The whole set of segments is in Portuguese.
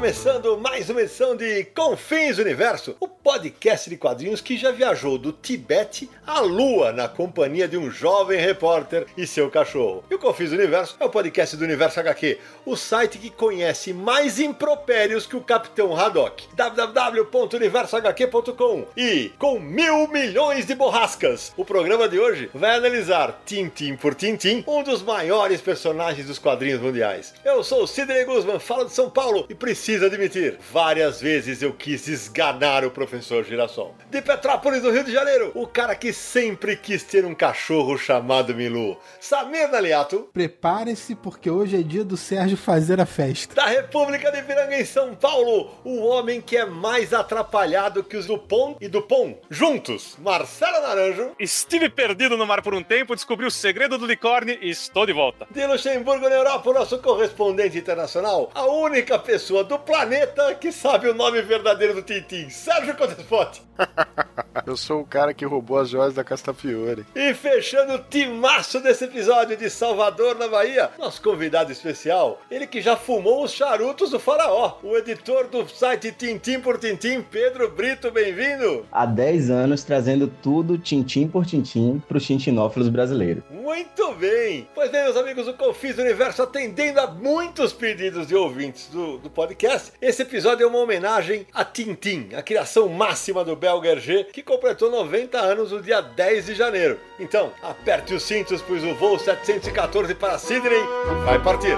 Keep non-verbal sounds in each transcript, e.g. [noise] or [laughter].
Começando mais uma edição de Confins Universo, o podcast de quadrinhos que já viajou do Tibete à Lua na companhia de um jovem repórter e seu cachorro. E o Confins Universo é o podcast do Universo HQ, o site que conhece mais impropérios que o Capitão Haddock. www.universohq.com E com mil milhões de borrascas, o programa de hoje vai analisar, tintim por tintim, um dos maiores personagens dos quadrinhos mundiais. Eu sou o Sidney Guzman, falo de São Paulo e preciso admitir, várias vezes eu quis esganar o professor Girassol. De Petrópolis, no Rio de Janeiro, o cara que sempre quis ter um cachorro chamado Milu. Samir Naliato. Prepare-se porque hoje é dia do Sérgio fazer a festa. Da República de Piranga em São Paulo, o homem que é mais atrapalhado que os Dupont e Dupont juntos, Marcelo Naranjo. Estive perdido no mar por um tempo, descobri o segredo do licórnio e estou de volta. De Luxemburgo, na Europa, o nosso correspondente internacional, a única pessoa do planeta que sabe o nome verdadeiro do Tintim, Sérgio Contespot. Eu sou o cara que roubou as joias da Castafiore. E fechando o timaço desse episódio de Salvador, na Bahia, nosso convidado especial, ele que já fumou os charutos do faraó, o editor do site Tintim por Tintim, Pedro Brito, bem-vindo! Há 10 anos trazendo tudo tintim por tintim para os tintinófilos brasileiros. Muito bem! Pois bem, meus amigos, o Confis Universo atendendo a muitos pedidos de ouvintes do, do podcast, esse episódio é uma homenagem a Tintim, a criação máxima do belga Hergé, que completou 90 anos no dia 10 de janeiro. Então, aperte os cintos, pois o voo 714 para Sydney vai partir.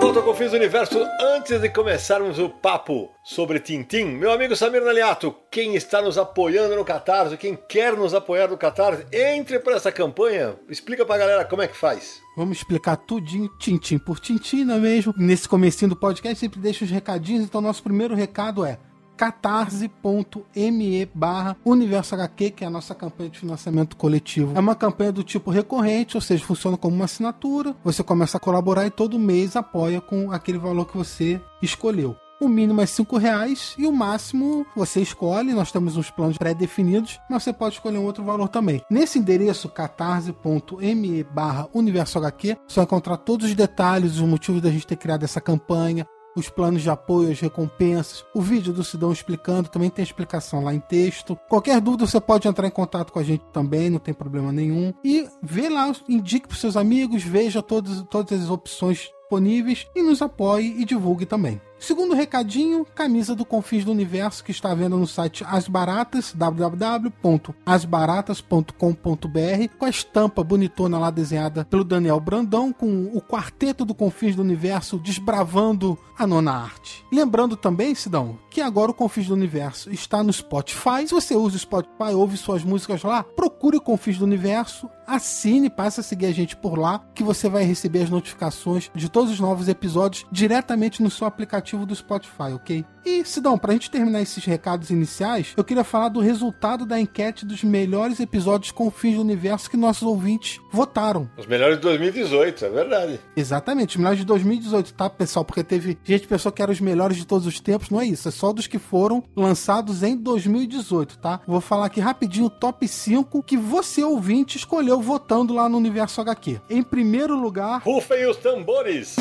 Volta ao Confins do Universo, antes de começarmos o papo sobre Tintim, meu amigo Samir Naliato, quem está nos apoiando no Catarse, quem quer nos apoiar no Catarse, entre para essa campanha, explica pra galera como é que faz. Vamos explicar tudinho, tintim por tintim, não é mesmo? Nesse comecinho do podcast sempre deixa os recadinhos, então nosso primeiro recado é catarse.me barra Universo HQ, que é a nossa campanha de financiamento coletivo. É uma campanha do tipo recorrente, ou seja, funciona como uma assinatura. Você começa a colaborar e todo mês apoia com aquele valor que você escolheu. O mínimo é cinco reais e o máximo você escolhe. Nós temos uns planos pré-definidos, mas você pode escolher um outro valor também. Nesse endereço, catarse.me barra Universo HQ, você vai encontrar todos os detalhes, os motivos da gente ter criado essa campanha, os planos de apoio, as recompensas, o vídeo do Sidão explicando, também tem explicação lá em texto. Qualquer dúvida você pode entrar em contato com a gente também, não tem problema nenhum. E vê lá, indique para seus amigos, veja todas, todas as opções disponíveis e nos apoie e divulgue também. Segundo recadinho, camisa do Confins do Universo que está à venda no site As Baratas, www.asbaratas.com.br, com a estampa bonitona lá desenhada pelo Daniel Brandão, com o quarteto do Confins do Universo desbravando a nona arte. Lembrando também, Sidão, que agora o Confins do Universo está no Spotify. Se você usa o Spotify, ouve suas músicas lá, procure o Confins do Universo, assine, passe a seguir a gente por lá, que você vai receber as notificações de todos os novos episódios diretamente no seu aplicativo do Spotify, ok? E, Sidão, pra gente terminar esses recados iniciais, eu queria falar do resultado da enquete dos melhores episódios com fins do universo que nossos ouvintes votaram. Os melhores de 2018, é verdade. Exatamente, os melhores de 2018, tá, pessoal? Porque teve gente que pensou que eram os melhores de todos os tempos, não é isso, é só dos que foram lançados em 2018, tá? Vou falar aqui rapidinho o top 5 que você, ouvinte, escolheu votando lá no Universo HQ. Em primeiro lugar, Rufem os tambores!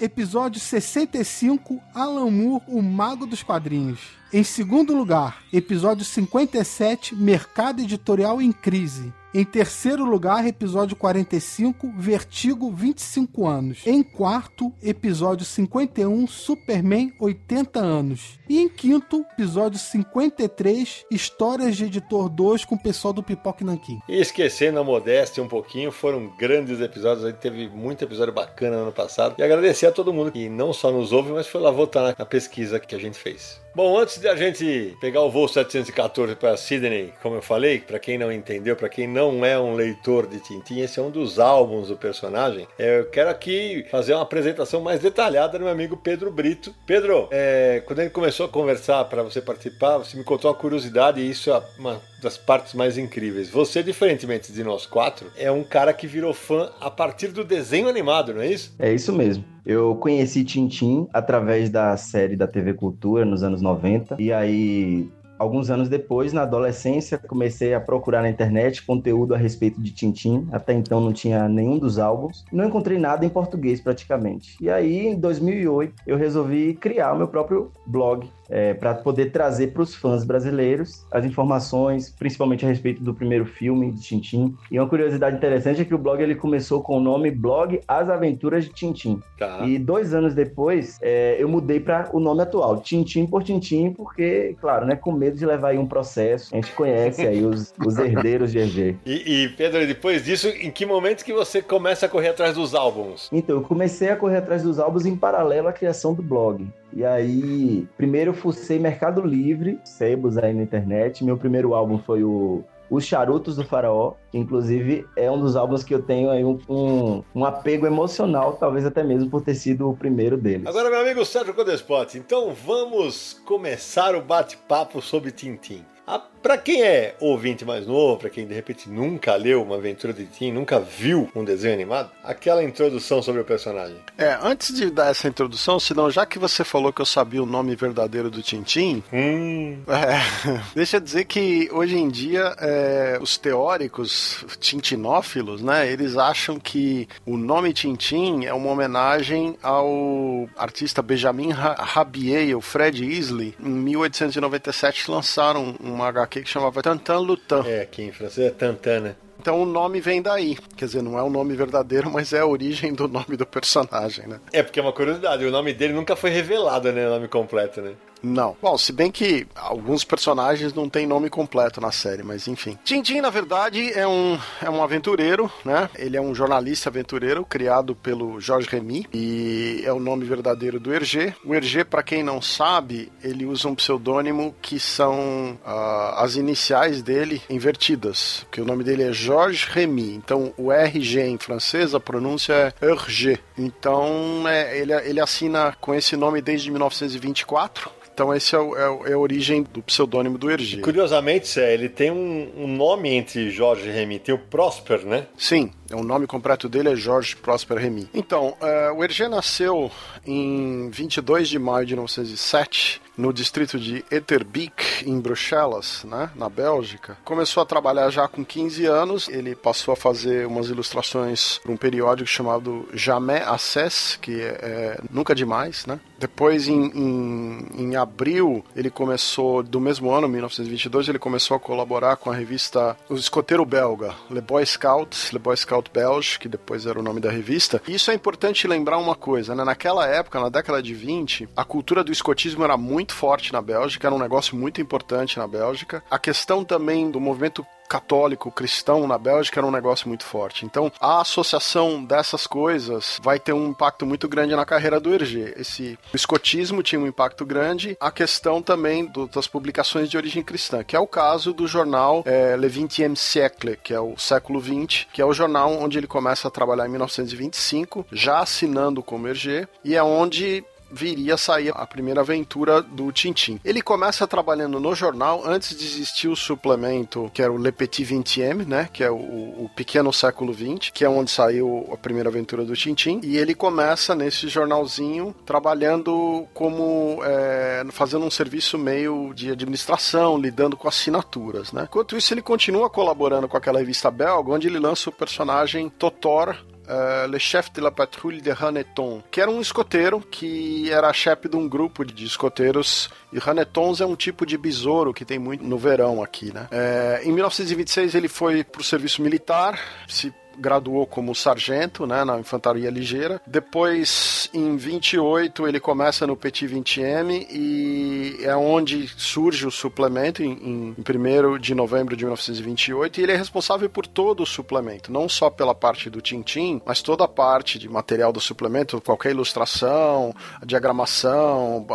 Episódio 65, Alan Moore, o Mago dos Quadrinhos. Em segundo lugar, episódio 57, Mercado Editorial em Crise. Em terceiro lugar, episódio 45, Vertigo, 25 anos. Em quarto, episódio 51, Superman, 80 anos. E em quinto, episódio 53, Histórias de Editor 2 com o pessoal do Pipoque Nanquim. E esquecendo a modéstia um pouquinho, foram grandes episódios. A gente teve muito episódio bacana no ano passado. E agradecer a todo mundo que não só nos ouve, mas foi lá votar na pesquisa que a gente fez. Bom, antes de a gente pegar o voo 714 para Sydney, como eu falei, para quem não entendeu, para quem não é um leitor de Tintin, esse é um dos álbuns do personagem. Eu quero aqui fazer uma apresentação mais detalhada do meu amigo Pedro Brito. Pedro, é, quando ele começou a conversar para você participar, você me contou uma curiosidade e isso é uma das partes mais incríveis. Você, diferentemente de nós quatro, é um cara que virou fã a partir do desenho animado, não é isso? É isso mesmo. Eu conheci Tintim através da série da TV Cultura nos anos 90. E aí, alguns anos depois, na adolescência, comecei a procurar na internet conteúdo a respeito de Tintim. Até então não tinha nenhum dos álbuns. Não encontrei nada em português praticamente. E aí, em 2008, eu resolvi criar o meu próprio blog é, para poder trazer para os fãs brasileiros as informações, principalmente a respeito do primeiro filme de Tintim. E uma curiosidade interessante é que o blog ele começou com o nome Blog As Aventuras de Tintim. Tá. E dois anos depois, é, eu mudei para o nome atual, Tintim por Tintim, porque, claro, né, com medo de levar aí um processo. A gente conhece aí os, os herdeiros de EG. E, e, Pedro, depois disso, em que momento que você começa a correr atrás dos álbuns? Então, eu comecei a correr atrás dos álbuns em paralelo à criação do blog. E aí, primeiro eu fucei Mercado Livre, sebos aí na internet. Meu primeiro álbum foi o Os Charutos do Faraó, que inclusive é um dos álbuns que eu tenho aí um, um, um apego emocional, talvez até mesmo por ter sido o primeiro deles. Agora, meu amigo Sérgio Codespot, então vamos começar o bate-papo sobre Tintim. Ah, para quem é ouvinte mais novo, para quem de repente nunca leu uma aventura de Tim, nunca viu um desenho animado, aquela introdução sobre o personagem. É, antes de dar essa introdução, senão já que você falou que eu sabia o nome verdadeiro do Tintim, hum. [laughs] é, deixa eu dizer que hoje em dia é, os teóricos tintinófilos, né, eles acham que o nome Tintim é uma homenagem ao artista Benjamin Rabier o Fred Isley. Em 1897 lançaram um uma HQ que chamava Tantan Lutan. É, aqui em francês é Tantan, né? Então o nome vem daí. Quer dizer, não é o nome verdadeiro, [laughs] mas é a origem do nome do personagem, né? É, porque é uma curiosidade, o nome dele nunca foi revelado, né? O nome completo, né? Não. Bom, se bem que alguns personagens não têm nome completo na série, mas enfim. Tintin, na verdade, é um, é um aventureiro, né? Ele é um jornalista aventureiro criado pelo Jorge Remy e é o nome verdadeiro do Hergé. O Hergé, para quem não sabe, ele usa um pseudônimo que são uh, as iniciais dele invertidas, porque o nome dele é Jorge Remy. Então, o RG em francês, a pronúncia é Hergé. Então, é, ele, ele assina com esse nome desde 1924 então esse é, o, é, é, a origem do pseudônimo do Hergé. Curiosamente, Cé, ele tem um, um, nome entre Jorge e Remy, tem o Prosper, né? Sim, o nome completo dele é Jorge Prosper Remy. Então, uh, o Hergé nasceu em 22 de maio de 1907 no distrito de Etterbeek, em Bruxelas, né, na Bélgica. Começou a trabalhar já com 15 anos. Ele passou a fazer umas ilustrações para um periódico chamado Jamais Access, que é, é nunca demais, né? Depois, em, em, em, abril, ele começou, do mesmo ano, 1922, ele começou a colaborar com a revista O Escoteiro Belga, Le Boy Scout, Le Boy Scout Belge, que depois era o nome da revista. E isso é importante lembrar uma coisa, né? Naquela época, na década de 20, a cultura do escotismo era muito forte na Bélgica, era um negócio muito importante na Bélgica. A questão também do movimento católico cristão na Bélgica era um negócio muito forte. Então, a associação dessas coisas vai ter um impacto muito grande na carreira do Hergé. Esse escotismo tinha um impacto grande, a questão também do, das publicações de origem cristã, que é o caso do jornal é, Le XXe siècle, que é o século XX, que é o jornal onde ele começa a trabalhar em 1925, já assinando como Hergé, e é onde viria a sair a primeira aventura do Tintin. Ele começa trabalhando no jornal antes de existir o suplemento que era o Le Petit Vingtième, né, que é o, o Pequeno Século XX, que é onde saiu a primeira aventura do Tintin. E ele começa nesse jornalzinho trabalhando como é, fazendo um serviço meio de administração, lidando com assinaturas, né. Enquanto isso ele continua colaborando com aquela revista belga, onde ele lança o personagem Totor uh, Le Chef de la Patrouille de Hanneton, que era um escoteiro que era chefe de um grupo de escoteiros. E Hanetons é um tipo de besouro que tem muito no verão aqui, né? É, em 1926 ele foi para o serviço militar, se graduou como sargento, né, na infantaria ligeira. Depois, em 28, ele começa no Petit 20M e é onde surge o suplemento em, em 1 de novembro de 1928 e ele é responsável por todo o suplemento, não só pela parte do Tintim, mas toda a parte de material do suplemento, qualquer ilustração, diagramação,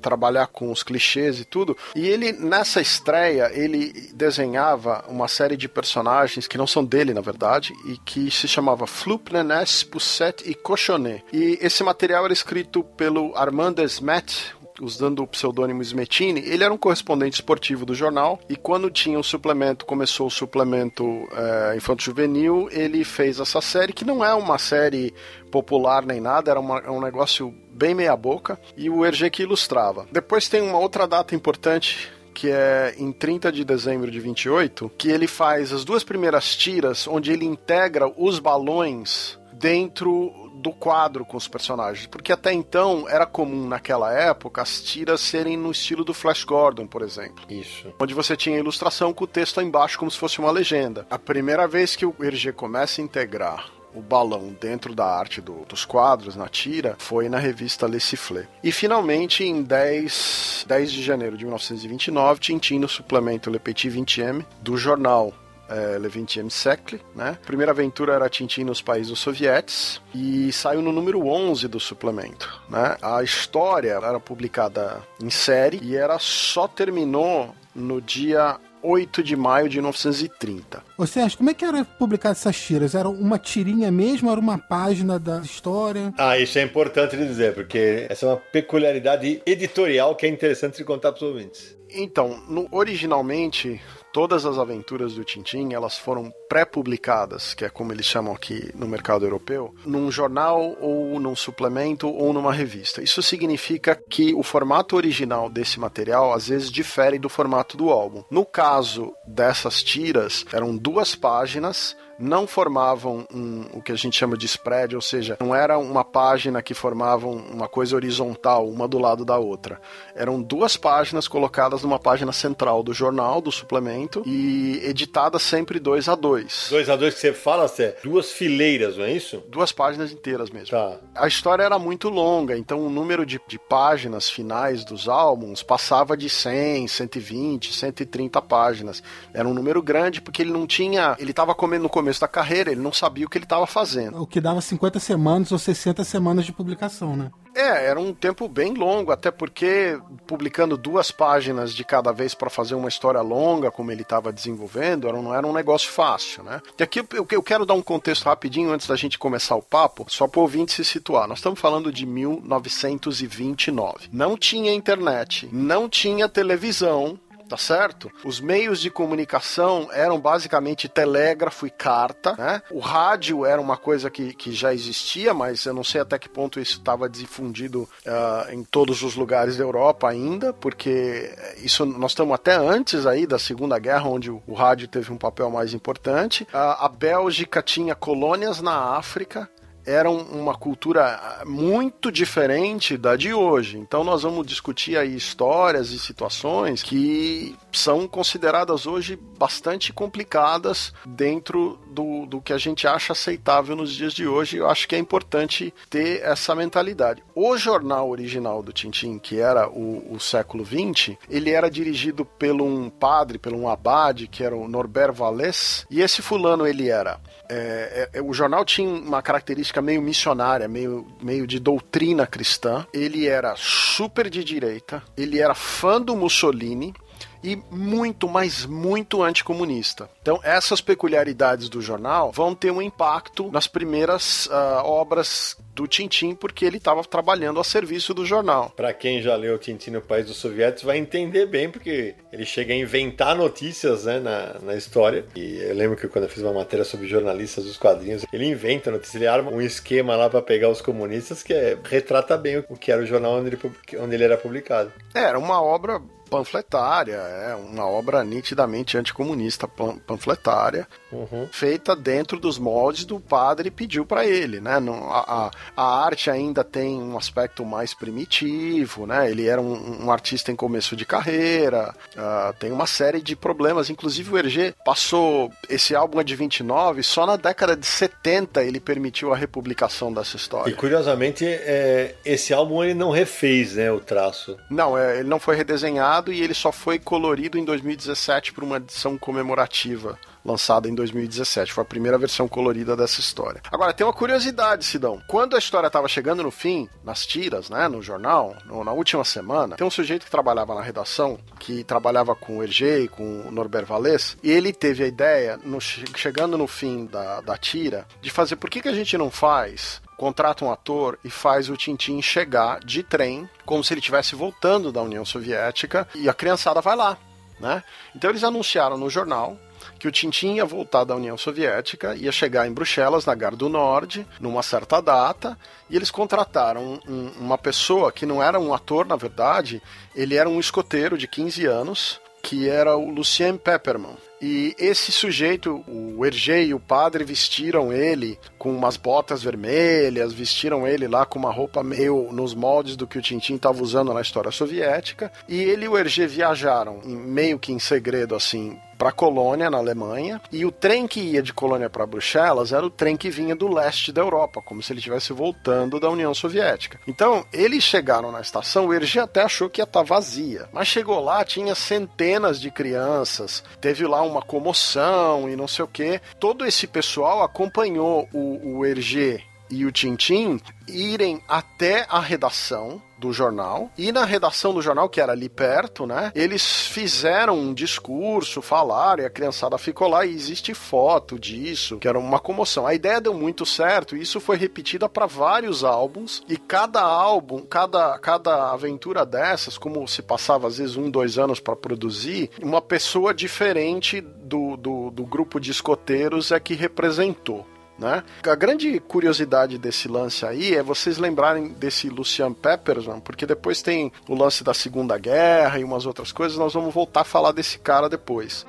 trabalhar com os clichês e tudo. E ele, nessa estreia, ele desenhava uma série de personagens que não são dele, na verdade, e que se chamava Floop, Nenes, Pousset e Cochonet. E esse material era escrito pelo Armand Esmet, usando o pseudônimo Smetini, ele era um correspondente esportivo do jornal e quando tinha o suplemento, começou o suplemento é, infanto-juvenil, ele fez essa série, que não é uma série popular nem nada, era uma, um negócio bem meia boca, e o Hergé que ilustrava. Depois tem uma outra data importante que é em 30 de dezembro de 28, que ele faz as duas primeiras tiras onde ele integra os balões dentro do quadro com os personagens, porque até então era comum naquela época as tiras serem no estilo do Flash Gordon, por exemplo. Isso. Onde você tinha a ilustração com o texto embaixo como se fosse uma legenda. A primeira vez que o Hergé começa a integrar o balão dentro da arte do, dos quadros, na tira, foi na revista Le Sifflet. E finalmente, em 10, 10 de janeiro de 1929, Tintin no suplemento Le Petit 20 do jornal é, Le 20 Siècle, né? Primeira aventura era Tintin nos países sovietes e saiu no número 11 do suplemento, né? A história era publicada em série e era só terminou no dia 8 de maio de 1930. Ô Sérgio, como é que era publicar essas tiras? Era uma tirinha mesmo? Era uma página da história? Ah, isso é importante de dizer, porque essa é uma peculiaridade editorial que é interessante de contar para os ouvintes. Então, no, originalmente, todas as aventuras do Tintin elas foram pré-publicadas, que é como eles chamam aqui no mercado europeu, num jornal ou num suplemento ou numa revista. Isso significa que o formato original desse material às vezes difere do formato do álbum. No caso dessas tiras, eram duas páginas não formavam um, o que a gente chama de spread, ou seja, não era uma página que formavam uma coisa horizontal, uma do lado da outra. Eram duas páginas colocadas numa página central do jornal, do suplemento, e editadas sempre dois a dois. Dois a dois que você fala, Cé? Duas fileiras, não é isso? Duas páginas inteiras mesmo. Tá. A história era muito longa, então o número de, de páginas finais dos álbuns passava de 100, 120, 130 páginas. Era um número grande porque ele não tinha. Ele estava comendo no começo começo da carreira, ele não sabia o que ele estava fazendo. O que dava 50 semanas ou 60 semanas de publicação, né? É, era um tempo bem longo, até porque publicando duas páginas de cada vez para fazer uma história longa, como ele estava desenvolvendo, era, não era um negócio fácil, né? E aqui eu, eu quero dar um contexto rapidinho antes da gente começar o papo, só para o ouvinte se situar. Nós estamos falando de 1929. Não tinha internet, não tinha televisão, tá certo? Os meios de comunicação eram basicamente telégrafo e carta, né? O rádio era uma coisa que, que já existia, mas eu não sei até que ponto isso estava difundido uh, em todos os lugares da Europa ainda, porque isso nós estamos até antes aí da Segunda Guerra, onde o, o rádio teve um papel mais importante. Uh, a Bélgica tinha colônias na África, era uma cultura muito diferente da de hoje. Então nós vamos discutir aí histórias e situações que são consideradas hoje bastante complicadas dentro do, do que a gente acha aceitável nos dias de hoje. Eu acho que é importante ter essa mentalidade. O jornal original do Tintin, que era o, o século XX, ele era dirigido por um padre, por um abade, que era o Norbert Vallès, e esse fulano ele era é, é, o jornal tinha uma característica meio missionária, meio, meio de doutrina cristã. Ele era super de direita, ele era fã do Mussolini, e muito, mas muito anticomunista. Então, essas peculiaridades do jornal vão ter um impacto nas primeiras uh, obras do Tintim, porque ele estava trabalhando a serviço do jornal. Para quem já leu Tintim no País dos Sovietes, vai entender bem, porque ele chega a inventar notícias né, na, na história. E eu lembro que quando eu fiz uma matéria sobre jornalistas dos quadrinhos, ele inventa notícias, ele arma um esquema lá para pegar os comunistas que é, retrata bem o que era o jornal onde ele, onde ele era publicado. É, era uma obra panfletária, é uma obra nitidamente anticomunista, pan panfletária, Uhum. feita dentro dos moldes do padre pediu para ele, né? A, a, a, arte ainda tem um aspecto mais primitivo, né? Ele era um, um artista em começo de carreira, uh, tem uma série de problemas, inclusive o Hergé passou esse álbum é de 29, só na década de 70 ele permitiu a republicação dessa história. E curiosamente, é, esse álbum ele não refez, né, o traço. Não, é, ele não foi redesenhado e ele só foi colorido em 2017 por uma edição comemorativa lançada em 2017. Foi a primeira versão colorida dessa história. Agora, tem uma curiosidade, Sidão. Quando a história estava chegando no fim, nas tiras, né, no jornal, no, na última semana, tem um sujeito que trabalhava na redação, que trabalhava com o Hergé e com o Norbert Valles, e ele teve a ideia, no, chegando no fim da, da tira, de fazer, por que, que a gente não faz contrata um ator e faz o Tintin chegar de trem, como se ele estivesse voltando da União Soviética, e a criançada vai lá. Né? Então eles anunciaram no jornal que o Tintin ia voltar da União Soviética, ia chegar em Bruxelas, na Gare do Norte, numa certa data, e eles contrataram um, uma pessoa que não era um ator, na verdade, ele era um escoteiro de 15 anos, que era o Lucien Pepperman. E esse sujeito, o Hergé e o padre vestiram ele com umas botas vermelhas, vestiram ele lá com uma roupa meio nos moldes do que o Tintin estava usando na história soviética. E ele e o Hergé viajaram meio que em segredo assim para Colônia, na Alemanha, e o trem que ia de Colônia para Bruxelas era o trem que vinha do leste da Europa, como se ele estivesse voltando da União Soviética. Então, eles chegaram na estação, o Hergé até achou que ia estar tá vazia, mas chegou lá, tinha centenas de crianças, teve lá uma comoção e não sei o que. Todo esse pessoal acompanhou o, o Hergé e o Tintin irem até a redação do jornal. E na redação do jornal, que era ali perto, né? Eles fizeram um discurso, falaram, e a criançada ficou lá e existe foto disso, que era uma comoção. A ideia deu muito certo, e isso foi repetida para vários álbuns, e cada álbum, cada, cada aventura dessas, como se passava às vezes um, dois anos para produzir, uma pessoa diferente do, do, do grupo de escoteiros é que representou. Né? A grande curiosidade desse lance aí é vocês lembrarem desse Lucian Pepperson, porque depois tem o lance da Segunda Guerra e umas outras coisas, nós vamos voltar a falar desse cara depois.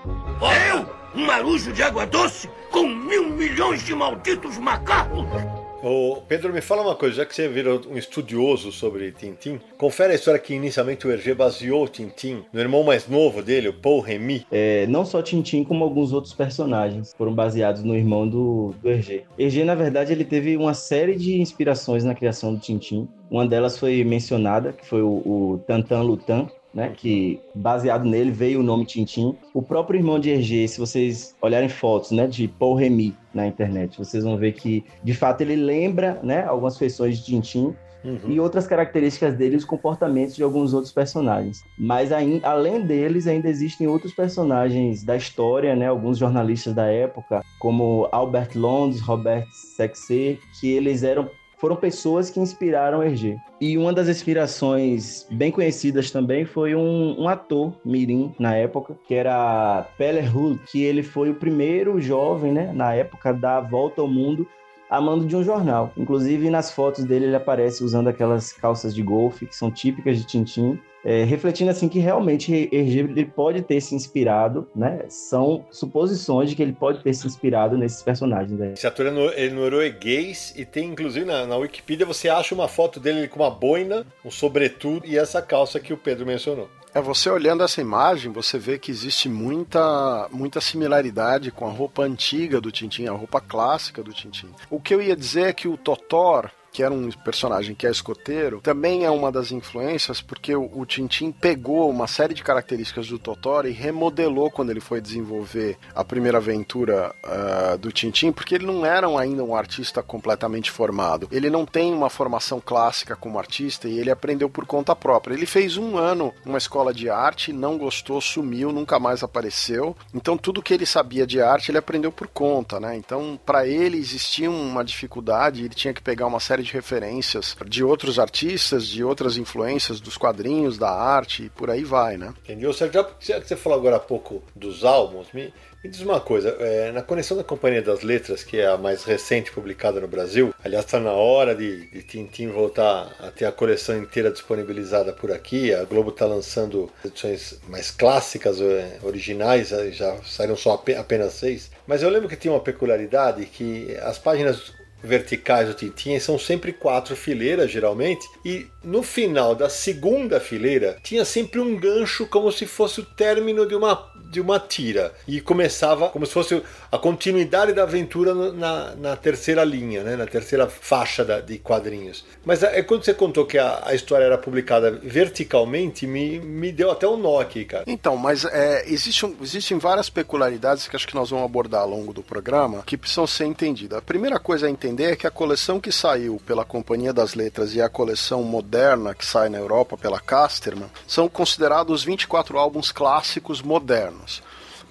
Eu, um marujo de água doce, com mil milhões de malditos macacos! Ô, Pedro, me fala uma coisa, já que você virou um estudioso sobre Tintin, confere a história que inicialmente o Hergé baseou Tintin no irmão mais novo dele, o Paul Remy. É, não só Tintin, como alguns outros personagens foram baseados no irmão do, do Hergé. Hergé, na verdade, ele teve uma série de inspirações na criação do Tintin. Uma delas foi mencionada, que foi o, o Tantan Lutan, né, que baseado nele veio o nome Tintin. O próprio irmão de Hergé, se vocês olharem fotos, né, de Paul Remy na internet, vocês vão ver que de fato ele lembra, né, algumas feições de Tintin. Uhum. E outras características dele, os comportamentos de alguns outros personagens. Mas além deles, ainda existem outros personagens da história, né? Alguns jornalistas da época, como Albert Londres, Robert Sexer, que eles eram foram pessoas que inspiraram Hergé. E uma das inspirações bem conhecidas também foi um, um ator mirim na época, que era Pele Hull, que ele foi o primeiro jovem, né, na época, a dar a volta ao mundo a mando de um jornal. Inclusive, nas fotos dele, ele aparece usando aquelas calças de golfe, que são típicas de Tintin, é, refletindo assim que realmente ele pode ter se inspirado, né? São suposições de que ele pode ter se inspirado nesses personagens. Né? Esse ator é, é norueguês e tem inclusive na, na Wikipedia você acha uma foto dele com uma boina, um sobretudo e essa calça que o Pedro mencionou. É, você olhando essa imagem, você vê que existe muita, muita similaridade com a roupa antiga do Tintin, a roupa clássica do Tintin. O que eu ia dizer é que o Totor, que era um personagem que é escoteiro, também é uma das influências, porque o, o Tintin pegou uma série de características do Totoro e remodelou quando ele foi desenvolver a primeira aventura uh, do Tintin, porque ele não era ainda um artista completamente formado. Ele não tem uma formação clássica como artista e ele aprendeu por conta própria. Ele fez um ano numa escola de arte, não gostou, sumiu, nunca mais apareceu. Então tudo que ele sabia de arte ele aprendeu por conta, né? Então para ele existia uma dificuldade, ele tinha que pegar uma série série de referências de outros artistas, de outras influências dos quadrinhos, da arte e por aí vai, né? Entendeu? Sérgio, já que você falou agora há pouco dos álbuns, me, me diz uma coisa, é, na Conexão da Companhia das Letras, que é a mais recente publicada no Brasil, aliás, está na hora de, de Tintim voltar a ter a coleção inteira disponibilizada por aqui. A Globo está lançando edições mais clássicas, é, originais, já saíram só apenas seis. Mas eu lembro que tinha uma peculiaridade que as páginas verticais do Tintin são sempre quatro fileiras, geralmente, e no final da segunda fileira tinha sempre um gancho como se fosse o término de uma, de uma tira. E começava como se fosse a continuidade da aventura na, na terceira linha, né? na terceira faixa da, de quadrinhos. Mas é, é quando você contou que a, a, história era publicada verticalmente, me, me deu até um nó aqui, cara. Então, mas é, existe um, existem várias peculiaridades que acho que nós vamos abordar ao longo do programa que precisam ser entendidas. A primeira coisa a entender é que a coleção que saiu pela Companhia das Letras e a coleção moderna que sai na Europa pela Casterman são considerados os 24 álbuns clássicos modernos.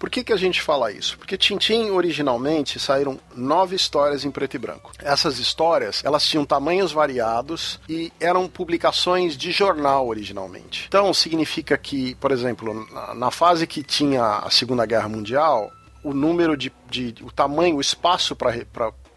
Por que, que a gente fala isso? Porque Tintin originalmente saíram nove histórias em preto e branco. Essas histórias elas tinham tamanhos variados e eram publicações de jornal originalmente. Então significa que, por exemplo, na fase que tinha a Segunda Guerra Mundial, o número de, de o tamanho, o espaço para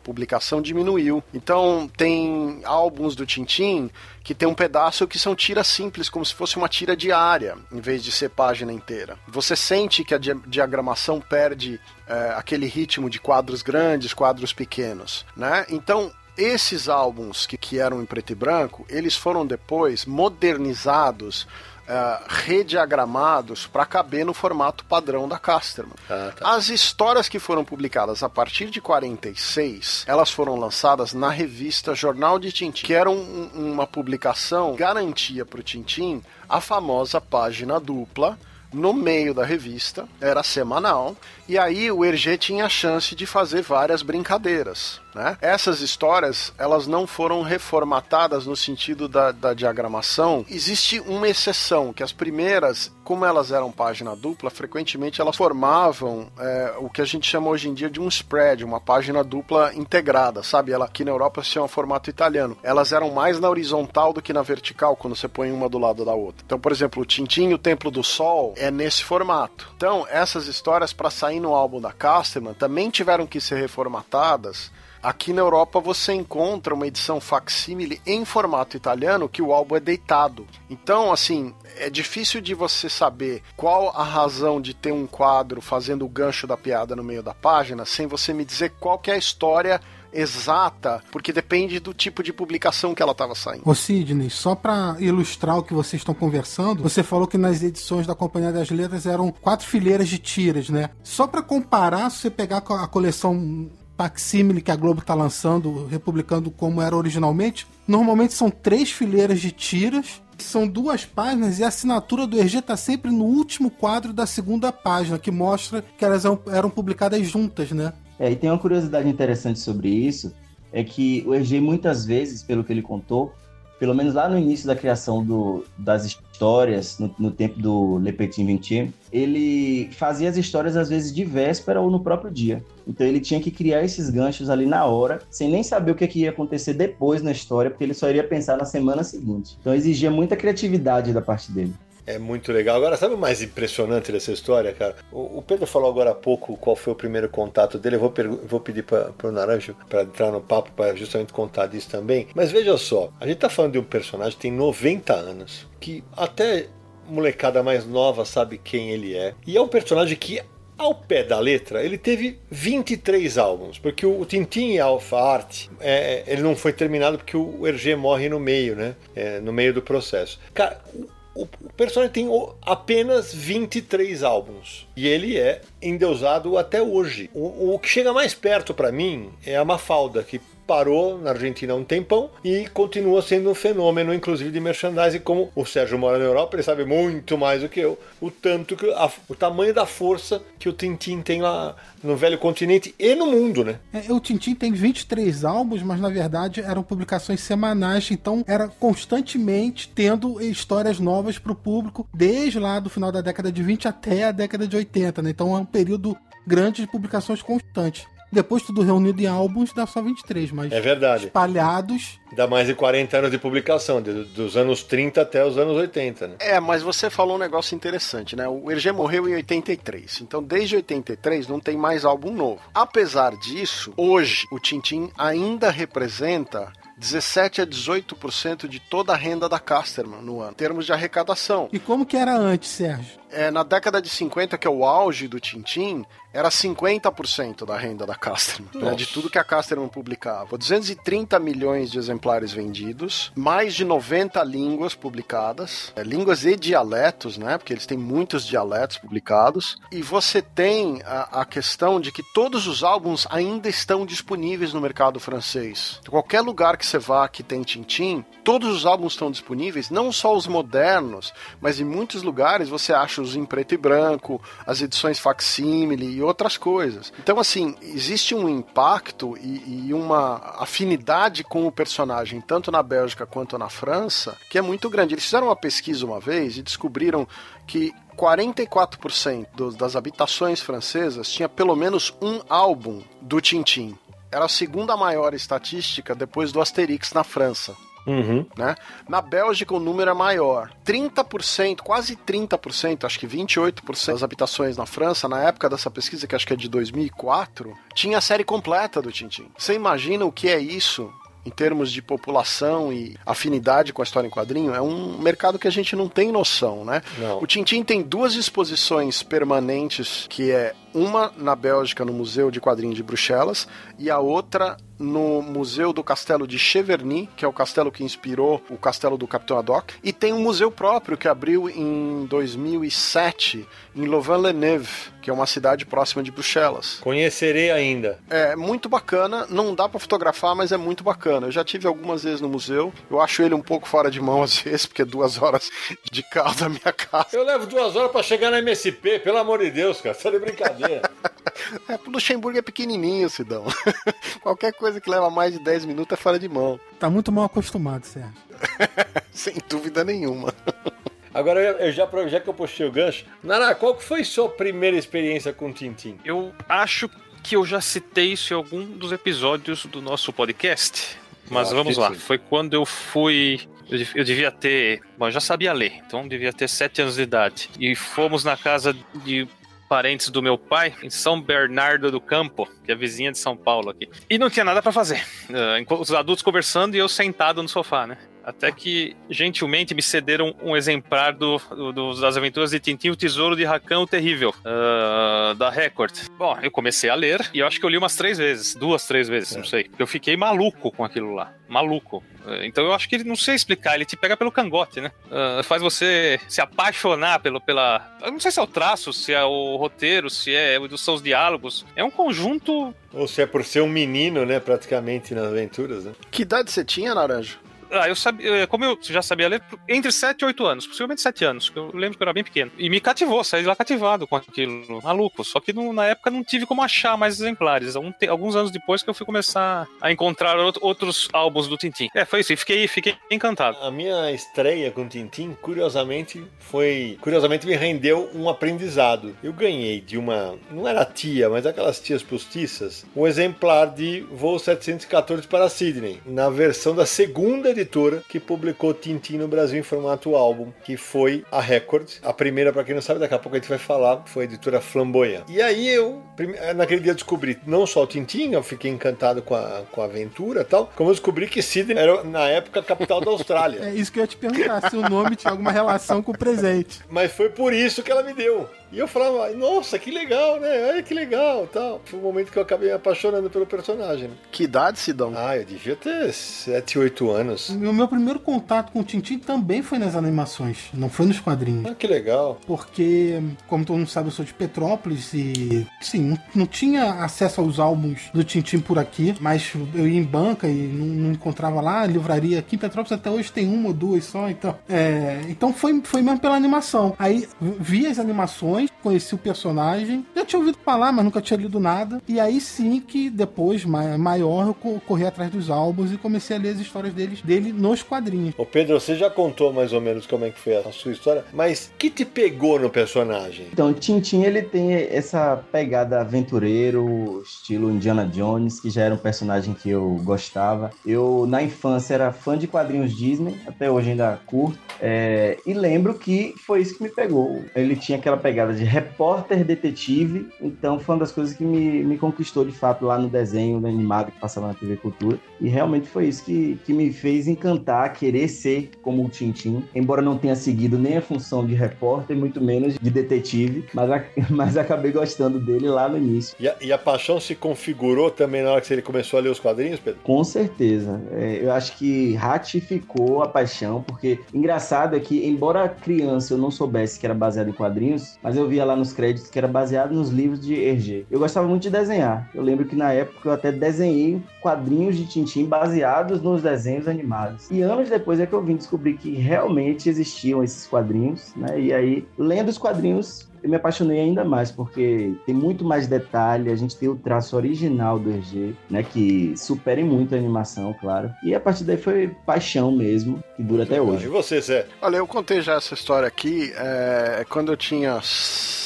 publicação diminuiu. Então tem álbuns do Tintin que tem um pedaço que são tiras simples, como se fosse uma tira diária, em vez de ser página inteira. Você sente que a diagramação perde é, aquele ritmo de quadros grandes, quadros pequenos, né? Então esses álbuns que, que eram em preto e branco, eles foram depois modernizados uh, rediagramados para caber no formato padrão da Casterman. Ah, tá. As histórias que foram publicadas a partir de 46, elas foram lançadas na revista Jornal de Tintim, que era um, uma publicação garantia para o Tintim a famosa página dupla no meio da revista, era semanal, e aí o Hergé tinha a chance de fazer várias brincadeiras. Né? Essas histórias elas não foram reformatadas no sentido da, da diagramação. Existe uma exceção, que as primeiras, como elas eram página dupla, frequentemente elas formavam é, o que a gente chama hoje em dia de um spread, uma página dupla integrada, sabe? Ela aqui na Europa se chama formato italiano. Elas eram mais na horizontal do que na vertical, quando você põe uma do lado da outra. Então, por exemplo, o Tintin e o Templo do Sol é nesse formato. Então, essas histórias para sair no álbum da Casterman também tiveram que ser reformatadas Aqui na Europa você encontra uma edição facsímile em formato italiano que o álbum é deitado. Então, assim, é difícil de você saber qual a razão de ter um quadro fazendo o gancho da piada no meio da página, sem você me dizer qual que é a história exata, porque depende do tipo de publicação que ela estava saindo. Ô Sidney, só para ilustrar o que vocês estão conversando, você falou que nas edições da Companhia das Letras eram quatro fileiras de tiras, né? Só para comparar, se você pegar a coleção facsímile que a Globo está lançando, republicando como era originalmente, normalmente são três fileiras de tiras, são duas páginas e a assinatura do EG está sempre no último quadro da segunda página, que mostra que elas eram publicadas juntas, né? É, e tem uma curiosidade interessante sobre isso, é que o EG muitas vezes, pelo que ele contou, pelo menos lá no início da criação do, das histórias, no, no, tempo do Le Petit Vingtier, ele fazia as histórias às vezes de véspera ou no próprio dia. Então ele tinha que criar esses ganchos ali na hora, sem nem saber o que, que ia acontecer depois na história, porque ele só iria pensar na semana seguinte. Então exigia muita criatividade da parte dele. É muito legal. Agora, sabe o mais impressionante dessa história, cara? O, Pedro falou agora há pouco qual foi o primeiro contato dele. Eu vou, vou pedir para o Naranjo para entrar no papo para justamente contar disso também. Mas veja só, a gente tá falando de um personagem que tem 90 anos, que até molecada mais nova sabe quem ele é. E é um personagem que ao pé da letra, ele teve 23 álbuns, porque o Tintin e Alpha Art, é, ele não foi terminado porque o Hergé morre no meio, né? É, no meio do processo. Cara, o personagem tem apenas 23 álbuns e ele é endeusado até hoje. O, o que chega mais perto para mim é a Mafalda, que parou na Argentina há um tempão e continua sendo um fenômeno, inclusive de merchandising, como o Sérgio mora na Europa, ele sabe muito mais do que eu, o tanto que a, o tamanho da força que o Tintin tem lá no velho continente e no mundo, né? É, o Tintin tem 23 álbuns, mas na verdade eram publicações semanais, então era constantemente tendo histórias novas para o público, desde lá do final da década de 20 até a década de 80, né? Então é um período grande de publicações constantes. Depois tudo reunido em álbuns dá só 23, mas É verdade. espalhados. Dá mais de 40 anos de publicação, de- dos anos 30 até os anos 80, né? É, mas você falou um negócio interessante, né? O Hergé morreu em 83. Então, desde 83 não tem mais álbum novo. Apesar disso, hoje o Tintin ainda representa 17 a 18% de toda a renda da Casterman no ano, em termos de arrecadação. E como que era antes, Sérgio? É, na década de 50, que é o auge do Tintin, era 50% da renda da Casterman, né, de tudo que a Casterman publicava. 230 milhões de exemplares vendidos, mais de 90 línguas publicadas, é, línguas e dialetos, né, porque eles têm muitos dialetos publicados, e você tem a, a questão de que todos os álbuns ainda estão disponíveis no mercado francês. Qualquer lugar que você vá que tem Tintin, todos os álbuns estão disponíveis, não só os modernos, mas em muitos lugares você acha os em preto e branco, as edições facsímile e outras coisas. Então, assim, existe um impacto e, e uma afinidade com o personagem, tanto na Bélgica quanto na França, que é muito grande. Eles fizeram uma pesquisa uma vez e descobriram que 44% dos- das habitações francesas tinha pelo menos um álbum do Tintin. Era a segunda maior estatística depois do Asterix na França Uhum. né? Na Bélgica o número é maior. 30%, quase 30%, acho que 28% das habitações na França, na época dessa pesquisa, que acho que é de 2004, tinha a série completa do Tintin. Você imagina o que é isso? Em termos de população e afinidade com a história em quadrinho, é um mercado que a gente não tem noção, né? Não. O Tintin tem duas exposições permanentes, que é uma na Bélgica, no Museu de Quadrinhos de Bruxelas, e a outra no Museu do Castelo de Cheverny, que é o castelo que inspirou o castelo do Capitão Haddock, e tem um museu próprio que abriu em 2007 em Louvain-la-Neuve, que é uma cidade próxima de Bruxelas. Conhecerei ainda. É muito bacana, não dá pra fotografar, mas é muito bacana. Eu já tive algumas vezes no museu. Eu acho ele um pouco fora de mão [laughs] às vezes, porque é duas horas de carro da minha casa. Eu levo duas horas pra chegar na MSP, pelo amor de Deus, cara. Tá de brincadeira. [laughs] É, o Luxemburgo é pequenininho, Sidão. [laughs] Qualquer coisa que leva mais de 10 minutos é fora de mão. Tá muito mal acostumado, Sérgio. [laughs] Sem dúvida nenhuma. Agora, eu eu já, já que eu postei o gancho, Nara, qual que foi sua primeira experiência com Tintin? Eu acho que eu já citei isso em algum dos episódios do nosso podcast. Mas acho vamos que lá. sim. Foi quando eu fui. Eu eu devia ter. Bom, eu já sabia ler, então devia ter sete anos de idade. E fomos na casa de parentes do meu pai, em São Bernardo do Campo, que é vizinha de São Paulo aqui. E não tinha nada pra fazer. Enquanto os adultos conversando e eu sentado no sofá, né? Até que, gentilmente, me cederam um exemplar do, do- dos- das aventuras de Tintin, o Tesouro de Rakan o Terrível, ah, da Record. Bom, eu comecei a ler e eu acho que eu li umas três vezes, duas, três vezes, não sei. Eu fiquei maluco com aquilo lá. Maluco. Ah, Então eu acho que ele não sei explicar, ele te pega pelo cangote, né? Ah, faz você se apaixonar pelo, pela. Eu não sei se é o traço, se é o roteiro, se é os seus diálogos. É um conjunto Ou se é por ser um menino, né, praticamente nas aventuras, né? Que idade você tinha, Naranjo? Ah, eu sabia, como eu já sabia ler, entre 7 e 8 anos, possivelmente 7 anos, que eu lembro que eu era bem pequeno. E me cativou, saí lá cativado com aquilo, maluco. Só que na época não tive como achar mais exemplares. Alguns anos depois que eu fui começar a encontrar out- outros álbuns do Tintin. É, foi isso, e fiquei, fiquei encantado. A minha estreia com Tintin, curiosamente, foi. Curiosamente me rendeu um aprendizado. Eu ganhei de uma. Não era tia, mas aquelas tias postiças, um exemplar de Voo 714 para Sydney, na versão da segunda editora que publicou Tintin no Brasil em formato álbum, que foi a Record. A primeira, para quem não sabe, daqui a pouco a gente vai falar, foi a editora Flamboyant. E aí eu, prime- naquele dia, descobri não só o Tintin, eu fiquei encantado com a, com a aventura e tal, como eu descobri que Sydney era, na época, a capital da Austrália. [laughs] É isso que eu ia te perguntar, se o nome tinha alguma relação com o presente. Mas foi por isso que ela me deu. E eu falava, nossa, que legal, né? Olha que legal tal. Foi o momento que eu acabei me apaixonando pelo personagem. né? Que idade, Sidão? Ah, eu devia ter 7, 8 anos. O meu primeiro contato com o Tintin também foi nas animações, não foi nos quadrinhos. Ah, que legal. Porque, como todo mundo sabe, eu sou de Petrópolis e, sim, não, não tinha acesso aos álbuns do Tintin por aqui, mas eu ia em banca e não, não encontrava lá. Livraria aqui em Petrópolis até hoje tem uma ou duas só, então. é, então foi, foi mesmo pela animação. Aí vi as animações atrás, conheci o personagem, já tinha ouvido falar, mas nunca tinha lido nada. E aí sim que depois, maior, eu corri atrás dos álbuns e comecei a ler as histórias deles, dele nos quadrinhos. Ô Pedro, você já contou mais ou menos como é que foi a sua história, mas que te pegou no personagem? Então, Tintin, ele tem essa pegada aventureiro, estilo Indiana Jones, que já era um personagem que eu gostava. Eu, na infância, era fã de quadrinhos Disney, até hoje ainda curto. É, e lembro que foi isso que me pegou. Ele tinha aquela pegada de repórter detetive, então foi uma das coisas que me, me conquistou de fato lá no desenho animado que passava na TV Cultura. E realmente foi isso que, que me fez encantar, querer ser como o Tintin, embora não tenha seguido nem a função de repórter, muito menos de detetive, mas, a, [laughs] mas acabei gostando dele lá no início. E a, e a, paixão se configurou também na hora que ele começou a ler os quadrinhos, Pedro? Com certeza. É, eu acho que ratificou a paixão, porque engraçado é que, embora criança eu não soubesse que era baseado em quadrinhos, mas eu via lá nos créditos que era baseado nos livros de Hergé. Eu gostava muito de desenhar. Eu lembro que na época eu até desenhei quadrinhos de Tintin baseados nos desenhos animados. E anos depois é que eu vim descobrir que realmente existiam esses quadrinhos, né? E aí, lendo os quadrinhos, eu me apaixonei ainda mais, porque tem muito mais detalhe, a gente tem o traço original do RG, né, que supera muito a animação, claro. E a partir daí foi paixão mesmo, que dura até hoje. E você, Zé? Olha, eu contei já essa história aqui, é, quando eu tinha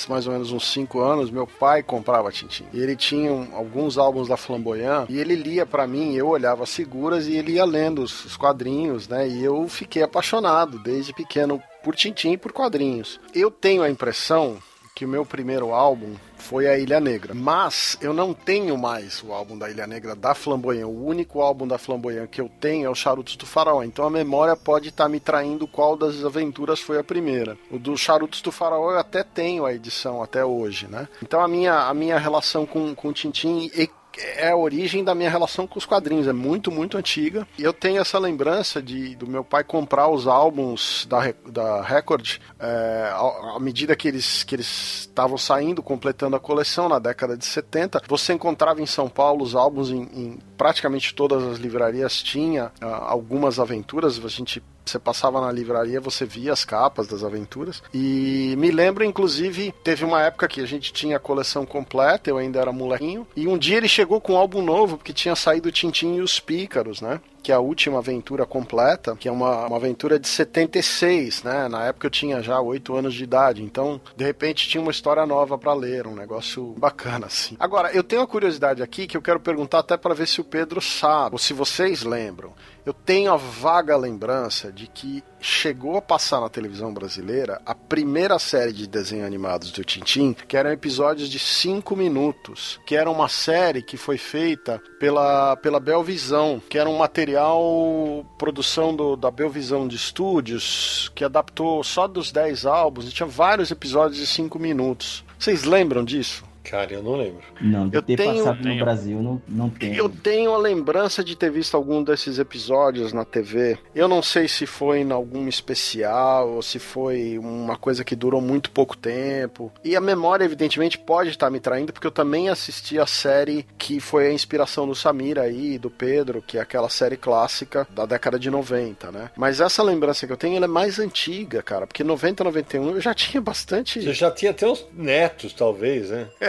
mais ou menos uns 5 anos, meu pai comprava Tintin. E ele tinha um, alguns álbuns da Flamboyant e ele lia para mim, eu olhava as figuras e ele ia lendo os, os quadrinhos, né? E eu fiquei apaixonado desde pequeno por Tintin e por quadrinhos. Eu tenho a impressão que o meu primeiro álbum foi a Ilha Negra. Mas eu não tenho mais o álbum da Ilha Negra da Flamboyant. O único álbum da Flamboyant que eu tenho é o Charutos do Faraó. Então a memória pode estar tá me traindo qual das aventuras foi a primeira. O do Charutos do Faraó eu até tenho a edição até hoje, né? Então a minha, a minha relação com, com o Tintin é a origem da minha relação com os quadrinhos. É muito, muito antiga. E eu tenho essa lembrança de do meu pai comprar os álbuns da, da Record é, à, medida que eles que eles estavam saindo, completando a coleção na década de 70. Você encontrava em São Paulo os álbuns em, em praticamente todas as livrarias tinha uh, algumas aventuras. A gente você passava na livraria, você via as capas das aventuras. E me lembro, inclusive, teve uma época que a gente tinha a coleção completa, eu ainda era molequinho. E um dia ele chegou com um álbum novo, porque tinha saído Tintin e os Pícaros, né? Que é a última aventura completa, que é uma, uma aventura de 76, né? Na época eu tinha já 8 anos de idade, então de repente tinha uma história nova para ler, um negócio bacana assim. Agora, eu tenho uma curiosidade aqui que eu quero perguntar até para ver se o Pedro sabe, ou se vocês lembram. Eu tenho a vaga lembrança de que chegou a passar na televisão brasileira a primeira série de desenhos animados do Tintim, que eram episódios de 5 minutos, que era uma série que foi feita pela, pela Belvisão, que era um material produção do, da Belvisão de Estúdios, que adaptou só dos 10 álbuns e tinha vários episódios de 5 minutos. Vocês lembram disso? Cara, eu não lembro. Não, de eu ter tenho, passado tenho, no Brasil, não, não tenho. Eu tenho a lembrança de ter visto algum desses episódios na TV. Eu não sei se foi em algum especial ou se foi uma coisa que durou muito pouco tempo. E a memória, evidentemente, pode estar me traindo, porque eu também assisti a série que foi a inspiração do Samir aí, do Pedro, que é aquela série clássica da década de 90, né? Mas essa lembrança que eu tenho, ela é mais antiga, cara, porque 90, 91 eu já tinha bastante. Você já tinha até os netos, talvez, né? [laughs]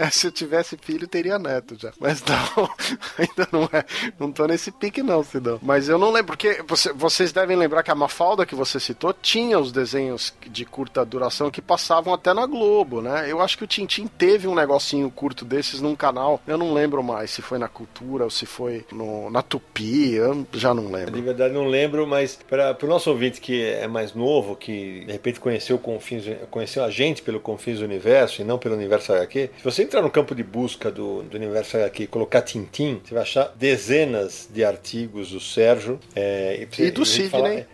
É, se eu tivesse filho, teria neto já. Mas não, [laughs] ainda não é. Não tô nesse pique, não, Sidão. Mas eu não lembro, porque você, vocês devem lembrar que a Mafalda que você citou tinha os desenhos de curta duração que passavam até na Globo, né? Eu acho que o Tintim teve um negocinho curto desses num canal. Eu não lembro mais se foi na Cultura ou se foi no, na Tupi. Eu já não lembro. De verdade, não lembro, mas para o nosso ouvinte que é mais novo, que de repente conheceu, confins, conheceu a gente pelo Confins Universo e não pelo Universo HQ, se você entrar no campo de busca do, do Universo e colocar Tintim, você vai achar dezenas de artigos do Sérgio. É, e, e do Sidney.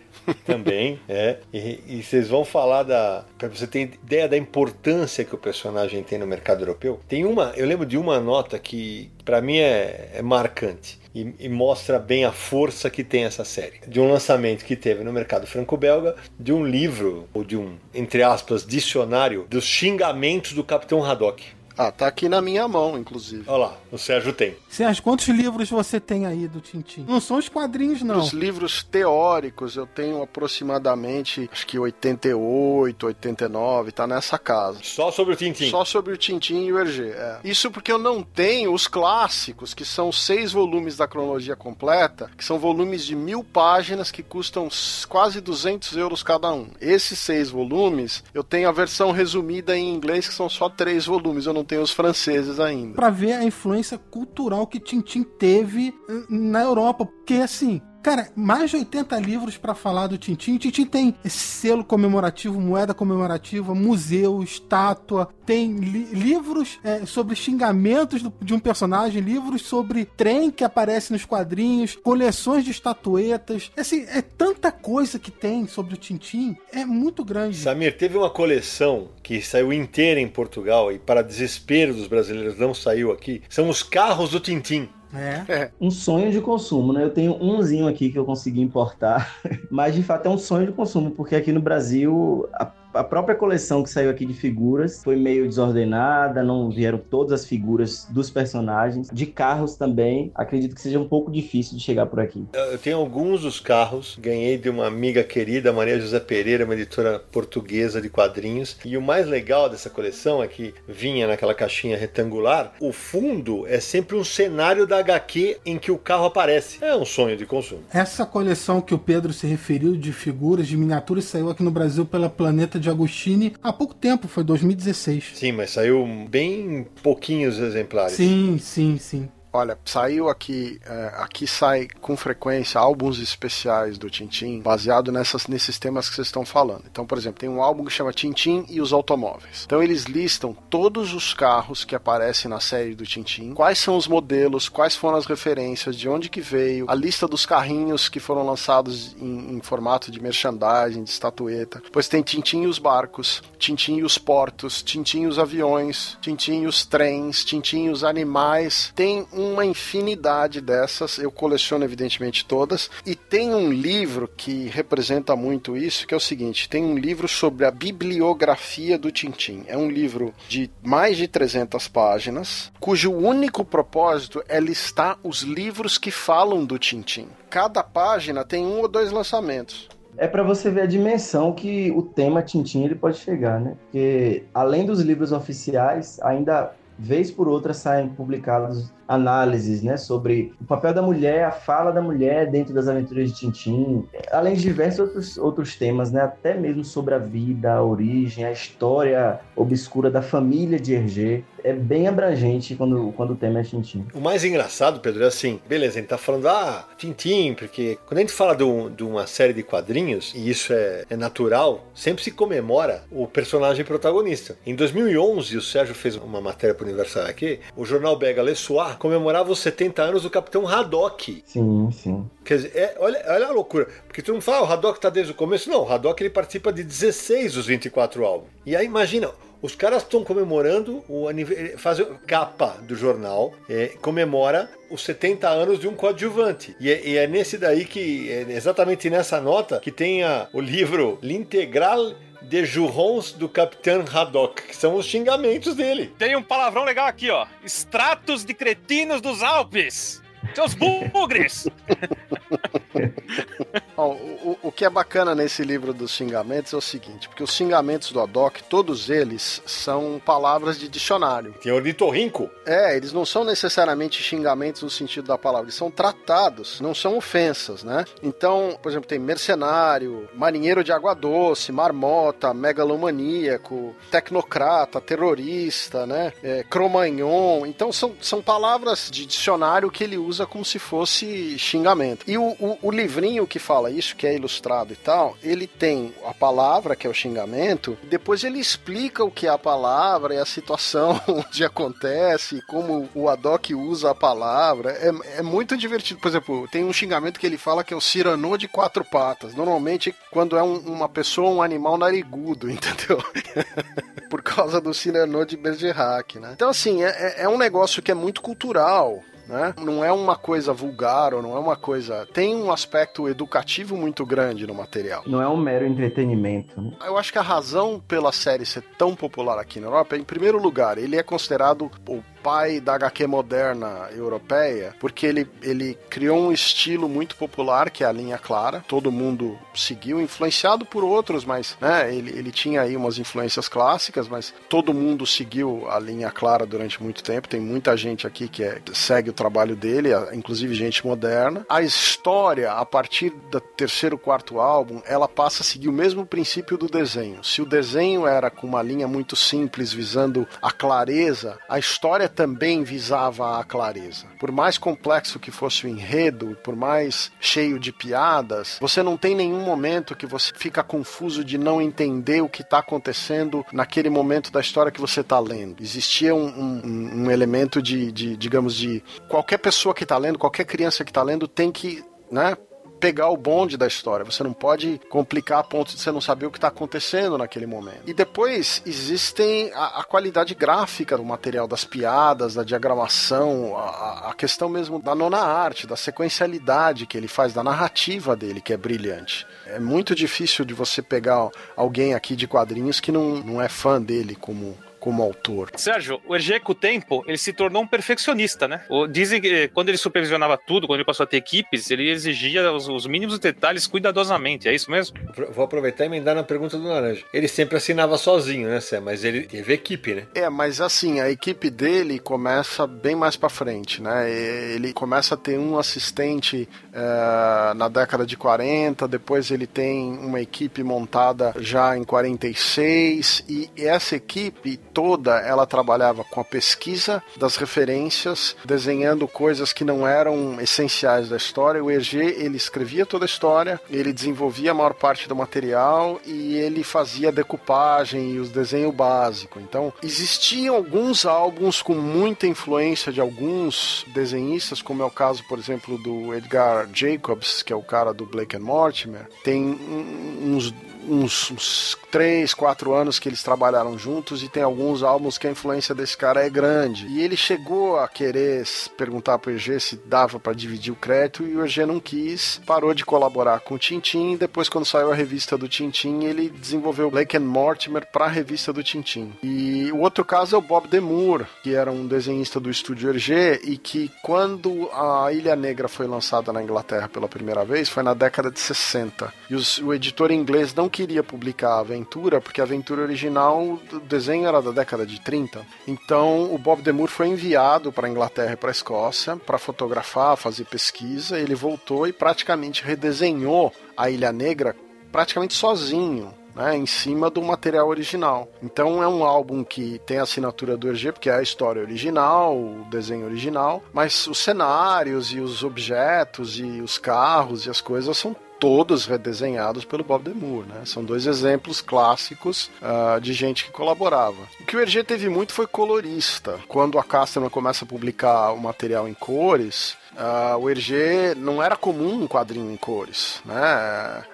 também, [laughs] é. E, e, vocês vão falar da. Pra você ter ideia da importância que o personagem tem no mercado europeu. Tem uma. Eu lembro de uma nota que, para mim, é, é marcante. E, e, mostra bem a força que tem essa série. De um lançamento que teve no mercado franco-belga, de um livro, ou de um, entre aspas, dicionário dos xingamentos do Capitão Haddock. Ah, tá aqui na minha mão, inclusive. Olha lá, o Sérgio tem. Sérgio, quantos livros você tem aí do Tintim? Não são os quadrinhos, não. Os livros teóricos eu tenho aproximadamente, acho que 88, 89, tá nessa casa. Só sobre o Tintim. Só sobre o Tintim e o Hergé. É. Isso porque eu não tenho os clássicos, que são seis volumes da cronologia completa, que são volumes de mil páginas que custam quase 200 euros cada um. Esses seis volumes, eu tenho a versão resumida em inglês, que são só três volumes. Eu não tenho os franceses ainda. Pra ver a influência cultural que Tintim teve eh, na Europa. Porque, assim, Cara, mais de 80 livros para falar do Tintim. Tintim tem selo comemorativo, moeda comemorativa, museu, estátua, tem li livros é, sobre xingamentos do, de um personagem, livros sobre trem que aparece nos quadrinhos, coleções de estatuetas. Assim, é tanta coisa que tem sobre o Tintim, é muito grande. Samir, teve uma coleção que saiu inteira em Portugal e, para desespero dos brasileiros, não saiu aqui. São os carros do Tintim. É. Um sonho de consumo, né? Eu tenho umzinho aqui que eu consegui importar, [laughs] mas de fato é um sonho de consumo, porque aqui no Brasil a a própria coleção que saiu aqui de figuras foi meio desordenada, não vieram todas as figuras dos personagens. De carros também, acredito que seja um pouco difícil de chegar por aqui. Eu tenho alguns dos carros, ganhei de uma amiga querida, Maria José Pereira, uma editora portuguesa de quadrinhos. E o mais legal dessa coleção é que vinha naquela caixinha retangular, o fundo é sempre um cenário da HQ em que o carro aparece. É um sonho de consumo. Essa coleção que o Pedro se referiu de figuras, de miniaturas, saiu aqui no Brasil pela Planeta de de Agostini há pouco tempo, foi 2016. Sim, mas saiu bem pouquinhos exemplares. Sim, sim, sim. Olha, saiu aqui, é, aqui sai com frequência álbuns especiais do Tintim, baseado nessas, nesses temas que vocês estão falando. Então, por exemplo, tem um álbum que chama Tintim e os Automóveis. Então, eles listam todos os carros que aparecem na série do Tintim, quais são os modelos, quais foram as referências, de onde que veio, a lista dos carrinhos que foram lançados em, em formato de merchandising, de estatueta. Depois tem Tintim e os barcos, Tintim e os portos, Tintim e os aviões, Tintim e os trens, Tintim e os animais. Tem um uma infinidade dessas, eu coleciono evidentemente todas, e tem um livro que representa muito isso, que é o seguinte, tem um livro sobre a bibliografia do Tintim. É um livro de mais de 300 páginas, cujo único propósito é listar os livros que falam do Tintim. Cada página tem um ou dois lançamentos é para você ver a dimensão que o tema Tintim ele pode chegar, né? Porque além dos livros oficiais, ainda vez por outra saem publicados análises né, sobre o papel da mulher, a fala da mulher dentro das aventuras de Tintim, além de diversos outros, outros temas, né, até mesmo sobre a vida, a origem, a história obscura da família de Hergé. É bem abrangente quando, quando o tema é Tintim. O mais engraçado, Pedro, é assim, beleza, a gente tá falando, ah, Tintim, porque quando a gente fala de, um, de uma série de quadrinhos, e isso é, é natural, sempre se comemora o personagem protagonista. Em 2011, o Sérgio fez uma matéria para o Universal aqui, o jornal belga Le Soir comemorava os 70 anos do Capitão Haddock. Sim, sim. Quer dizer, é, olha, olha a loucura. Porque tu não fala, ah, o Haddock tá desde o começo. Não, o Haddock ele participa de 16 dos 24 álbuns. E aí imagina, os caras estão comemorando o aniversário, faz capa do jornal, é, comemora os 70 anos de um coadjuvante. E é, e é nesse daí que, é exatamente nessa nota, que tem a, o livro L'Integral de jurrons do Capitão Haddock, que são os xingamentos dele. Tem um palavrão legal aqui, ó. Extratos de cretinos dos Alpes. Seus bugres! [laughs] Bom, o, o que é bacana nesse livro dos xingamentos é o seguinte, porque os xingamentos do Adoc, todos eles são palavras de dicionário. Tem ornitorrinco. É, eles não são necessariamente xingamentos no sentido da palavra, eles são tratados, não são ofensas, né? Então, por exemplo, tem mercenário, marinheiro de água doce, marmota, megalomaníaco, tecnocrata, terrorista, né? É, cromagnon. Então, são, são palavras de dicionário que ele usa como se fosse xingamento. E o, o, o livrinho que fala isso, que é ilustrado e tal, ele tem a palavra, que é o xingamento, depois ele explica o que é a palavra e a situação [laughs] onde acontece, como o Adoc usa a palavra. É, é muito divertido. Por exemplo, tem um xingamento que ele fala que é o Cyrano de quatro patas. Normalmente, quando é um, uma pessoa, um animal narigudo, [laughs] entendeu? Por causa do Cyrano de Bergerac, né? Então, assim, é, é um negócio que é muito cultural né? Não é uma coisa vulgar ou não é uma coisa. Tem um aspecto educativo muito grande no material. Não é um mero entretenimento. Né? Eu acho que a razão pela série ser tão popular aqui na Europa é, em primeiro lugar, ele é considerado o pai da HQ moderna europeia, porque ele, ele criou um estilo muito popular, que é a linha clara. Todo mundo seguiu, influenciado por outros, mas né, ele, ele tinha aí umas influências clássicas, mas todo mundo seguiu a linha clara durante muito tempo. Tem muita gente aqui que é, segue o trabalho dele, inclusive gente moderna. A história, a partir do terceiro, quarto álbum, ela passa a seguir o mesmo princípio do desenho. Se o desenho era com uma linha muito simples, visando a clareza, a história também visava a clareza. Por mais complexo que fosse o enredo, por mais cheio de piadas, você não tem nenhum momento que você fica confuso de não entender o que está acontecendo naquele momento da história que você está lendo. Existia um, um, um elemento de, de, digamos, de qualquer pessoa que está lendo, qualquer criança que está lendo tem que né, pegar o bonde da história. Você não pode complicar a ponto de você não saber o que está acontecendo naquele momento. E depois existem a, a, qualidade gráfica do material, das piadas, da diagramação, a, a, questão mesmo da nona arte, da sequencialidade que ele faz, da narrativa dele, que é brilhante. É muito difícil de você pegar alguém aqui de quadrinhos que não, não é fã dele como como autor. Sérgio, o Hergé, com o tempo, ele se tornou um perfeccionista, né? O, dizem que eh, quando ele supervisionava tudo, quando ele passou a ter equipes, ele exigia os, os mínimos detalhes cuidadosamente, é isso mesmo? Vou aproveitar e emendar na pergunta do Naranja. Ele sempre assinava sozinho, né, Sé? Mas ele teve equipe, né? É, mas assim, a equipe dele começa bem mais para frente, né? Ele começa a ter um assistente é, na década de 40, depois ele tem uma equipe montada já em 46, e essa equipe toda ela trabalhava com a pesquisa das referências, desenhando coisas que não eram essenciais da história. O EG ele escrevia toda a história, ele desenvolvia a maior parte do material e ele fazia a decupagem e os desenhos básicos. Então, existiam alguns álbuns com muita influência de alguns desenhistas, como é o caso, por exemplo, do Edgar Jacobs, que é o cara do Blake and Mortimer. Tem uns uns, uns 3, 4 anos que eles trabalharam juntos e tem alguns álbuns que a influência desse cara é grande. E ele chegou a querer perguntar pro EG se dava para dividir o crédito e o EG não quis, parou de colaborar com o Tintin. Depois, quando saiu a revista do Tintin, ele desenvolveu Blake and Mortimer para a revista do Tintin. E o outro caso é o Bob Demure, que era um desenhista do estúdio Hergé e que quando a Ilha Negra foi lançada na Inglaterra pela primeira vez, foi na década de 60. E os, o editor inglês não queria publicar a aventura, porque a aventura original, o desenho era da década de 30. Então o Bob Demure foi enviado para a Inglaterra e para a Escócia para fotografar, fazer pesquisa. Ele voltou e praticamente redesenhou a Ilha Negra praticamente sozinho. Né, em cima do material original. Então é um álbum que tem a assinatura do Hergé, porque é a história original, o desenho original, mas os cenários e os objetos e os carros e as coisas são todos redesenhados pelo Bob Demure, né? São dois exemplos clássicos uh, de gente que colaborava. O que o Hergé teve muito foi colorista. Quando a Casterman começa a publicar o material em cores, Uh, o Hergé não era comum um quadrinho em cores, né?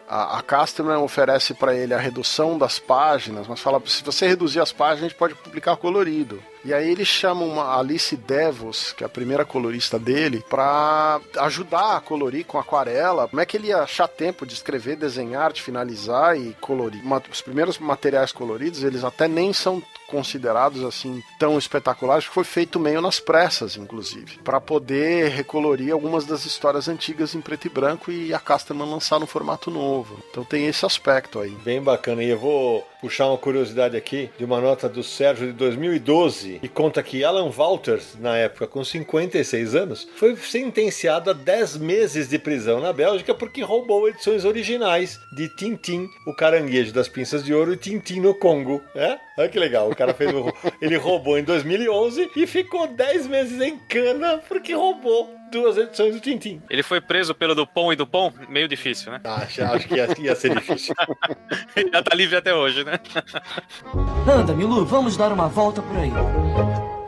A, a oferece para ele a redução das páginas, mas fala se você reduzir as páginas, a gente pode publicar colorido. E aí eles chamam uma Alice Devos, que é a primeira colorista dele, para ajudar a colorir com aquarela. Como é que ele ia achar tempo de escrever, desenhar, de finalizar e colorir? Os primeiros materiais coloridos, eles até nem são considerados assim tão espetaculares, que foi feito meio nas pressas, inclusive, para poder recolorir algumas das histórias antigas em preto e branco e a Casterman lançar no formato novo. Então tem esse aspecto aí. Bem bacana. E eu vou puxar uma curiosidade aqui de uma nota do Sérgio de 2012 e conta que Alan Walters, na época com 56 anos, foi sentenciado a 10 meses de prisão na Bélgica porque roubou edições originais de Tintim, o caranguejo das pinças de ouro e Tintim no Congo. É? Olha que legal. O cara fez o, ele roubou em 2011 e ficou 10 meses em cana porque roubou duas edições do Tintim. Ele foi preso pelo Dupont e Dupont? Meio difícil, né? Acho, acho que ia, ia ser difícil. ele [laughs] já tá livre até hoje, né? Anda, Milu, vamos dar uma volta por aí.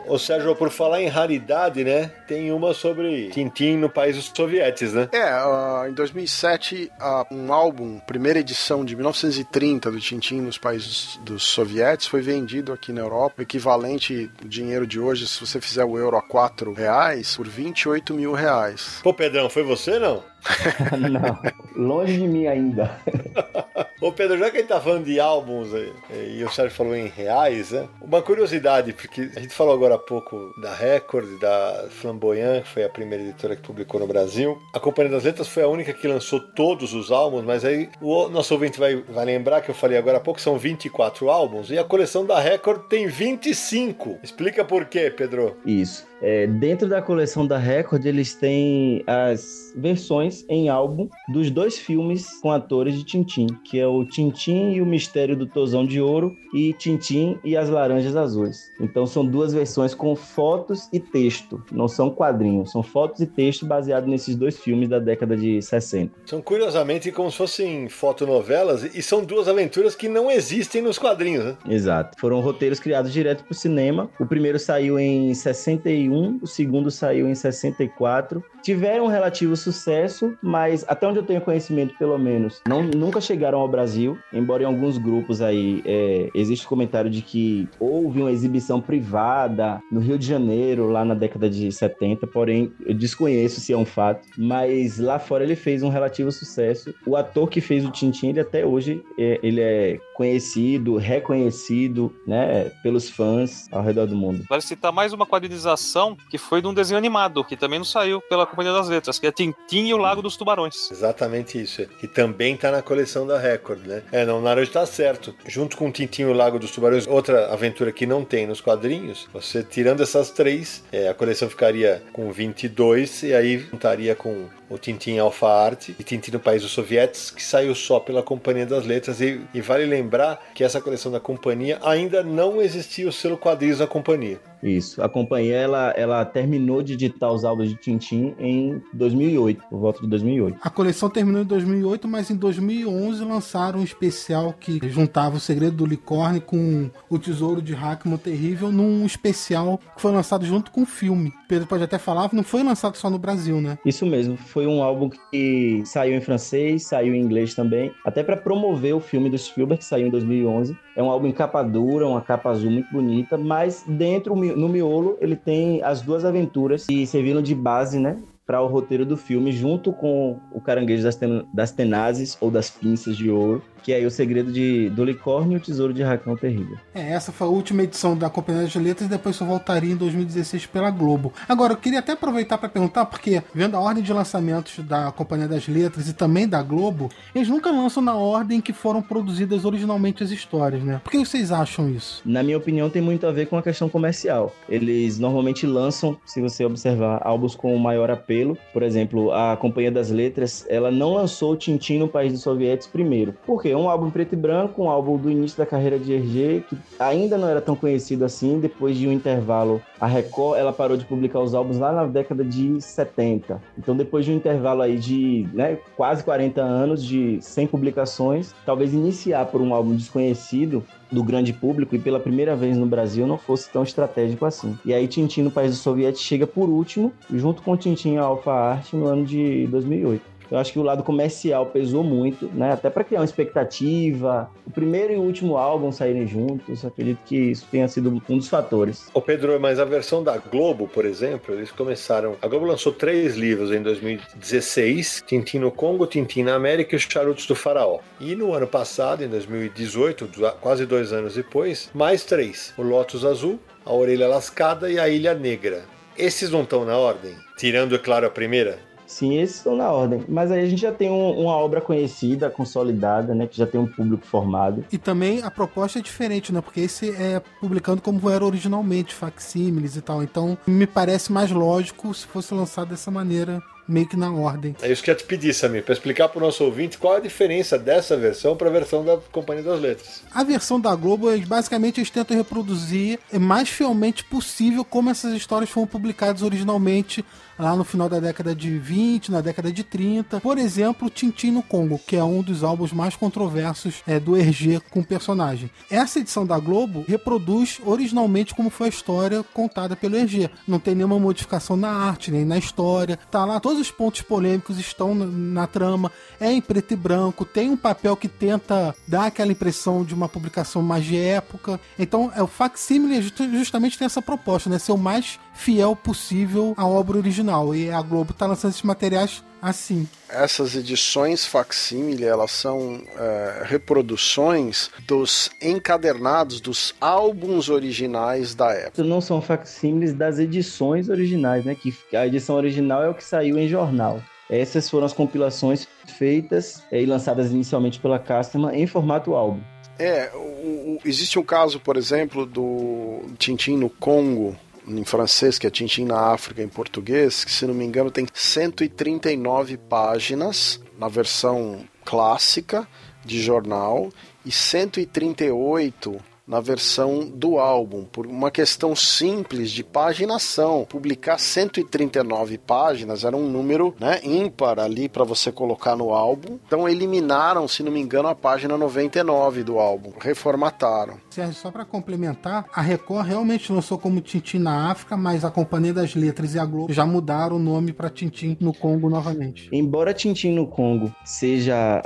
Ô Sérgio, por falar em raridade, né? Tem uma sobre Tintin no país dos sovietes, né? É, uh, em 2007, uh, um álbum, primeira edição de 1930 do Tintin nos países dos sovietes, foi vendido aqui na Europa, equivalente ao dinheiro de hoje, se você fizer o euro a 4 reais, por 28 mil reais. Pô, Pedrão, foi você não? [laughs] não, longe de mim ainda. [laughs] Ô Pedro, já que a gente tá falando de álbuns aí, e o Sérgio falou em reais, né? Uma curiosidade, porque a gente falou agora há pouco da Record, da Flamboyant, que foi a primeira editora que publicou no Brasil. A Companhia das Letras foi a única que lançou todos os álbuns, mas aí o nosso ouvinte vai, vai lembrar que eu falei agora há pouco, são 24 álbuns, e a coleção da Record tem 25. Explica por quê, Pedro? Isso. É, dentro da coleção da Record, eles têm as versões em álbum dos dois filmes com atores de Tintim, que é o Tintim e o Mistério do Tozão de Ouro e Tintim e as Laranjas Azuis. Então são duas versões com fotos e texto, não são quadrinhos, são fotos e texto baseados nesses dois filmes da década de 60. São curiosamente como se fossem fotonovelas e são duas aventuras que não existem nos quadrinhos, né? Exato. Foram roteiros criados direto para o cinema. O primeiro saiu em 61, o segundo saiu em 64. Tiveram um relativo sucesso, mas até onde eu tenho conhecimento, pelo menos, não, nunca chegaram ao Brasil, embora em alguns grupos aí é, existe comentário de que houve uma exibição privada no Rio de Janeiro, lá na década de 70, porém eu desconheço se é um fato, mas lá fora ele fez um relativo sucesso. O ator que fez o Tintin, ele até hoje é, ele é conhecido, reconhecido, né, pelos fãs ao redor do mundo. Vale citar mais uma quadrinização que foi de um desenho animado, que também não saiu pela Companhia das Letras, que é Tintin e o Lago dos Tubarões. Exatamente isso. Que também tá na coleção da Record, né? É, não, o Naranjo tá certo. Junto com Tintin e o Lago dos Tubarões, outra aventura que não tem nos quadrinhos, você tirando essas três, é, a coleção ficaria com 22 e aí juntaria com o Tintin Alpha Art e Tintin no País dos Sovietes, que saiu só pela Companhia das Letras. E, e, vale lembrar que essa coleção da companhia ainda não existia o selo quadrinhos da companhia. Isso. A companhia ela, ela terminou de editar os álbuns de Tintin em 2008, por volta de 2008. A coleção terminou em 2008, mas em 2011 lançaram um especial que juntava o Segredo do Licórnio com o Tesouro de Hackman Terrível num especial que foi lançado junto com o filme. Pedro pode até falar, não foi lançado só no Brasil, né? Isso mesmo. Foi um álbum que saiu em francês, saiu em inglês também, até para promover o filme do Spielberg que saiu em 2011. É um álbum em capa dura, uma capa azul muito bonita, mas dentro no miolo ele tem as duas aventuras que serviram de base, né, para o roteiro do filme, junto com o Caranguejo das, ten das Tenazes ou das Pinças de Ouro, que é aí o segredo de, do Licórnio e o Tesouro de Racão Terrível. É, essa foi a última edição da Companhia das Letras e depois só voltaria em 2016 pela Globo. Agora, eu queria até aproveitar para perguntar, porque vendo a ordem de lançamentos da Companhia das Letras e também da Globo, eles nunca lançam na ordem que foram produzidas originalmente as histórias, né? Por que vocês acham isso? Na minha opinião, tem muito a ver com a questão comercial. Eles normalmente lançam, se você observar, álbuns com maior apelo. Por exemplo, a Companhia das Letras, ela não lançou o Tintin no país dos sovietes primeiro. Por quê? Um álbum preto e branco, um álbum do início da carreira de Hergé, que ainda não era tão conhecido assim. Depois de um intervalo, a Record ela parou de publicar os álbuns lá na década de 70. Então, depois de um intervalo aí de né, quase 40 anos de sem publicações, talvez iniciar por um álbum desconhecido do grande público e pela primeira vez no Brasil não fosse tão estratégico assim. E aí Tintin no país do soviético chega por último, junto com Tintin Alpha Art no ano de 2008. Eu acho que o lado comercial pesou muito, né? Até para criar uma expectativa. O primeiro e o último álbum saírem juntos, acredito que isso tenha sido um dos fatores. Ô Pedro, mas a versão da Globo, por exemplo, eles começaram. A Globo lançou três livros em 2016: Tintin no Congo, Tintin na América e Os Charutos do Faraó. E no ano passado, em 2018, quase dois anos depois, mais três: O Lotus Azul, A Orelha Lascada e A Ilha Negra. Esses não estão na ordem? Tirando, é claro, a primeira? Sim, esses estão na ordem. Mas aí a gente já tem um, uma obra conhecida, consolidada, né? Que já tem um público formado. E também a proposta é diferente, né? Porque esse é publicando como era originalmente, facsímiles e tal. Então, me parece mais lógico se fosse lançado dessa maneira meio que na ordem. É isso que eu ia te pedir, Samir, para explicar para o nosso ouvinte qual a diferença dessa versão para a versão da Companhia das Letras. A versão da Globo, eles, basicamente, eles tentam reproduzir o mais fielmente possível como essas histórias foram publicadas originalmente lá no final da década de 20, na década de 30. Por exemplo, Tintin no Congo, que é um dos álbuns mais controversos é, do Hergé com o personagem. Essa edição da Globo reproduz originalmente como foi a história contada pelo Hergé. Não tem nenhuma modificação na arte, nem na história. Tá lá, todos os pontos polêmicos estão na, trama. É em preto e branco, tem um papel que tenta dar aquela impressão de uma publicação mais de época. Então, é o facsímile justamente tem essa proposta, né? Ser o mais fiel possível à obra original. E a Globo está lançando esses materiais assim. Essas edições facsímile, elas são é, reproduções dos encadernados dos álbuns originais da época. Não são facsímiles das edições originais, né? Que a edição original é o que saiu em jornal. Essas foram as compilações feitas e lançadas inicialmente pela Casterman em formato álbum. É, o, o, existe um caso, por exemplo, do Tintin no Congo, em francês, que é Tintin na África em português, que se não me engano tem 139 páginas na versão clássica de jornal e 138 na versão do álbum, por uma questão simples de paginação. Publicar 139 páginas era um número né, ímpar ali para você colocar no álbum. Então eliminaram, se não me engano, a página 99 do álbum, reformataram. Sérgio, só para complementar, a Record realmente lançou como Tintin na África, mas a Companhia das Letras e a Globo já mudaram o nome para Tintin no Congo novamente. Embora Tintin no Congo seja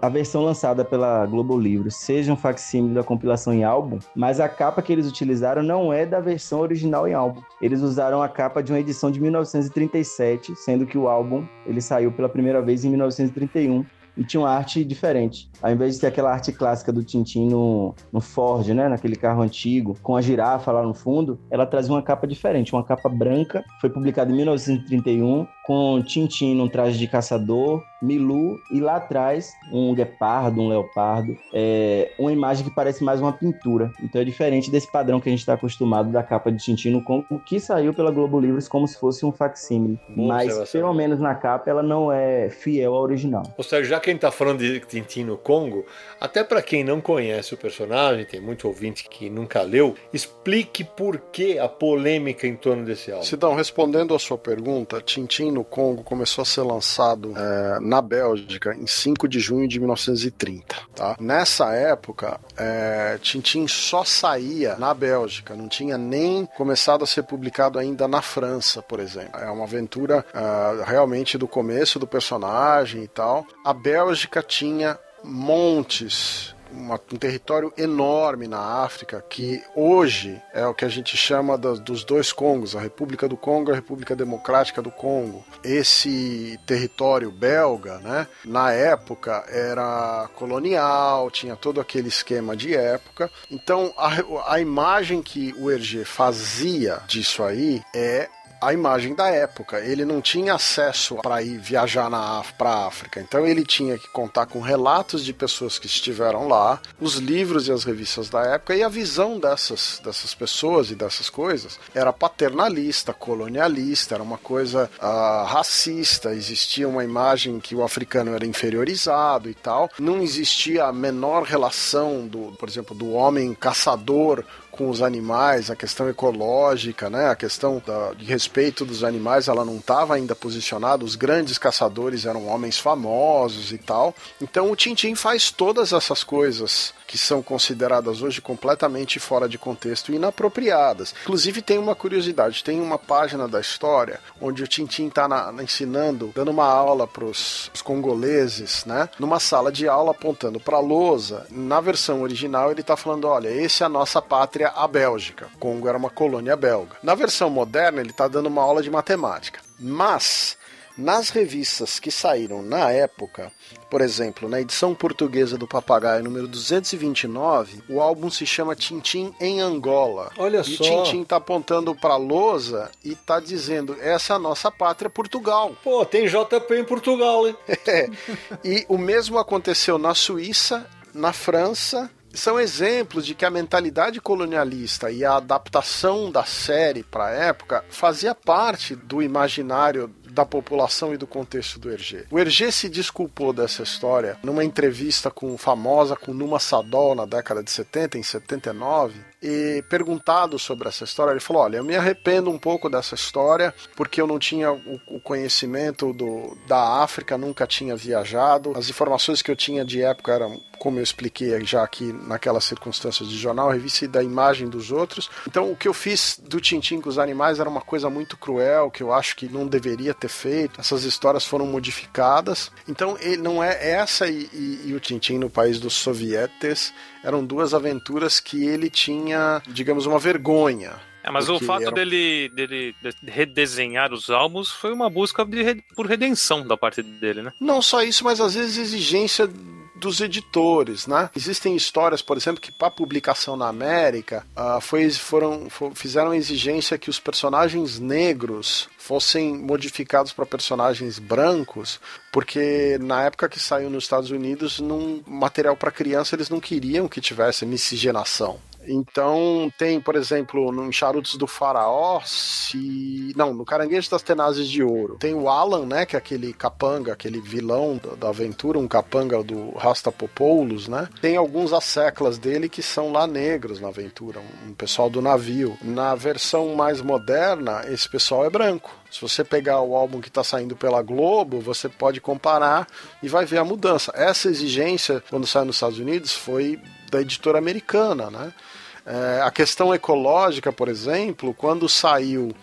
a versão lançada pela Globo Livro, seja um facsímile da compilação em álbum, álbum, mas a capa que eles utilizaram não é da versão original em álbum. Eles usaram a capa de uma edição de 1937, sendo que o álbum ele saiu pela primeira vez em 1931 e tinha uma arte diferente. Ao invés de ter aquela arte clássica do Tintin no, no Ford, né, naquele carro antigo, com a girafa lá no fundo, ela trazia uma capa diferente, uma capa branca. Foi publicada em 1931 com Tintin num traje de caçador, Milu e lá atrás um guepardo, um leopardo, é uma imagem que parece mais uma pintura. Então é diferente desse padrão que a gente está acostumado da capa de Tintin no Congo, que saiu pela Globo Livros como se fosse um facsímile. Mas pelo menos na capa ela não é fiel ao original. Ou seja, já que a gente tá falando de Tintin no Congo, até para quem não conhece o personagem, tem muito ouvinte que nunca leu, explique por que a polêmica em torno desse álbum. Sidão, respondendo a sua pergunta, Tintin no Congo começou a ser lançado é, na Bélgica em 5 de junho de 1930. Tá? Nessa época, é, Tintin só saía na Bélgica, não tinha nem começado a ser publicado ainda na França, por exemplo. É uma aventura é, realmente do começo do personagem e tal. A Bélgica tinha montes uma, um território enorme na África que hoje é o que a gente chama da, dos dois Congos, a República do Congo e a República Democrática do Congo. Esse território belga, né, na época era colonial, tinha todo aquele esquema de época. Então a, a imagem que o Hergé fazia disso aí é a imagem da época. Ele não tinha acesso para ir viajar para a África, então ele tinha que contar com relatos de pessoas que estiveram lá, os livros e as revistas da época e a visão dessas, dessas pessoas e dessas coisas era paternalista, colonialista, era uma coisa uh, racista. Existia uma imagem que o africano era inferiorizado e tal. Não existia a menor relação do, por exemplo, do homem caçador com os animais, a questão ecológica, né, a questão da, de respeito dos animais, ela não estava ainda posicionada. Os grandes caçadores eram homens famosos e tal. Então o Tintin faz todas essas coisas que são consideradas hoje completamente fora de contexto e inapropriadas. Inclusive tem uma curiosidade, tem uma página da história onde o Tintin está ensinando, dando uma aula para os congoleses, né? Numa sala de aula apontando para a lousa. Na versão original ele está falando, olha, esse é a nossa pátria, a Bélgica. Congo era uma colônia belga. Na versão moderna ele está dando uma aula de matemática. Mas nas revistas que saíram na época, por exemplo, na edição portuguesa do Papagaio número 229, o álbum se chama Tintim em Angola. Olha e só. E Tintim tá apontando para lousa e tá dizendo: essa é a nossa pátria Portugal. Pô, tem JP em Portugal, hein? [laughs] é. E o mesmo aconteceu na Suíça, na França são exemplos de que a mentalidade colonialista e a adaptação da série para a época fazia parte do imaginário da população e do contexto do Hergé. O Hergé se desculpou dessa história numa entrevista com famosa com Numa Sadol na década de 70, em 79, e perguntado sobre essa história, ele falou: Olha, eu me arrependo um pouco dessa história porque eu não tinha o, conhecimento do, da África, nunca tinha viajado. As informações que eu tinha de época eram, como eu expliquei já aqui naquelas circunstâncias de jornal, revista da imagem dos outros. Então, o que eu fiz do Tintim com os animais era uma coisa muito cruel, que eu acho que não deveria ter feito. Essas histórias foram modificadas. Então, ele não é essa e, e, e o Tintim no país dos sovietes eram duas aventuras que ele tinha, digamos, uma vergonha. É, mas o fato era... dele, dele redesenhar os álbuns foi uma busca de, por redenção da parte dele, né? Não só isso, mas às vezes exigência dos editores, né? Existem histórias, por exemplo, que para publicação na América uh, foi, foram, for, fizeram exigência que os personagens negros fossem modificados para personagens brancos, porque na época que saiu nos Estados Unidos, num material para criança eles não queriam que tivesse miscigenação. Então tem, por exemplo, no Charutos do Faraó, se. Não, no Caranguejo das Tenazes de Ouro. Tem o Alan, né? Que é aquele capanga, aquele vilão da, aventura, um capanga do Rastapopoulos, né? Tem alguns asseclas dele que são lá negros na aventura, um pessoal do navio. Na versão mais moderna, esse pessoal é branco. Se você pegar o álbum que está saindo pela Globo, você pode comparar e vai ver a mudança. Essa exigência, quando saiu nos Estados Unidos, foi da editora americana, né? É, a questão ecológica, por exemplo, quando saiu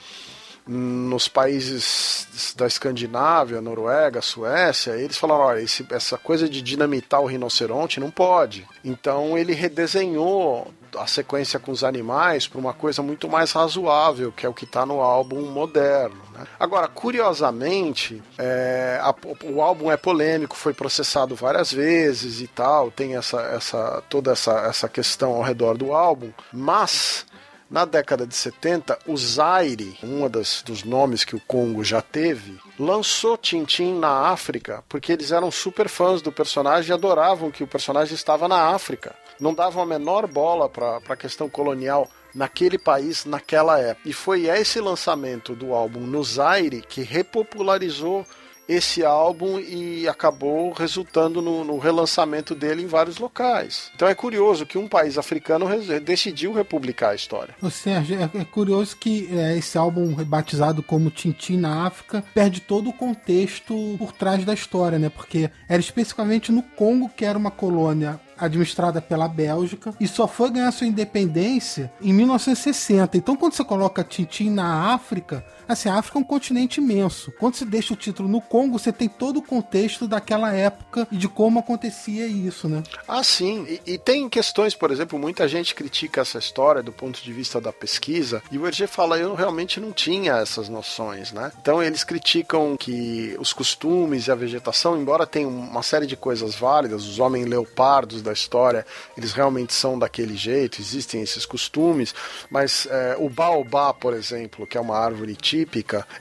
nos países da Escandinávia, Noruega, Suécia, eles falaram: olha, esse, essa coisa de dinamitar o rinoceronte não pode. Então ele redesenhou a sequência com os animais para uma coisa muito mais razoável, que é o que está no álbum moderno. Né? Agora, curiosamente, é, a, o álbum é polêmico, foi processado várias vezes e tal, tem essa, essa toda essa, essa questão ao redor do álbum, mas na década de 70, o Zaire, um dos nomes que o Congo já teve, lançou Tintin na África porque eles eram super fãs do personagem e adoravam que o personagem estava na África. Não davam a menor bola para a questão colonial naquele país, naquela época. E foi esse lançamento do álbum no Zaire que repopularizou esse álbum e acabou resultando no, no, relançamento dele em vários locais. Então é curioso que um país africano decidiu republicar a história. O Sérgio, é, é curioso que é, esse álbum batizado como Tintin na África perde todo o contexto por trás da história, né? Porque era especificamente no Congo que era uma colônia administrada pela Bélgica e só foi ganhar sua independência em 1960. Então, quando você coloca Tintin na África, assim, a África é um continente imenso. Quando você deixa o título no Congo, você tem todo o contexto daquela época e de como acontecia isso, né? Ah, sim. E, e tem questões, por exemplo, muita gente critica essa história do ponto de vista da pesquisa e o Hergé fala, eu realmente não tinha essas noções, né? Então, eles criticam que os costumes e a vegetação, embora tenham uma série de coisas válidas, os homens leopardos da da história, eles realmente são daquele jeito, existem esses costumes, mas é, o baobá, por exemplo, que é uma árvore típica,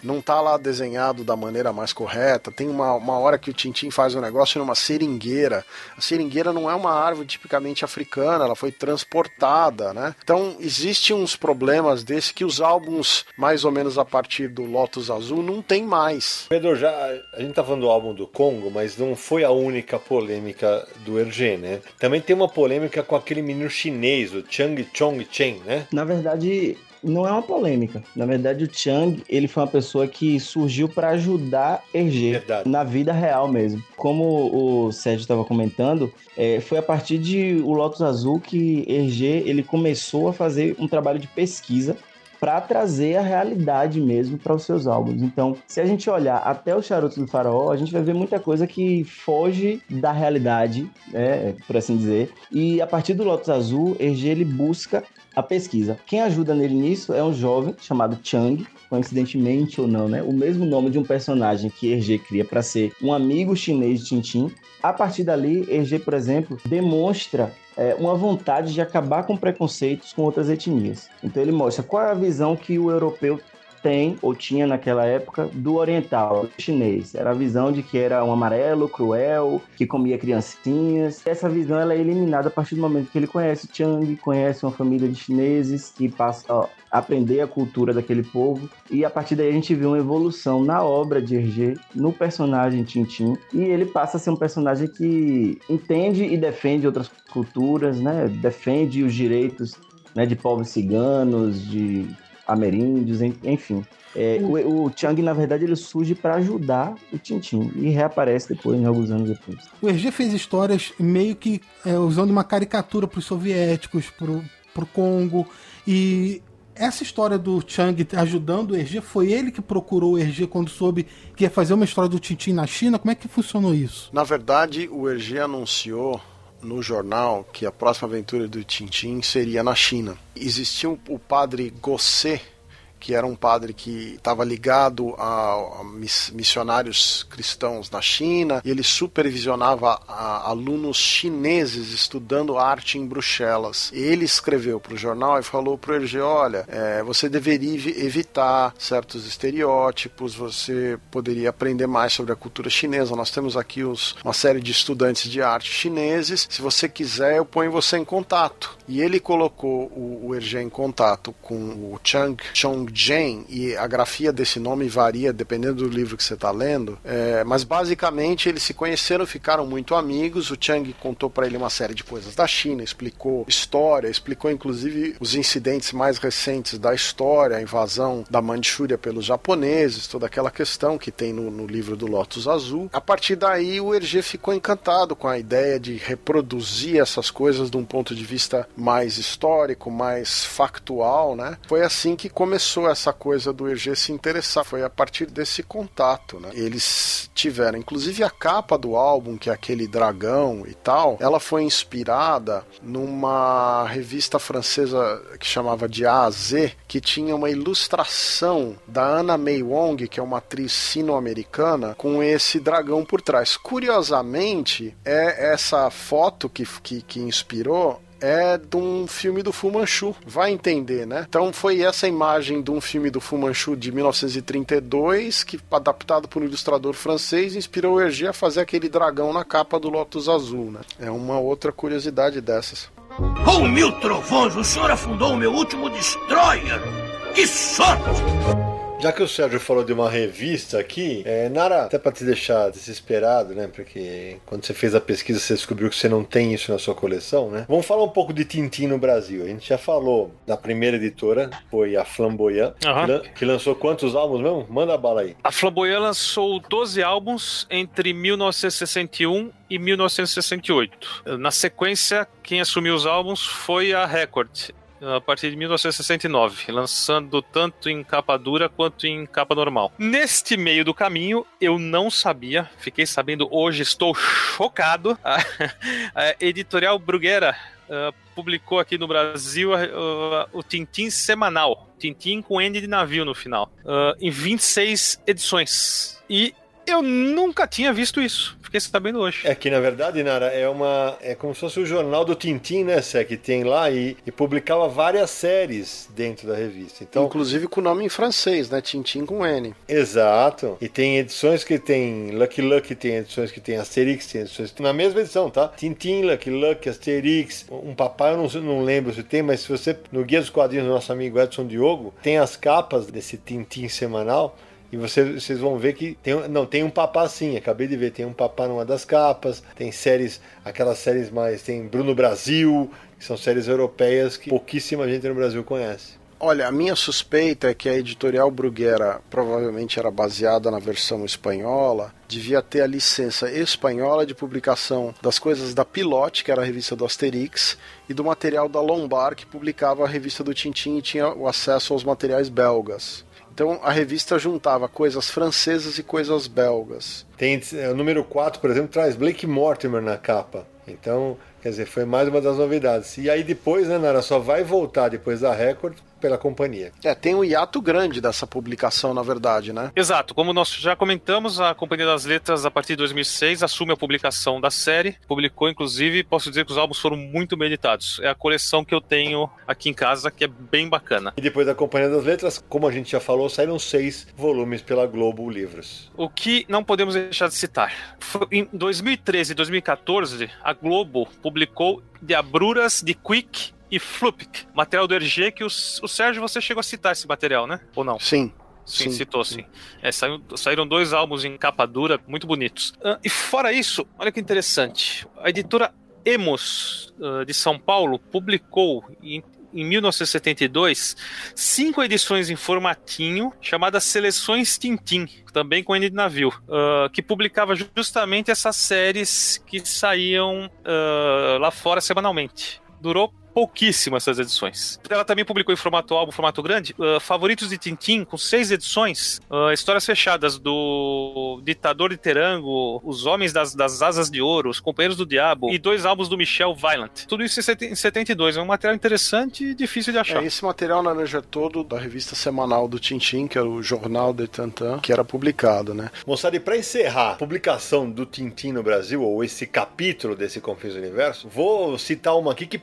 não está lá desenhado da maneira mais correta. Tem uma, uma hora que o Tintim faz um negócio numa seringueira. A seringueira não é uma árvore tipicamente africana, ela foi transportada, né? Então, existem uns problemas desse que os álbuns, mais ou menos a partir do Lotus Azul, não tem mais. Pedro, já a gente tá falando do álbum do Congo, mas não foi a única polêmica do Hergé, né? Também tem uma polêmica com aquele menino chinês, o Chang Chong Chen, né? Na verdade, não é uma polêmica. Na verdade, o Chang, ele foi uma pessoa que surgiu para ajudar Hergé na vida real mesmo. Como o Sérgio estava comentando, é, foi a partir de o Lotus Azul que Hergé ele começou a fazer um trabalho de pesquisa para trazer a realidade mesmo para os seus álbuns. Então, se a gente olhar até o Charuto do Faraó, a gente vai ver muita coisa que foge da realidade, né, por assim dizer. E a partir do Lotus Azul, Hergé ele busca a pesquisa. Quem ajuda nele nisso é um jovem chamado Chang, coincidentemente ou não, né? O mesmo nome de um personagem que Hergé cria para ser um amigo chinês de Tintin. A partir dali, Hergé, por exemplo, demonstra é, uma vontade de acabar com preconceitos com outras etnias. Então ele mostra qual é a visão que o europeu tem, ou tinha naquela época, do oriental, do chinês. Era a visão de que era um amarelo, cruel, que comia criancinhas. Essa visão ela é eliminada a partir do momento que ele conhece o Chang, conhece uma família de chineses que passa a aprender a cultura daquele povo. E a partir daí a gente vê uma evolução na obra de Hergé, no personagem Tintin. E ele passa a ser um personagem que entende e defende outras culturas, né? Defende os direitos né, de povos ciganos, de ameríndios, enfim. É, o, o Chang, na verdade, ele surge para ajudar o Tintin e reaparece depois, né, alguns anos depois. O Hergé fez histórias meio que é, usando uma caricatura para os soviéticos, para o Congo, e essa história do Chang ajudando o Hergé, foi ele que procurou o Hergé quando soube que ia fazer uma história do Tintin na China? Como é que funcionou isso? Na verdade, o Hergé anunciou no jornal que a próxima aventura do Tintin seria na China. Existia o padre Gosset, que era um padre que estava ligado a, missionários cristãos na China, e ele supervisionava a, alunos chineses estudando arte em Bruxelas. Ele escreveu para o jornal e falou para o Hergé: olha, é, você deveria evitar certos estereótipos, você poderia aprender mais sobre a cultura chinesa. Nós temos aqui os, uma série de estudantes de arte chineses. Se você quiser, eu ponho você em contato. E ele colocou o, o Hergé em contato com o Chang Chong Jen, e a grafia desse nome varia dependendo do livro que você está lendo, é, mas basicamente eles se conheceram, ficaram muito amigos. O Chang contou para ele uma série de coisas da China, explicou história, explicou inclusive os incidentes mais recentes da história, a invasão da Manchúria pelos japoneses, toda aquela questão que tem no, no livro do Lotus Azul. A partir daí, o Hergé ficou encantado com a ideia de reproduzir essas coisas de um ponto de vista mais histórico, mais factual, né? Foi assim que começou começou essa coisa do Hergé se interessar. Foi a partir desse contato, né? Eles tiveram, inclusive a capa do álbum, que é aquele dragão e tal, ela foi inspirada numa revista francesa que chamava de A a Z, que tinha uma ilustração da Anna May Wong, que é uma atriz sino-americana, com esse dragão por trás. Curiosamente, é essa foto que, que, que inspirou é de um filme do Fu Manchu. Vai entender, né? Então foi essa imagem de um filme do Fu Manchu de 1932 que, adaptado por um ilustrador francês, inspirou o Hergé a fazer aquele dragão na capa do Lotus Azul, né? É uma outra curiosidade dessas. Com mil trovões, o senhor afundou o meu último destroyer! Que sorte! Já que o Sérgio falou de uma revista aqui, é, Nara, até para te deixar desesperado, né? Porque quando você fez a pesquisa você descobriu que você não tem isso na sua coleção, né? Vamos falar um pouco de Tintin no Brasil. A gente já falou da primeira editora, foi a Flamboyant, uhum. que lançou quantos álbuns mesmo? Manda a bala aí. A Flamboyant lançou 12 álbuns entre 1961 e 1968. Na sequência, quem assumiu os álbuns foi a Record a partir de 1969, lançando tanto em capa dura quanto em capa normal. Neste meio do caminho, eu não sabia, fiquei sabendo hoje, estou chocado. A, a editorial Bruguera uh, publicou aqui no Brasil uh, uh, o Tintim semanal. Tintim com N de navio no final. em 26 edições. E eu nunca tinha visto isso. Fiquei sabendo hoje. É que, na verdade, Nara, é uma. É como se fosse o jornal do Tintim, né, Sé, que tem lá e, e publicava várias séries dentro da revista. Então, Inclusive com nome em francês, né? Tintim com N. Exato. E tem edições que tem Lucky Lucky, tem edições que tem Asterix, tem edições que na mesma edição, tá? Tintim, Lucky Lucky, Asterix. Um papai, eu não, não lembro se tem, mas se você. No Guia dos Quadrinhos do nosso amigo Edson Diogo, tem as capas desse Tintim semanal. E você, vocês vão ver que tem, não, tem um papá sim, acabei de ver, tem um papá numa das capas, tem séries, aquelas séries mais, tem Bruno Brasil, que são séries europeias que pouquíssima gente no Brasil conhece. Olha, a minha suspeita é que a editorial Bruguera provavelmente era baseada na versão espanhola, devia ter a licença espanhola de publicação das coisas da Pilote, que era a revista do Asterix, e do material da Lombard, que publicava a revista do Tintin e tinha o acesso aos materiais belgas. Então a revista juntava coisas francesas e coisas belgas. Tem é, o número 4, por exemplo, traz Blake Mortimer na capa. Então, quer dizer, foi mais uma das novidades. E aí depois, né, Nara, só vai voltar depois da Record pela companhia. É, tem um hiato grande dessa publicação, na verdade, né? Exato, como nós já comentamos, a Companhia das Letras, a partir de 2006, assume a publicação da série, publicou, inclusive, posso dizer que os álbuns foram muito bem editados. É a coleção que eu tenho aqui em casa, que é bem bacana. E depois da Companhia das Letras, como a gente já falou, saíram seis volumes pela Globo Livros. O que não podemos deixar de citar. Foi em 2013 e 2014, a Globo publicou Diabruras de Quick e Flupik, material do RG que o, o Sérgio, você chegou a citar esse material, né? Ou não? Sim. Sim, Sim, citou sim. É, saiu- saíram dois álbuns em capa dura muito bonitos. Ah, e fora isso, olha que interessante. A editora Emos ah, de São Paulo publicou em, em 1972 cinco edições em formatinho chamadas Seleções Tintim, também com N de navio, ah, que publicava justamente essas séries que saíam lá fora semanalmente. Durou pouquíssimo essas edições. Ela também publicou em formato álbum, formato grande, uh, Favoritos de Tintim, com seis edições, uh, histórias fechadas do Ditador de Terango, Os Homens das, das Asas de Ouro, Os Companheiros do Diabo e dois álbuns do Michel Violent. Tudo isso em seten- em 72. É um material interessante e difícil de achar. É, esse material laranja é todo da revista semanal do Tintim, que era o Jornal de Tantan, que era publicado, né? Moçada, e para encerrar a publicação do Tintim no Brasil, ou esse capítulo desse Confuso Universo, vou citar uma aqui que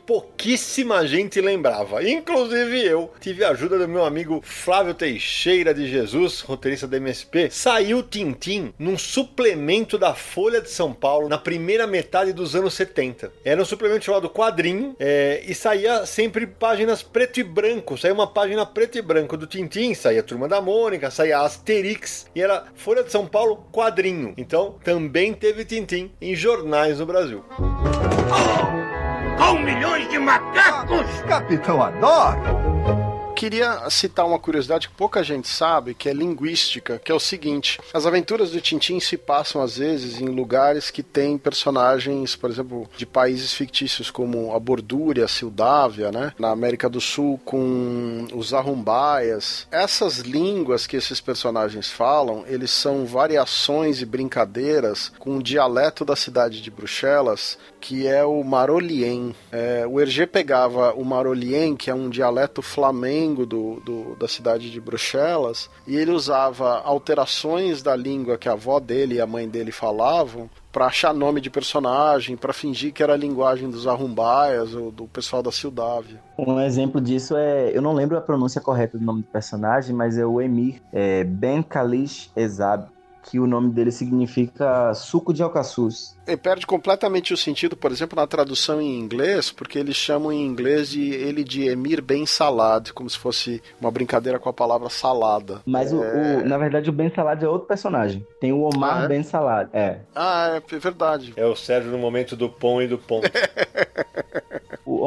pouquíssima gente lembrava. Inclusive eu tive a ajuda do meu amigo Flávio Teixeira de Jesus, roteirista da MSP. Saiu Tintim num suplemento da Folha de São Paulo na primeira metade dos anos 70. Era um suplemento chamado Quadrinho é, e saía sempre páginas preto e branco. Saía uma página preto e branco do Tintim, saía Turma da Mônica, saía Asterix e era Folha de São Paulo Quadrinho. Então também teve Tintim em jornais no Brasil. [laughs] Com milhões de macacos! Capitão Adoro! Queria citar uma curiosidade que pouca gente sabe, que é linguística, que é o seguinte: as aventuras do Tintim se passam às vezes em lugares que têm personagens, por exemplo, de países fictícios como a Bordúria, a Sildávia, né? Na América do Sul com os Arrumbaias. Essas línguas que esses personagens falam, eles são variações e brincadeiras com o dialeto da cidade de Bruxelas, que é o Marolien. É, o Hergé pegava o Marolien, que é um dialeto flamengo do, do- da cidade de Bruxelas, e ele usava alterações da língua que a avó dele e a mãe dele falavam para achar nome de personagem, para fingir que era a linguagem dos arrumbaias ou do pessoal da Sildávia. Um exemplo disso é, eu não lembro a pronúncia correta do nome do personagem, mas é o Emir é Ben Kalish Ezab, que o nome dele significa suco de alcaçuz. Ele perde completamente o sentido, por exemplo, na tradução em inglês, porque eles chamam em inglês de ele de Emir Ben Salad, como se fosse uma brincadeira com a palavra salada. Mas o, o- na verdade o Ben Salad é outro personagem. Tem o Omar Ah, é? Ben Salad. É. Ah, é verdade. É o Sérgio no momento do pão e do ponto. [laughs]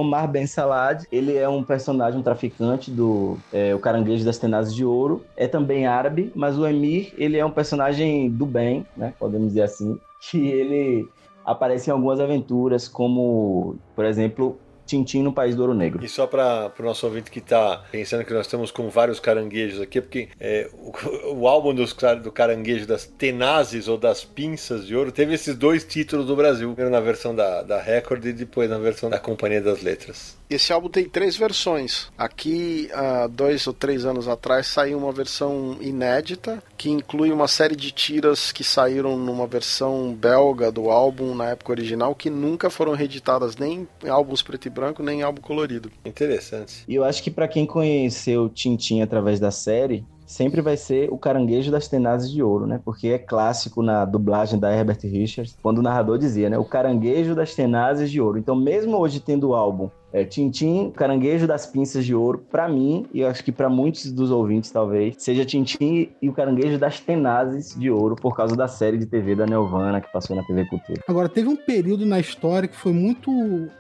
Omar Ben Salad, ele é um personagem, um traficante do é, o Caranguejo das Tenazes de Ouro. É também árabe, mas o Emir, ele é um personagem do bem, né? Podemos dizer assim. Que ele aparece em algumas aventuras, como, por exemplo, Tintim no País do Ouro Negro. E só para o nosso ouvinte que está pensando que nós estamos com vários caranguejos aqui, porque é, o, [laughs] o álbum dos, do caranguejo das tenazes ou das pinças de ouro teve esses dois títulos do Brasil. Primeiro na versão da, da Record e depois na versão da Companhia das Letras. Esse álbum tem três versões. Aqui, há dois ou três anos atrás, saiu uma versão inédita, que inclui uma série de tiras que saíram numa versão belga do álbum na época original, que nunca foram reeditadas nem em álbuns preto e branco, nem em álbum colorido. Interessante. E eu acho que pra quem conheceu Tintim através da série, sempre vai ser o Caranguejo das Tenazes de Ouro, né? Porque é clássico na dublagem da Herbert Richards, quando o narrador dizia, né? O Caranguejo das Tenazes de Ouro. Então, mesmo hoje tendo o álbum é, Tintim, Caranguejo das Pinças de Ouro, pra mim, e eu acho que pra muitos dos ouvintes talvez, seja Tintim e o Caranguejo das Tenazes de Ouro, por causa da série de TV da Nelvana que passou na TV Cultura. Agora, teve um período na história que foi muito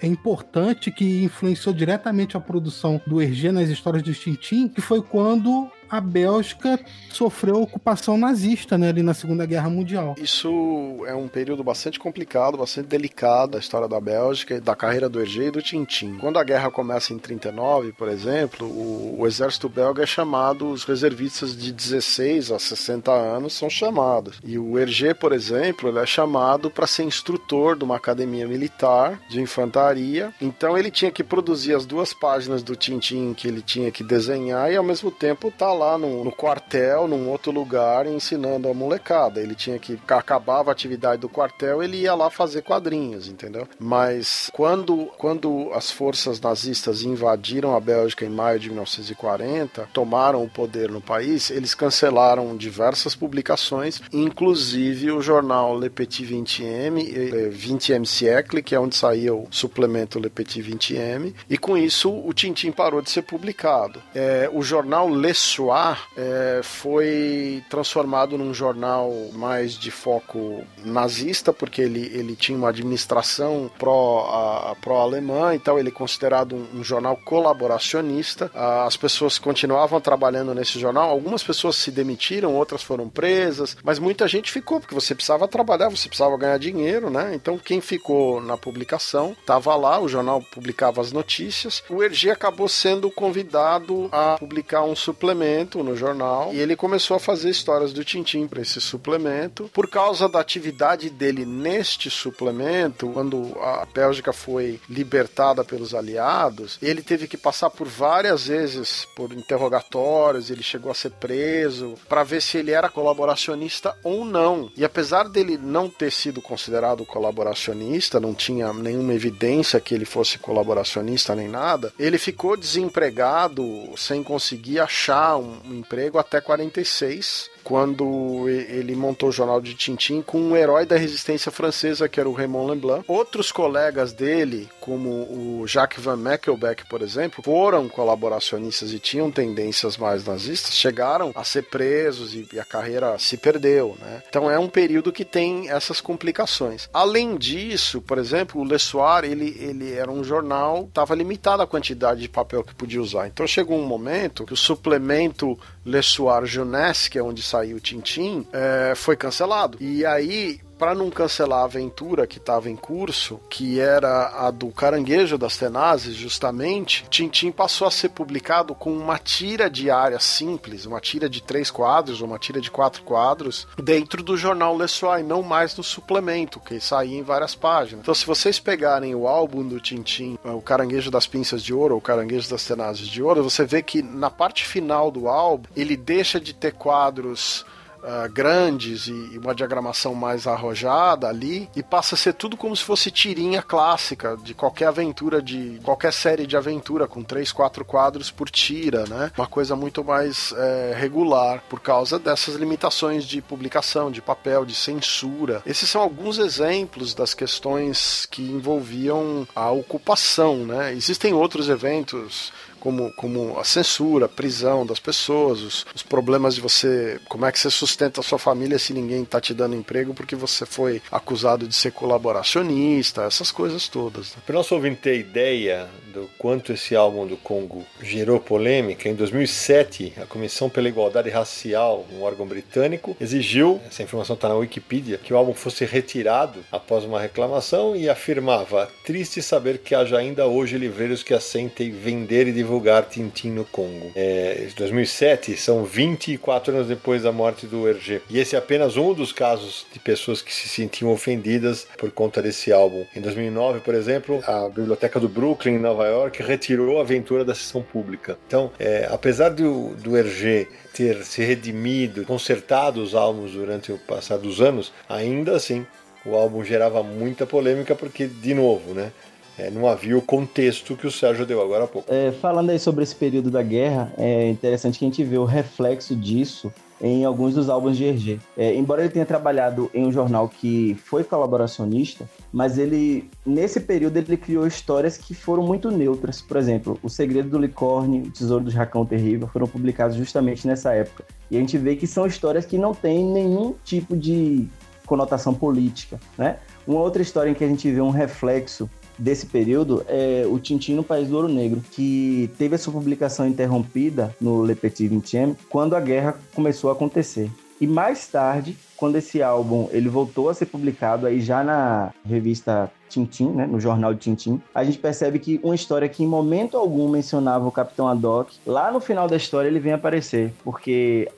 é, importante, que influenciou diretamente a produção do Hergé nas histórias do Tintim, que foi quando a Bélgica sofreu ocupação nazista né, ali na Segunda Guerra Mundial. Isso é um período bastante complicado, bastante delicado da história da Bélgica, da carreira do Hergé e do Tintin. Quando a guerra começa em 39, por exemplo, o, o exército belga é chamado, os reservistas de 16 a 60 anos são chamados. E o Hergé, por exemplo, ele é chamado para ser instrutor de uma academia militar de infantaria. Então ele tinha que produzir as duas páginas do Tintin que ele tinha que desenhar e ao mesmo tempo tá lá no, no quartel, num outro lugar, ensinando a molecada. Ele tinha que acabava a atividade do quartel, ele ia lá fazer quadrinhos, entendeu? Mas quando quando as forças nazistas invadiram a Bélgica em maio de 1940, tomaram o poder no país, eles cancelaram diversas publicações, inclusive o jornal Le Petit 20M, 20M Siècle, que é onde saía o suplemento Le Petit 20M, e com isso o Tintin parou de ser publicado. É, o jornal Le Soir é, foi transformado num jornal mais de foco nazista, porque ele, ele tinha uma administração pró-alemã, pró então ele é considerado um, um jornal colaboracionista. As pessoas continuavam trabalhando nesse jornal, algumas pessoas se demitiram, outras foram presas, mas muita gente ficou, porque você precisava trabalhar, você precisava ganhar dinheiro, né? Então quem ficou na publicação estava lá, o jornal publicava as notícias. O Hergé acabou sendo convidado a publicar um suplemento no jornal e ele começou a fazer histórias do Tintim para esse suplemento. Por causa da atividade dele neste suplemento, quando a Bélgica foi libertada pelos aliados, ele teve que passar por várias vezes por interrogatórios, ele chegou a ser preso para ver se ele era colaboracionista ou não. E apesar dele não ter sido considerado colaboracionista, não tinha nenhuma evidência que ele fosse colaboracionista nem nada, ele ficou desempregado sem conseguir achar um emprego até 46 quando ele montou o jornal de Tintin com um herói da resistência francesa, que era o Raymond Leblanc. Outros colegas dele, como o Jacques Van Meckelbeck, por exemplo, foram colaboracionistas e tinham tendências mais nazistas, chegaram a ser presos e a carreira se perdeu, né? Então é um período que tem essas complicações. Além disso, por exemplo, o Le Soir, ele, ele era um jornal, estava limitado a quantidade de papel que podia usar. Então chegou um momento que o suplemento Le Soir Jeunesse, que é onde saiu o Tintin, é, foi cancelado. E aí para não cancelar a aventura que estava em curso, que era a do Caranguejo das Tenazes, justamente, Tintim passou a ser publicado com uma tira diária simples, uma tira de três quadros, uma tira de quatro quadros, dentro do jornal Le Soir, não mais no suplemento, que saía em várias páginas. Então, se vocês pegarem o álbum do Tintim, o Caranguejo das Pinças de Ouro, ou Caranguejo das Tenazes de Ouro, você vê que na parte final do álbum, ele deixa de ter quadros uh, grandes e, uma diagramação mais arrojada ali, e passa a ser tudo como se fosse tirinha clássica de qualquer aventura, de qualquer série de aventura, com três, quatro quadros por tira, né? Uma coisa muito mais é, regular, por causa dessas limitações de publicação, de papel, de censura. Esses são alguns exemplos das questões que envolviam a ocupação, né? Existem outros eventos como, como a censura, a prisão das pessoas, os, os, problemas de você. Como é que você sustenta a sua família se ninguém está te dando emprego porque você foi acusado de ser colaboracionista, essas coisas todas. Né? Para o nosso ter ideia do quanto esse álbum do Congo gerou polêmica, em 2007, a Comissão pela Igualdade Racial, um órgão britânico, exigiu, essa informação está na Wikipedia, que o álbum fosse retirado após uma reclamação e afirmava: triste saber que haja ainda hoje livreiros que assentem vender e divulgar Tintin no Congo. É, 2007 são 24 anos depois da morte do Hergé. E esse é apenas um dos casos de pessoas que se sentiam ofendidas por conta desse álbum. Em 2009, por exemplo, a Biblioteca do Brooklyn, em Nova York, retirou a aventura da sessão pública. Então, é, apesar do, do Hergé ter se redimido, consertado os álbuns durante o passar dos anos, ainda assim o álbum gerava muita polêmica porque, de novo, né? É, não havia o contexto que o Sérgio deu agora há pouco. É, falando aí sobre esse período da guerra, é interessante que a gente vê o reflexo disso em alguns dos álbuns de Hergé. É, embora ele tenha trabalhado em um jornal que foi colaboracionista, mas ele, nesse período, ele criou histórias que foram muito neutras. Por exemplo, O Segredo do Licórnio, O Tesouro do Jacão Terrível foram publicados justamente nessa época. E a gente vê que são histórias que não têm nenhum tipo de conotação política, né? Uma outra história em que a gente vê um reflexo desse período é o Tintin no País do Ouro Negro, que teve a sua publicação interrompida no Le Petit Vingtième quando a guerra começou a acontecer. E mais tarde, quando esse álbum ele voltou a ser publicado aí já na revista Tintin, né, no jornal de Tintin, a gente percebe que uma história que em momento algum mencionava o Capitão Haddock, lá no final da história ele vem aparecer, porque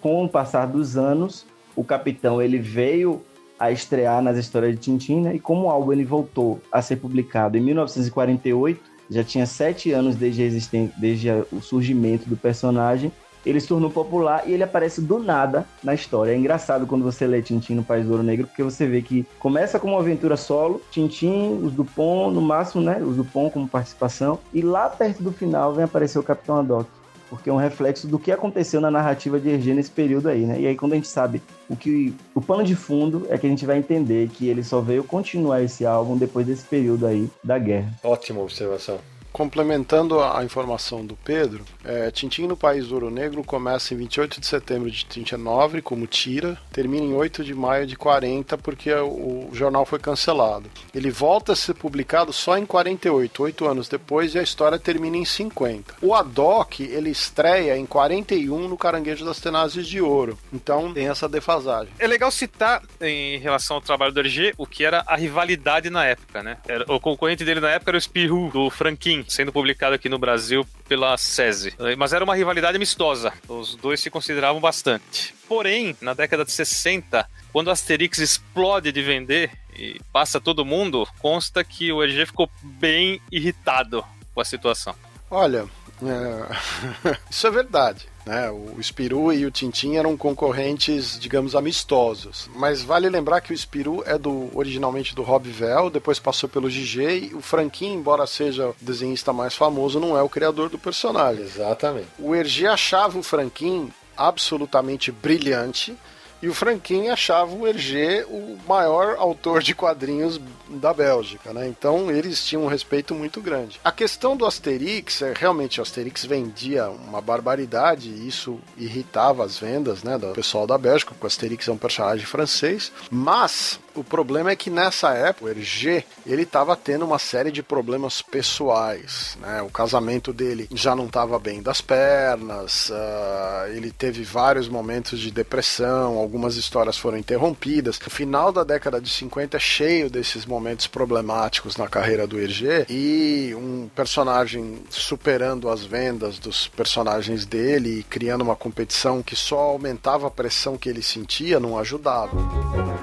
com o passar dos anos, o Capitão ele veio a estrear nas histórias de Tintin, né, e como o álbum ele voltou a ser publicado em 1948, já tinha sete anos desde, desde o surgimento do personagem, ele se tornou popular e ele aparece do nada na história. É engraçado quando você lê Tintin no País do Ouro Negro, porque você vê que começa como uma aventura solo, Tintin, os Dupont, no máximo, né? Os Dupont como participação, e lá perto do final vem aparecer o Capitão Haddock. Porque é um reflexo do que aconteceu na narrativa de Hergé nesse período aí, né? E aí, quando a gente sabe o que. O pano de fundo é que a gente vai entender que ele só veio continuar esse álbum depois desse período aí da guerra. Ótima observação. Complementando a informação do Pedro, é, Tintim no País do Ouro Negro começa em 28 de setembro de 39, como tira, termina em 8 de maio de 40, porque o, jornal foi cancelado. Ele volta a ser publicado só em 48, oito anos depois, e a história termina em 50. O Adoc, ele estreia em 41 no Caranguejo das Tenazes de Ouro, então tem essa defasagem. É legal citar, em relação ao trabalho do RG, o que era a rivalidade na época, né? Era, o concorrente dele na época era o Spirou, do Franquin, sendo publicado aqui no Brasil pela SESI. Mas era uma rivalidade amistosa. Os dois se consideravam bastante. Porém, na década de 60, quando Asterix explode de vender e passa todo mundo, consta que o RG ficou bem irritado com a situação. Olha, é... [laughs] isso é verdade. Né? O Spiru e o Tintin eram concorrentes, digamos, amistosos. Mas vale lembrar que o Spiru é do originalmente do Rob Vell, depois passou pelo GG e o Franquin, embora seja o desenhista mais famoso, não é o criador do personagem. Exatamente. O Hergé achava o Franquin absolutamente brilhante e o Franquin achava o Hergé o maior autor de quadrinhos da Bélgica, né? Então eles tinham um respeito muito grande. A questão do Asterix é realmente o Asterix vendia uma barbaridade e isso irritava as vendas, né, do pessoal da Bélgica, porque o Asterix é um personagem francês, mas o problema é que nessa época, o Hergé, ele estava tendo uma série de problemas pessoais, né? O casamento dele já não estava bem das pernas, uh, ele teve vários momentos de depressão, algumas histórias foram interrompidas. O final da década de 50 é cheio desses momentos problemáticos na carreira do Hergé e um personagem superando as vendas dos personagens dele e criando uma competição que só aumentava a pressão que ele sentia, não ajudava.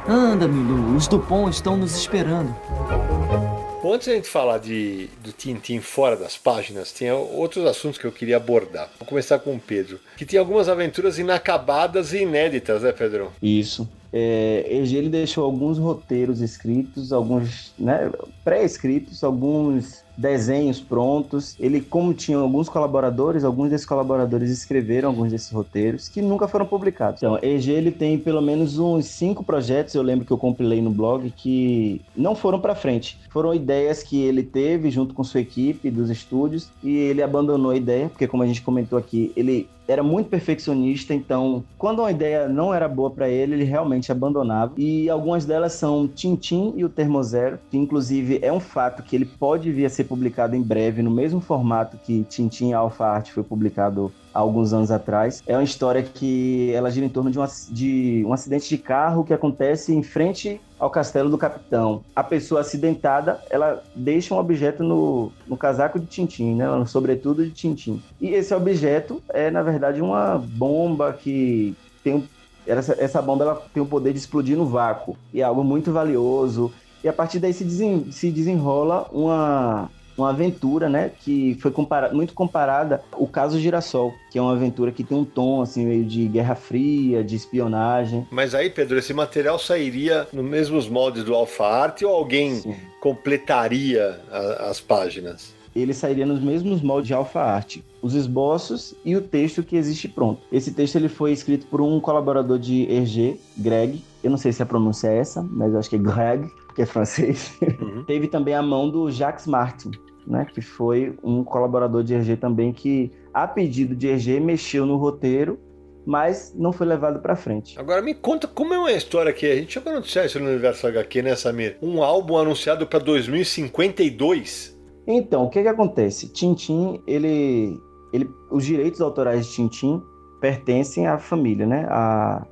Anda, Milu, os Dupont estão nos esperando. Bom, antes de a gente falar de, do Tintin fora das páginas, tinha outros assuntos que eu queria abordar. Vou começar com o Pedro, que tinha algumas aventuras inacabadas e inéditas, né, Pedro? Isso. É, ele deixou alguns roteiros escritos, alguns né, pré-escritos, alguns desenhos prontos. Ele, como tinha alguns colaboradores, alguns desses colaboradores escreveram alguns desses roteiros que nunca foram publicados. Então, EG ele tem pelo menos uns cinco projetos, eu lembro que eu compilei no blog, que não foram para frente. Foram ideias que ele teve junto com sua equipe dos estúdios e ele abandonou a ideia, porque como a gente comentou aqui, ele era muito perfeccionista, então quando uma ideia não era boa para ele, ele realmente abandonava. E algumas delas são Tintim e o Termozero, que inclusive é um fato que ele pode vir a ser publicado em breve no mesmo formato que Tintim Alpha Art foi publicado há alguns anos atrás. É uma história que ela gira em torno de um, de um acidente de carro que acontece em frente ao castelo do capitão. A pessoa acidentada, ela deixa um objeto no, no casaco de Tintim, né? no sobretudo de Tintim. E esse objeto é, na verdade, uma bomba que tem essa, essa bomba ela tem o poder de explodir no vácuo. E é algo muito valioso. E a partir daí se, desen, se desenrola uma, uma aventura, né, que foi compara muito comparada ao caso Girassol, que é uma aventura que tem um tom assim meio de Guerra Fria, de espionagem. Mas aí, Pedro, esse material sairia nos mesmos moldes do Alpha Art ou alguém Sim. completaria a, as páginas? Ele sairia nos mesmos moldes de Alpha Art, os esboços e o texto que existe pronto. Esse texto ele foi escrito por um colaborador de Hergé, Greg. Eu não sei se a pronúncia é essa, mas eu acho que é Greg, que é francês. Uhum. [laughs] Teve também a mão do Jacques Martin, né, que foi um colaborador de Hergé também que, a pedido de Hergé, mexeu no roteiro mas não foi levado para frente. Agora me conta como é uma história que a gente chegou a noticiar isso no universo HQ, né, Samir? Um álbum anunciado para 2052. Então, o que que acontece? Tintin, ele, ele, os direitos autorais de Tintin pertencem à família, né? A,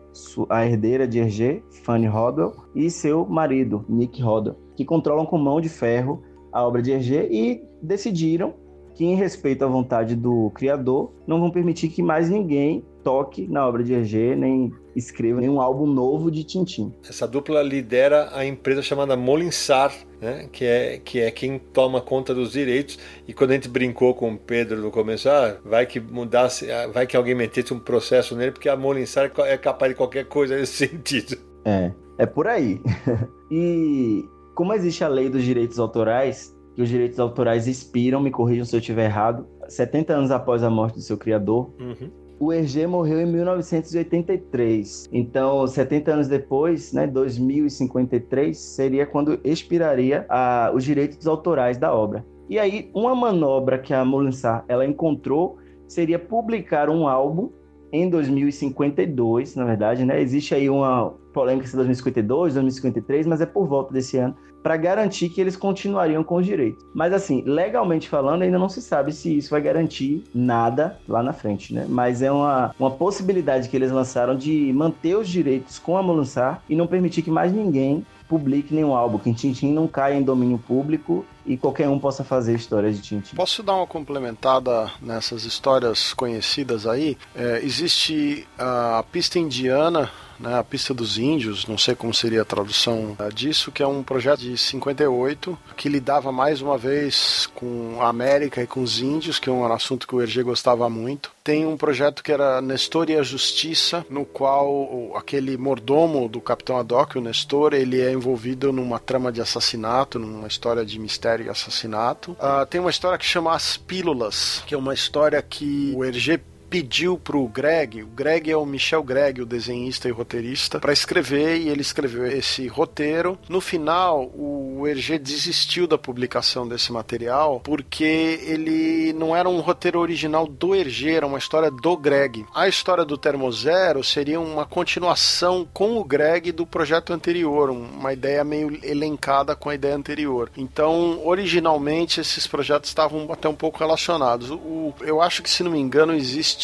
a herdeira de Hergé, Fanny Rodwell, e seu marido, Nick Rodwell, que controlam com mão de ferro a obra de Hergé e decidiram que, em respeito à vontade do criador, não vão permitir que mais ninguém toque na obra de Hergé, nem escreva nenhum álbum novo de Tintin. Essa dupla lidera a empresa chamada Molinsar, né, que, é, que é quem toma conta dos direitos. E quando a gente brincou com o Pedro no começo, ah, vai que mudasse, ah, vai que alguém metesse um processo nele, porque a Molinsar é capaz de qualquer coisa nesse [laughs] sentido. É, é por aí. [laughs] e como existe a lei dos direitos autorais, que os direitos autorais expiram, me corrijam se eu estiver errado, 70 anos após a morte do seu criador, Uhum. o Hergé morreu em 1983. Então, 70 anos depois, né, 2053, seria quando expiraria a, os direitos autorais da obra. E aí, uma manobra que a Molinsar ela encontrou seria publicar um álbum em 2052, na verdade, né? Existe aí uma polêmica se 2052, 2053, mas é por volta desse ano, para garantir que eles continuariam com os direitos. Mas assim, legalmente falando, ainda não se sabe se isso vai garantir nada lá na frente, né? Mas é uma, uma possibilidade que eles lançaram de manter os direitos com a Molunsar e não permitir que mais ninguém publique nenhum álbum, que Tintin não caia em domínio público e qualquer um possa fazer histórias de Tintin. Posso dar uma complementada nessas histórias conhecidas aí? É, existe a pista indiana, né, a pista dos índios, não sei como seria a tradução uh, disso, que é um projeto de 58 que lidava mais uma vez com a América e com os índios, que é um assunto que o Hergé gostava muito. Tem um projeto que era Nestor e a Justiça, no qual aquele mordomo do Capitão Haddock, o Nestor, ele é envolvido numa trama de assassinato, numa história de mistério e assassinato. Ah, tem uma história que chama As Pílulas, que é uma história que o Hergé pediu pro Greg, o Greg é o Michel Greg, o desenhista e roteirista, para escrever e ele escreveu esse roteiro. No final, o Hergé desistiu da publicação desse material porque ele não era um roteiro original do Hergé, era uma história do Greg. A história do Termozero seria uma continuação com o Greg do projeto anterior, uma ideia meio elencada com a ideia anterior. Então, originalmente esses projetos estavam até um pouco relacionados. O, eu acho que se não me engano existe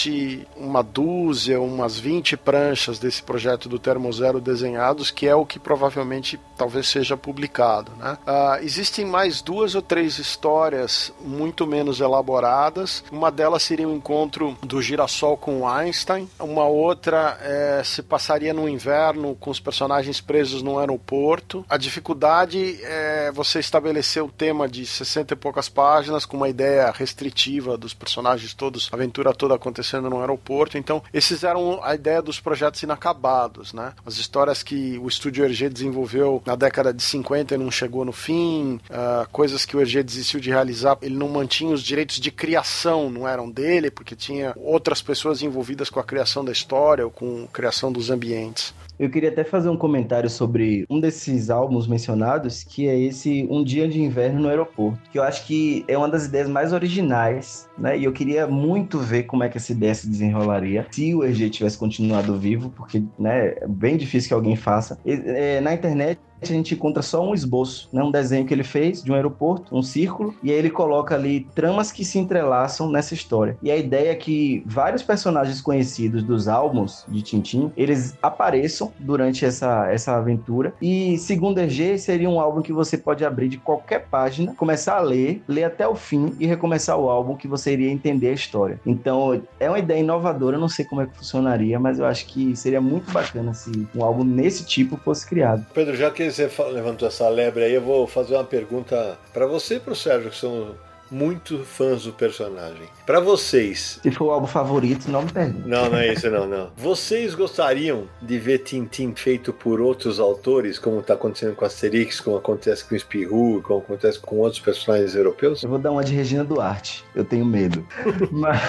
uma dúzia, umas 20 pranchas desse projeto do Termozero desenhados, que é o que provavelmente talvez seja publicado. Né? Ah, existem mais duas ou três histórias muito menos elaboradas. Uma delas seria o encontro do girassol com Einstein. Uma outra eh, se passaria no inverno com os personagens presos no aeroporto. A dificuldade é você estabelecer o tema de 60 e poucas páginas com uma ideia restritiva dos personagens todos, a aventura toda acontecendo no aeroporto. Então, esses eram a ideia dos projetos inacabados, né? As histórias que o estúdio Hergé desenvolveu na década de 50 e não chegou no fim, ah, coisas que o Hergé desistiu de realizar, ele não mantinha os direitos de criação, não eram dele, porque tinha outras pessoas envolvidas com a criação da história ou com a criação dos ambientes. Eu queria até fazer um comentário sobre um desses álbuns mencionados, que é esse Um Dia de Inverno no Aeroporto, que eu acho que é uma das ideias mais originais, né? E eu queria muito ver como é que essa ideia se desenrolaria se o Hergé tivesse continuado vivo, porque né, é bem difícil que alguém faça. É, na internet a gente encontra só um esboço, né? um desenho que ele fez de um aeroporto, um círculo, e aí ele coloca ali tramas que se entrelaçam nessa história. E a ideia é que vários personagens conhecidos dos álbuns de Tintin, eles apareçam durante essa, essa aventura. E segundo Hergé, seria um álbum que você pode abrir de qualquer página, começar a ler, ler até o fim e recomeçar o álbum que você iria entender a história. Então, é uma ideia inovadora, não sei como é que funcionaria, mas eu acho que seria muito bacana se um álbum nesse tipo fosse criado. Pedro, já que você levantou essa lebre aí, eu vou fazer uma pergunta para você e para o Sérgio, que são muito fãs do personagem. Para vocês, Se for o álbum favorito, não me pergunte. não, não é isso não, não. Vocês gostariam de ver Tintin feito por outros autores, como está acontecendo com Asterix, como acontece com Spirou, como acontece com outros personagens europeus? Eu vou dar uma de Regina Duarte. Eu tenho medo. [laughs] mas,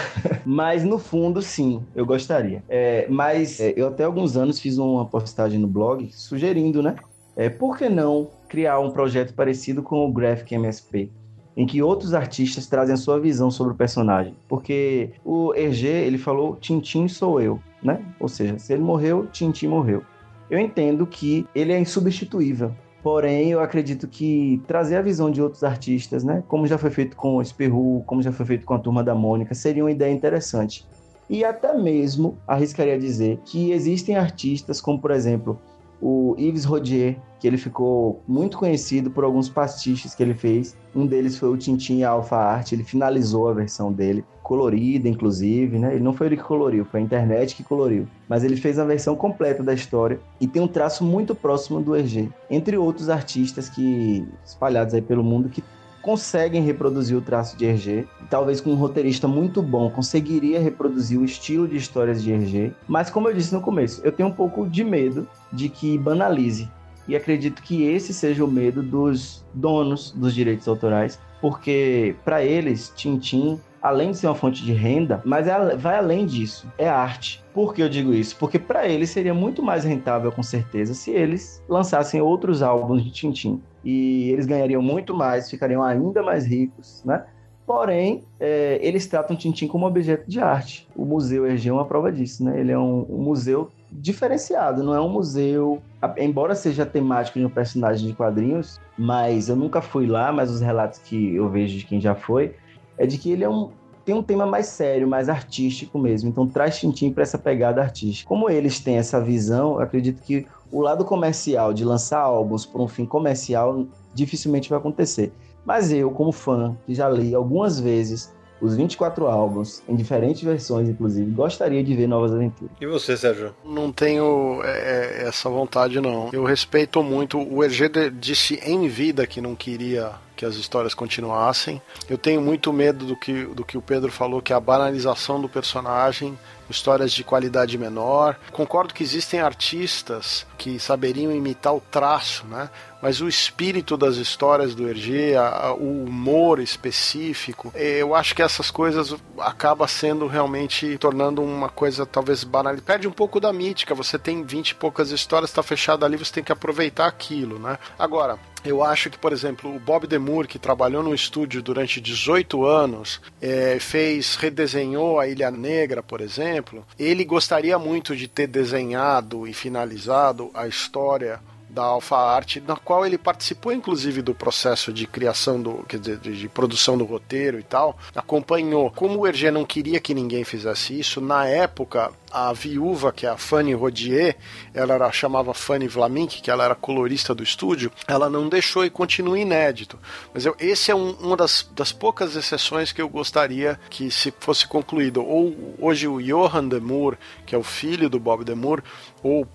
mas, no fundo, sim, eu gostaria. É, mas é, eu até alguns anos fiz uma postagem no blog sugerindo, né? É, por que não criar um projeto parecido com o Graphic MSP? em que outros artistas trazem a sua visão sobre o personagem. Porque o Hergé, ele falou, Tintin sou eu, né? Ou seja, se ele morreu, Tintin morreu. Eu entendo que ele é insubstituível. Porém, eu acredito que trazer a visão de outros artistas, né, como já foi feito com o Sperru, como já foi feito com a Turma da Mônica, seria uma ideia interessante. E até mesmo arriscaria dizer que existem artistas como, por exemplo, o Yves Rodier, que ele ficou muito conhecido por alguns pastiches que ele fez. Um deles foi o Tintin Alpha Art, ele finalizou a versão dele, colorida inclusive, né? Ele não foi ele que coloriu, foi a internet que coloriu. Mas ele fez a versão completa da história e tem um traço muito próximo do Hergé. Entre outros artistas que espalhados aí pelo mundo que conseguem reproduzir o traço de Hergé. Talvez com um roteirista muito bom conseguiria reproduzir o estilo de histórias de Hergé. Mas como eu disse no começo, eu tenho um pouco de medo de que banalize. E acredito que esse seja o medo dos donos dos direitos autorais, porque para eles, Tintin além de ser uma fonte de renda, mas é, vai além disso, é arte. Por que eu digo isso? Porque para eles seria muito mais rentável, com certeza, se eles lançassem outros álbuns de Tintin e eles ganhariam muito mais, ficariam ainda mais ricos, né? Porém, é, eles tratam Tintin como objeto de arte. O Museu Hergé é uma prova disso, né? Ele é um, um, museu diferenciado, não é um museu... Embora seja temático de um personagem de quadrinhos, mas eu nunca fui lá, mas os relatos que eu vejo de quem já foi, é de que ele é um, tem um tema mais sério, mais artístico mesmo. Então traz Tintin para essa pegada artística. Como eles têm essa visão, acredito que o lado comercial de lançar álbuns por um fim comercial dificilmente vai acontecer. Mas eu, como fã, que já li algumas vezes os 24 álbuns, em diferentes versões, inclusive, gostaria de ver novas aventuras. E você, Sérgio? Não tenho é, é essa vontade, não. Eu respeito muito. O Hergé disse em vida que não queria que as histórias continuassem. Eu tenho muito medo do que, do que o Pedro falou, que é a banalização do personagem histórias de qualidade menor. Concordo que existem artistas que saberiam imitar o traço, né? Mas o espírito das histórias do Hergé, o humor específico, eu acho que essas coisas acaba sendo realmente tornando uma coisa talvez banal. Perde um pouco da mítica. Você tem 20 e poucas histórias, está fechado ali, você tem que aproveitar aquilo, né? Agora, eu acho que, por exemplo, o Bob Demure, que trabalhou no estúdio durante 18 anos, é, fez, redesenhou a Ilha Negra, por exemplo, ele gostaria muito de ter desenhado e finalizado a história da Alpha Art, na qual ele participou inclusive do processo de criação do, quer dizer, de, de produção do roteiro e tal, acompanhou. Como o Hergé não queria que ninguém fizesse isso, na época a viúva, que é a Fanny Rodier, ela era, chamava Fanny Vlamink, que ela era colorista do estúdio, ela não deixou e continua inédito. Mas eu, esse é um, uma das, das poucas exceções que eu gostaria que se fosse concluído. Ou hoje o Johan Demur, que é o filho do Bob Demur, ou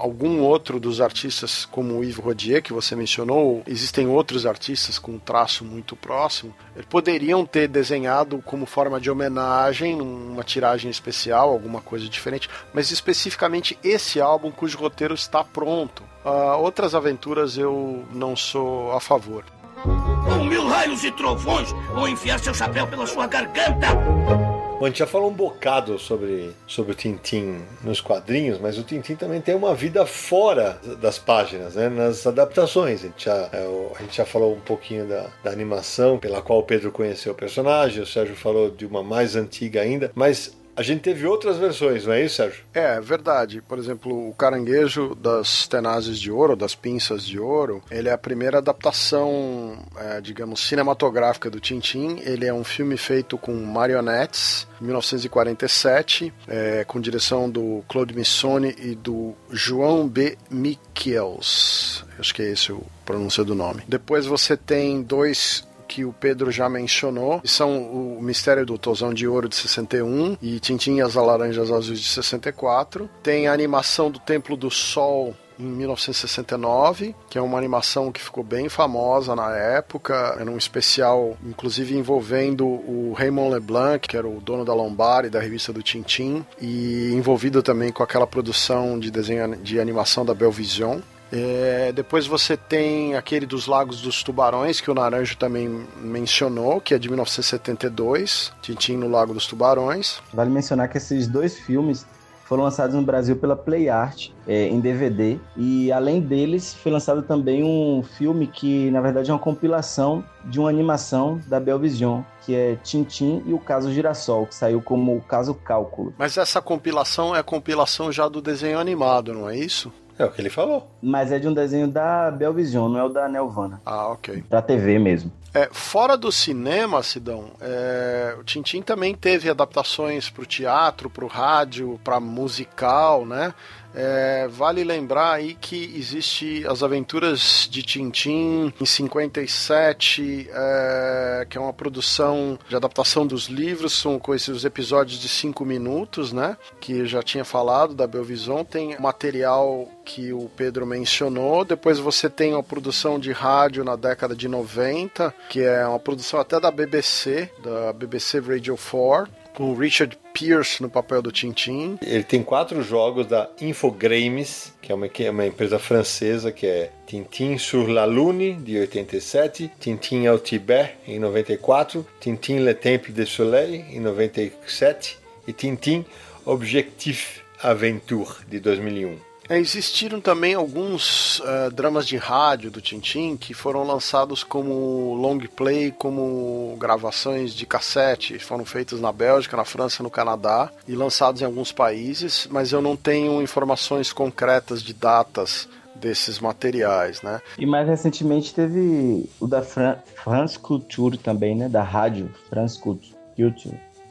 algum outro dos artistas, como o Yves Rodier, que você mencionou, existem outros artistas com um traço muito próximo, poderiam ter desenhado como forma de homenagem, uma tiragem especial, alguma coisa diferente, mas especificamente esse álbum cujo roteiro está pronto. Uh, outras aventuras eu não sou a favor. Com mil raios e trovões, vou enfiar seu chapéu pela sua garganta! Bom, a gente já falou um bocado sobre, sobre o Tintin nos quadrinhos, mas o Tintin também tem uma vida fora das páginas, né? nas adaptações. A gente já, é, a gente já falou um pouquinho da, da animação pela qual o Pedro conheceu o personagem, o Sérgio falou de uma mais antiga ainda, mas a gente teve outras versões, não é isso, Sérgio? É, verdade. Por exemplo, o Caranguejo das Tenazes de Ouro, das Pinças de Ouro, ele é a primeira adaptação, é, digamos, cinematográfica do Tintin. Ele é um filme feito com marionetes, 1947, é, com direção do Claude Missoni e do João B. Michels. Acho que é esse o pronúncio do nome. Depois você tem dois que o Pedro já mencionou, são o Mistério do Tozão de Ouro de 61 e Tintin e as Laranjas Azuis de 64. Tem a animação do Templo do Sol em 1969, que é uma animação que ficou bem famosa na época. Era um especial, inclusive envolvendo o Raymond Leblanc, que era o dono da Lombard e da revista do Tintin, e envolvido também com aquela produção de desenho de animação da Belvision. É, depois você tem aquele dos Lagos dos Tubarões, que o Naranjo também mencionou, que é de 1972, Tintin no Lago dos Tubarões. Vale mencionar que esses dois filmes foram lançados no Brasil pela Play Art é, em DVD. E além deles, foi lançado também um filme que, na verdade, é uma compilação de uma animação da Belvision, que é Tintim e o Caso Girassol, que saiu como o Caso Cálculo. Mas essa compilação é a compilação já do desenho animado, não é isso? É o que ele falou. Mas é de um desenho da Belvision, não é o da Nelvana. Ah, ok. Pra TV mesmo. É, fora do cinema, Sidão, é, o Tintim também teve adaptações para o teatro, para o rádio, para musical, né? É, vale lembrar aí que existe as aventuras de Tintim em 57, é, que é uma produção de adaptação dos livros, são com esses episódios de 5 minutos, né? Que já tinha falado da Belvison. Tem material que o Pedro mencionou. Depois você tem a produção de rádio na década de 90, que é uma produção até da BBC, da BBC Radio 4 com o Richard Pierce no papel do Tintin. Ele tem quatro jogos da Infogrames, que é uma, que é uma empresa francesa que é Tintin sur la Lune, de 87, Tintin ao Tibet, em 94, Tintin Le Temple de Soleil, em 97, e Tintin Objectif Aventure, de 2001. É, existiram também alguns uh, dramas de rádio do Tintin que foram lançados como long play, como gravações de cassete. Foram feitos na Bélgica, na França, no Canadá e lançados em alguns países, mas eu não tenho informações concretas de datas desses materiais, né? E mais recentemente teve o da Fran France Culture também, né? Da rádio France Culture.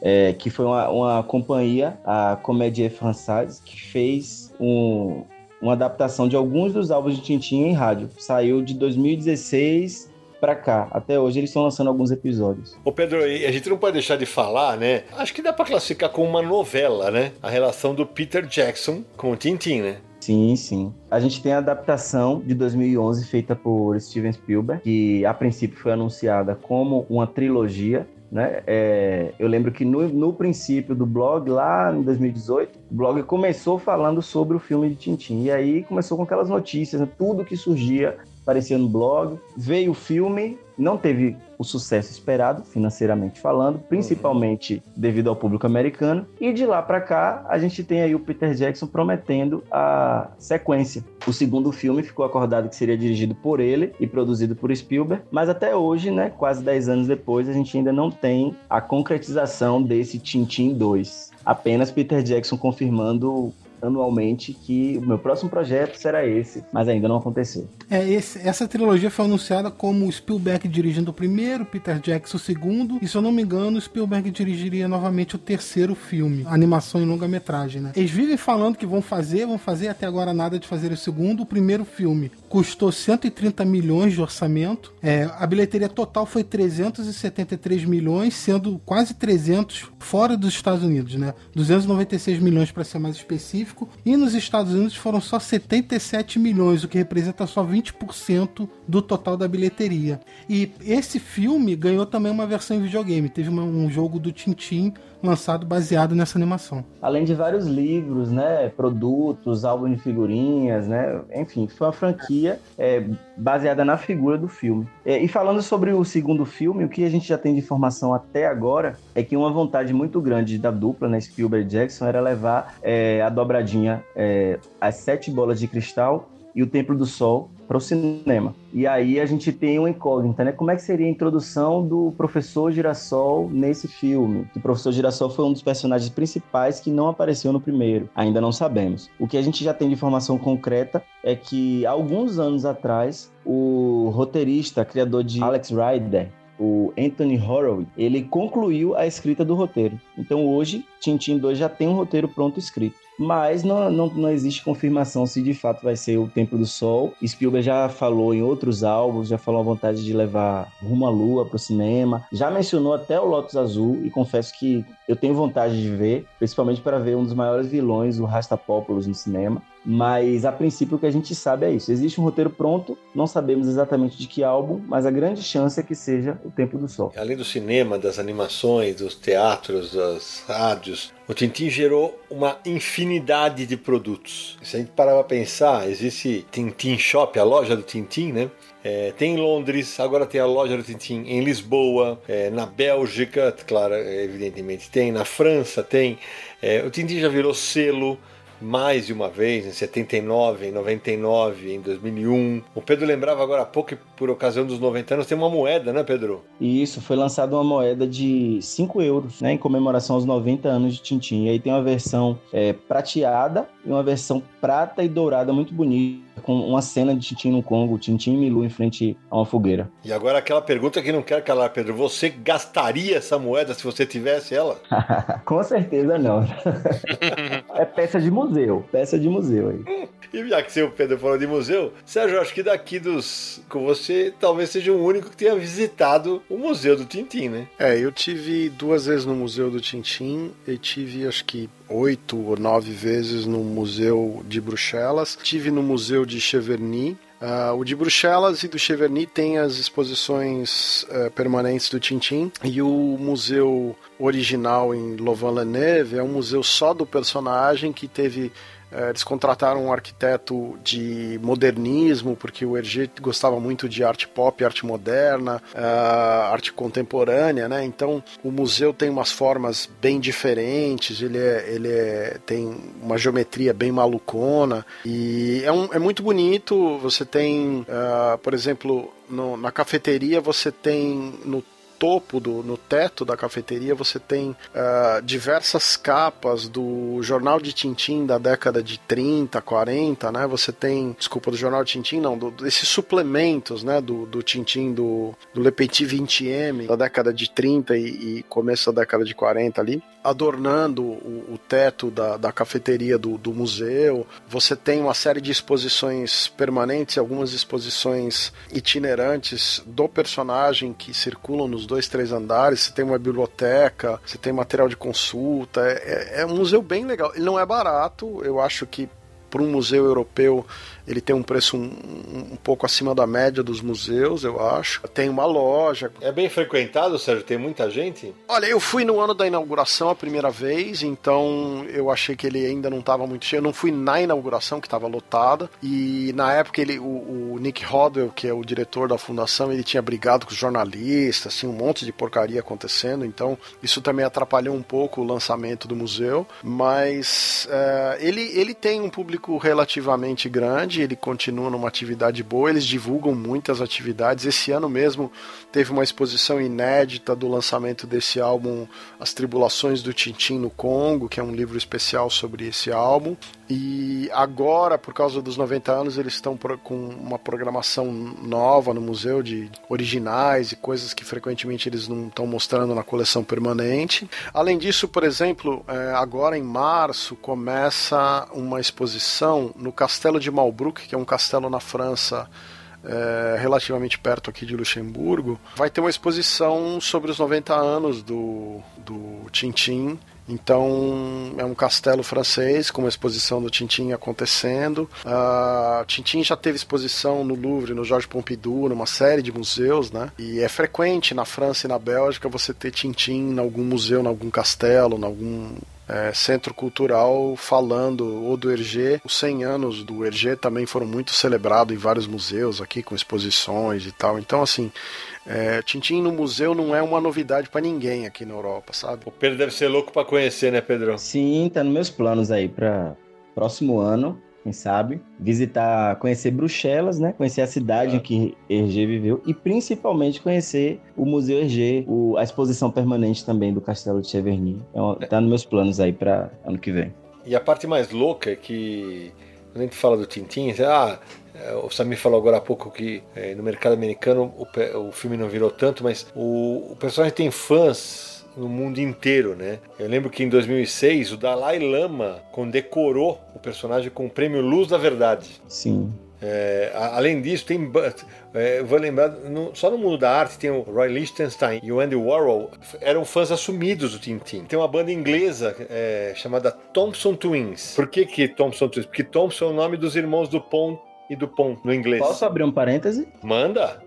É, que foi uma, uma companhia, a Comédie Française, que fez um, uma adaptação de alguns dos álbuns de Tintin em rádio. Saiu de 2016 para cá. Até hoje eles estão lançando alguns episódios. Ô Pedro, a gente não pode deixar de falar, né? Acho que dá para classificar como uma novela, né? A relação do Peter Jackson com o Tintin, né? Sim, sim. A gente tem a adaptação de 2011 feita por Steven Spielberg, que a princípio foi anunciada como uma trilogia, né? É, eu lembro que no, no, princípio do blog, lá em 2018, o blog começou falando sobre o filme de Tintin. E aí começou com aquelas notícias, né? tudo que surgia aparecia no blog. Veio o filme, não teve o sucesso esperado, financeiramente falando, principalmente uhum. devido ao público americano. E de lá para cá, a gente tem aí o Peter Jackson prometendo a sequência. O segundo filme ficou acordado que seria dirigido por ele e produzido por Spielberg, mas até hoje, né, quase 10 anos depois, a gente ainda não tem a concretização desse Tintin 2. Apenas Peter Jackson confirmando anualmente que o meu próximo projeto será esse, mas ainda não aconteceu. É, esse, essa trilogia foi anunciada como Spielberg dirigindo o primeiro, Peter Jackson o segundo, e se eu não me engano, Spielberg dirigiria novamente o terceiro filme, animação em longa-metragem, né? Eles vivem falando que vão fazer, vão fazer, até agora nada de fazer o segundo. O primeiro filme custou 130 milhões de orçamento, é, a bilheteria total foi 373 milhões, sendo quase 300 fora dos Estados Unidos, né? 296 milhões para ser mais específico e nos Estados Unidos foram só 77 milhões, o que representa só 20% do total da bilheteria. E esse filme ganhou também uma versão em videogame, teve um jogo do Tintin lançado baseado nessa animação. Além de vários livros, né, produtos, álbum de figurinhas, né, enfim, foi uma franquia é, baseada na figura do filme. É, e falando sobre o segundo filme, o que a gente já tem de informação até agora é que uma vontade muito grande da dupla, né, Spielberg e Jackson, era levar é, a dobradinha é, As Sete Bolas de Cristal e o Templo do Sol para o cinema. E aí a gente tem uma incógnita, né? Como é que seria a introdução do professor Girassol nesse filme? O professor Girassol foi um dos personagens principais que não apareceu no primeiro. Ainda não sabemos. O que a gente já tem de informação concreta é que alguns anos atrás o roteirista, criador de Alex Rider, o Anthony Horowitz, ele concluiu a escrita do roteiro. Então hoje, Tintin 2 já tem um roteiro pronto escrito mas não, não, não existe confirmação se de fato vai ser o Templo do Sol. Spielberg já falou em outros álbuns, já falou a vontade de levar Rumo à Lua para o cinema, já mencionou até o Lotus Azul e confesso que eu tenho vontade de ver, principalmente para ver um dos maiores vilões, o Rastapópolis, no cinema. Mas a princípio o que a gente sabe é isso. Existe um roteiro pronto, não sabemos exatamente de que álbum, mas a grande chance é que seja o Tempo do Sol. Além do cinema, das animações, dos teatros, das rádios, o Tintin gerou uma infinidade de produtos. Se a gente parar para pensar, existe Tintin Shop, a loja do Tintin, né? é, tem em Londres, agora tem a loja do Tintim em Lisboa, é, na Bélgica, claro, evidentemente tem, na França tem. É, o Tintim já virou selo mais de uma vez, em 79, em 99, em 2001. O Pedro lembrava agora há pouco, por ocasião dos 90 anos, tem uma moeda, né, Pedro? Isso, foi lançada uma moeda de 5 euros, né, em comemoração aos 90 anos de Tintim. E aí tem uma versão é, prateada e uma versão prata e dourada muito bonita com uma cena de Tintin no Congo, Tintin e Milu em frente a uma fogueira. E agora aquela pergunta que não quero calar, Pedro. Você gastaria essa moeda se você tivesse ela? [laughs] com certeza não. [laughs] é peça de museu, peça de museu aí. E já que o Pedro falou de museu, Sérgio, acho que daqui dos. com você, talvez seja o único que tenha visitado o Museu do Tintim, né? É, eu tive duas vezes no Museu do Tintim e tive, acho que, oito ou nove vezes no Museu de Bruxelas. Tive no Museu de Cheverny, Uh, o de Bruxelas e do Cheverny tem as exposições uh, permanentes do Tintin e o museu original em Louvain-la-Neuve é um museu só do personagem que teve eles contrataram um arquiteto de modernismo, porque o Hergé gostava muito de arte pop, arte moderna, é, arte contemporânea, né? Então o museu tem umas formas bem diferentes, ele, é, ele é, tem uma geometria bem malucona e é, um, é muito bonito. Você tem, uh, por exemplo, no, na cafeteria você tem no topo, do, no teto da cafeteria, você tem uh, diversas capas do jornal de Tintim da década de 30, 40, né? Você tem, desculpa, do jornal de Tintim, não, do, desses suplementos, né? Do, do Tintim, do, do Le Petit 20M, da década de 30 e, e começo da década de 40 ali adornando o, o teto da, da cafeteria do, do, museu. Você tem uma série de exposições permanentes, algumas exposições itinerantes do personagem que circulam nos dois, três andares. Você tem uma biblioteca, você tem material de consulta. É, é, é um museu bem legal. Ele não é barato, eu acho que para um museu europeu ele tem um preço um, um, pouco acima da média dos museus, eu acho. Tem uma loja. É bem frequentado, Sérgio? Tem muita gente? Olha, eu fui no ano da inauguração a primeira vez, então eu achei que ele ainda não estava muito cheio. Eu não fui na inauguração, que estava lotada. E na época ele, o, o, Nick Rodwell, que é o diretor da fundação, ele tinha brigado com os jornalistas, assim, um monte de porcaria acontecendo. Então isso também atrapalhou um pouco o lançamento do museu. Mas é, ele, ele tem um público relativamente grande ele continua numa atividade boa, eles divulgam muitas atividades. Esse ano mesmo teve uma exposição inédita do lançamento desse álbum As Tribulações do Tintim no Congo, que é um livro especial sobre esse álbum. E agora, por causa dos 90 anos, eles estão com uma programação nova no museu de originais e coisas que frequentemente eles não estão mostrando na coleção permanente. Além disso, por exemplo, é, agora em março começa uma exposição no Castelo de Malbruck, que é um castelo na França é, relativamente perto aqui de Luxemburgo, vai ter uma exposição sobre os 90 anos do, do Tintin então é um castelo francês com uma exposição do Tintin acontecendo. Uh, Tintin já teve exposição no Louvre, no Georges Pompidou, numa série de museus, né? E é frequente na França e na Bélgica você ter Tintin em algum museu, em algum castelo, em algum é, centro cultural falando ou do Hergé. Os 100 anos do Hergé também foram muito celebrados em vários museus aqui, com exposições e tal. Então, assim, é, Tintin no museu não é uma novidade para ninguém aqui na Europa, sabe? O Pedro deve ser louco para conhecer, né, Pedro? Sim, tá nos meus planos aí para próximo ano quem sabe, visitar, conhecer Bruxelas, né? Conhecer a cidade em que Hergé viveu e principalmente conhecer o Museu Hergé, o, a exposição permanente também do Castelo de Cheverny. É, tá nos meus planos aí para ano que vem. E a parte mais louca é que quando a gente fala do Tintin, ah, é, o Samir falou agora há pouco que é, no mercado americano o, o, filme não virou tanto, mas o, o personagem tem fãs no mundo inteiro, né? Eu lembro que em 2006 o Dalai Lama condecorou o personagem com o prêmio Luz da Verdade. Sim. É, além disso, tem. É, vou lembrar, no, só no mundo da arte tem o Roy Lichtenstein e o Andy Warhol, eram fãs assumidos do Tintin. Tem uma banda inglesa é, chamada Thompson Twins. Por que, que Thompson Twins? Porque Thompson é o nome dos irmãos do Pont e do Pont no inglês. Posso abrir um parêntese? Manda!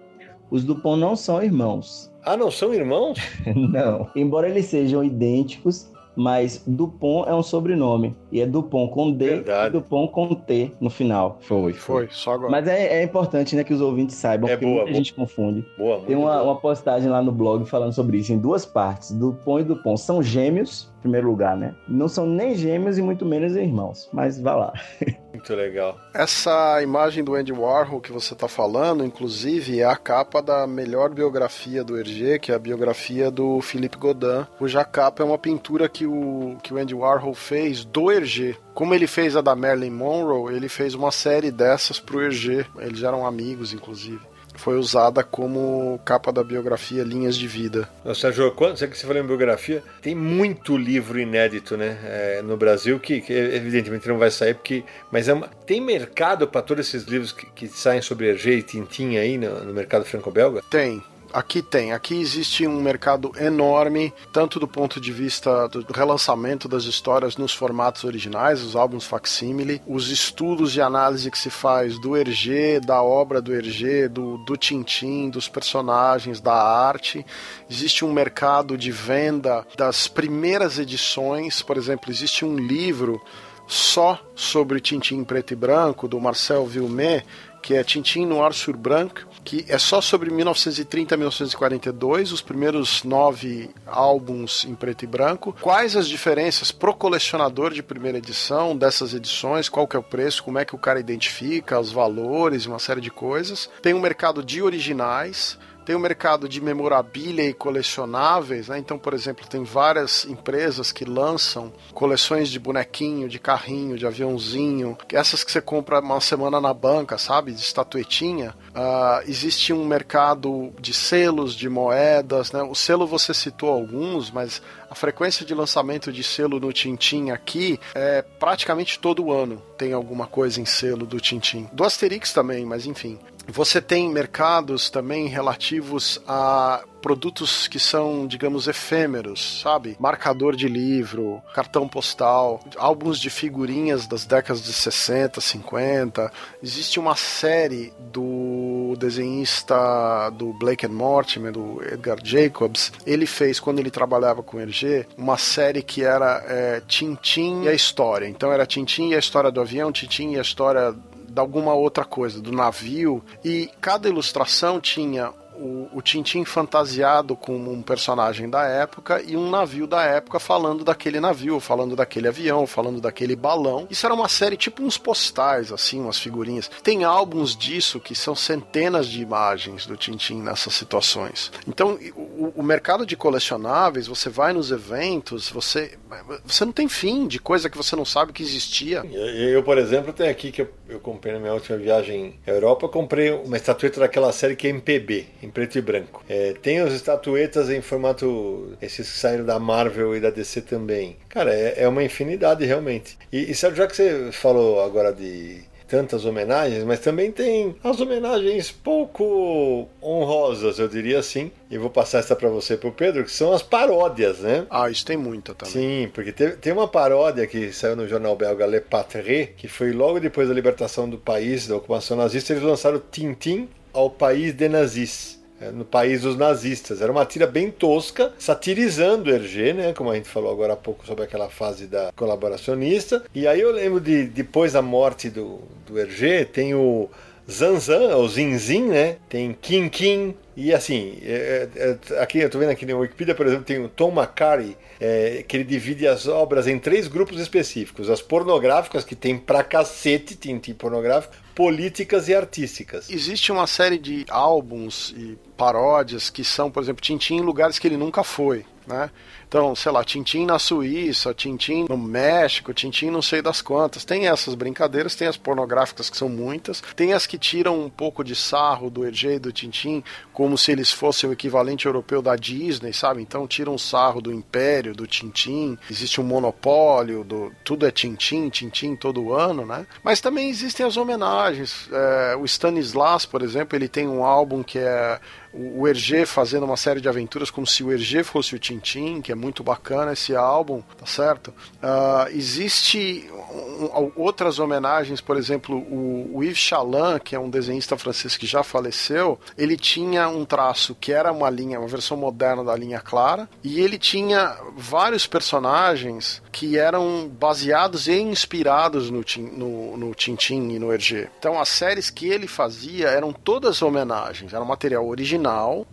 Os Dupont não são irmãos. Ah, não são irmãos? [laughs] não. Embora eles sejam idênticos, mas Dupont é um sobrenome. E é Dupont com D Verdade. e Dupont com T no final. Foi, Foi, só agora. Mas é, é importante, né, que os ouvintes saibam, É porque boa, muita boa. gente confunde. Boa, Tem uma, boa. uma postagem lá no blog falando sobre isso em duas partes. Dupont e Dupont são gêmeos, em primeiro lugar, né? Não são nem gêmeos e muito menos irmãos. Mas vá lá. [laughs] Muito legal. Essa imagem do Andy Warhol que você está falando, inclusive, é a capa da melhor biografia do Hergé, que é a biografia do Philippe Godin, cuja capa é uma pintura que o, que o Andy Warhol fez do Hergé. Como ele fez a da Marilyn Monroe, ele fez uma série dessas pro Hergé. Eles eram amigos, inclusive. Foi usada como capa da biografia Linhas de Vida. Nossa, Sérgio, quando você que você falou em biografia, tem muito livro inédito, né, é, no Brasil que, que evidentemente não vai sair porque, mas é uma- tem mercado para todos esses livros que, que saem sobre Hergé e Tintin aí no, no mercado franco-belga? Tem. Aqui tem. Aqui existe um mercado enorme, tanto do ponto de vista do relançamento das histórias nos formatos originais, os álbuns facsímile, os estudos de análise que se faz do Hergé, da obra do Hergé, do, do Tintin, dos personagens, da arte. Existe um mercado de venda das primeiras edições. Por exemplo, existe um livro só sobre Tintin em preto e branco, do Marcel Villemet, que é Tintin Noir sur Branc, que é só sobre 1930 a 1942, os primeiros nove álbuns em preto e branco. Quais as diferenças pro colecionador de primeira edição dessas edições, qual que é o preço, como é que o cara identifica, os valores, uma série de coisas. Tem um mercado de originais, tem o mercado de memorabilia e colecionáveis, né? Então, por exemplo, tem várias empresas que lançam coleções de bonequinho, de carrinho, de aviãozinho, essas que você compra uma semana na banca, sabe? De estatuetinha. Ah, existe um mercado de selos, de moedas, né? O selo você citou alguns, mas a frequência de lançamento de selo no Tintin aqui é praticamente todo ano tem alguma coisa em selo do Tintin. Do Asterix também, mas enfim. Você tem mercados também relativos a produtos que são, digamos, efêmeros, sabe? Marcador de livro, cartão postal, álbuns de figurinhas das décadas de 60, 50. Existe uma série do desenhista do Blake and Mortimer, do Edgar Jacobs. Ele fez, quando ele trabalhava com Hergé, uma série que era é, Tintin e a História. Então era Tintin e a história do avião, Tintin e a história de alguma outra coisa, do navio, e cada ilustração tinha o, o Tintin fantasiado como um personagem da época e um navio da época falando daquele navio, falando daquele avião, falando daquele balão. Isso era uma série tipo uns postais, assim, umas figurinhas. Tem álbuns disso que são centenas de imagens do Tintin nessas situações. Então, o, o mercado de colecionáveis, você vai nos eventos, você, você não tem fim de coisa que você não sabe que existia. Eu, por exemplo, tenho aqui que eu, eu comprei na minha última viagem à Europa, eu comprei uma estatueta daquela série que é MPB, preto e branco. É, tem as estatuetas em formato. esses que saíram da Marvel e da DC também. Cara, é, é uma infinidade realmente. E, e sabe, já que você falou agora de tantas homenagens, mas também tem as homenagens pouco honrosas, eu diria assim. E vou passar essa para você, pro Pedro, que são as paródias, né? Ah, isso tem muita também. Sim, porque teve, tem uma paródia que saiu no jornal belga Le Patrie, que foi logo depois da libertação do país, da ocupação nazista, eles lançaram Tintin ao país de nazis no país dos nazistas. Era uma tira bem tosca, satirizando Hergé, né? Como a gente falou agora há pouco sobre aquela fase da colaboracionista. E aí eu lembro de depois da morte do, do Hergé, tem o Zanzan, o Zinzin, né? Tem Kim Kim. E assim, é, é, aqui eu tô vendo aqui na Wikipedia, por exemplo, tem o Tom Macari, é, que ele divide as obras em três grupos específicos: as pornográficas, que tem pra cacete tintim pornográfico, políticas e artísticas. Existe uma série de álbuns e paródias que são, por exemplo, Tintim em lugares que ele nunca foi, né? Então, sei lá, Tintim na Suíça, Tintim no México, Tintim não sei das quantas. Tem essas brincadeiras, tem as pornográficas que são muitas, tem as que tiram um pouco de sarro do Hergé do Tintim, como se eles fossem o equivalente europeu da Disney, sabe? Então tiram sarro do Império, do Tintim, existe um monopólio, do tudo é Tintim, Tintim todo ano, né? Mas também existem as homenagens. É, o Stanislas, por exemplo, ele tem um álbum que é o Hergé fazendo uma série de aventuras como se o Hergé fosse o Tintim, que é muito bacana esse álbum, tá certo? Uh, existe um, outras homenagens, por exemplo, o, o Yves Chaland, que é um desenhista francês que já faleceu, ele tinha um traço que era uma linha, uma versão moderna da linha clara, e ele tinha vários personagens que eram baseados e inspirados no, no, no Tintin e no Hergé. Então as séries que ele fazia eram todas homenagens, era um material original,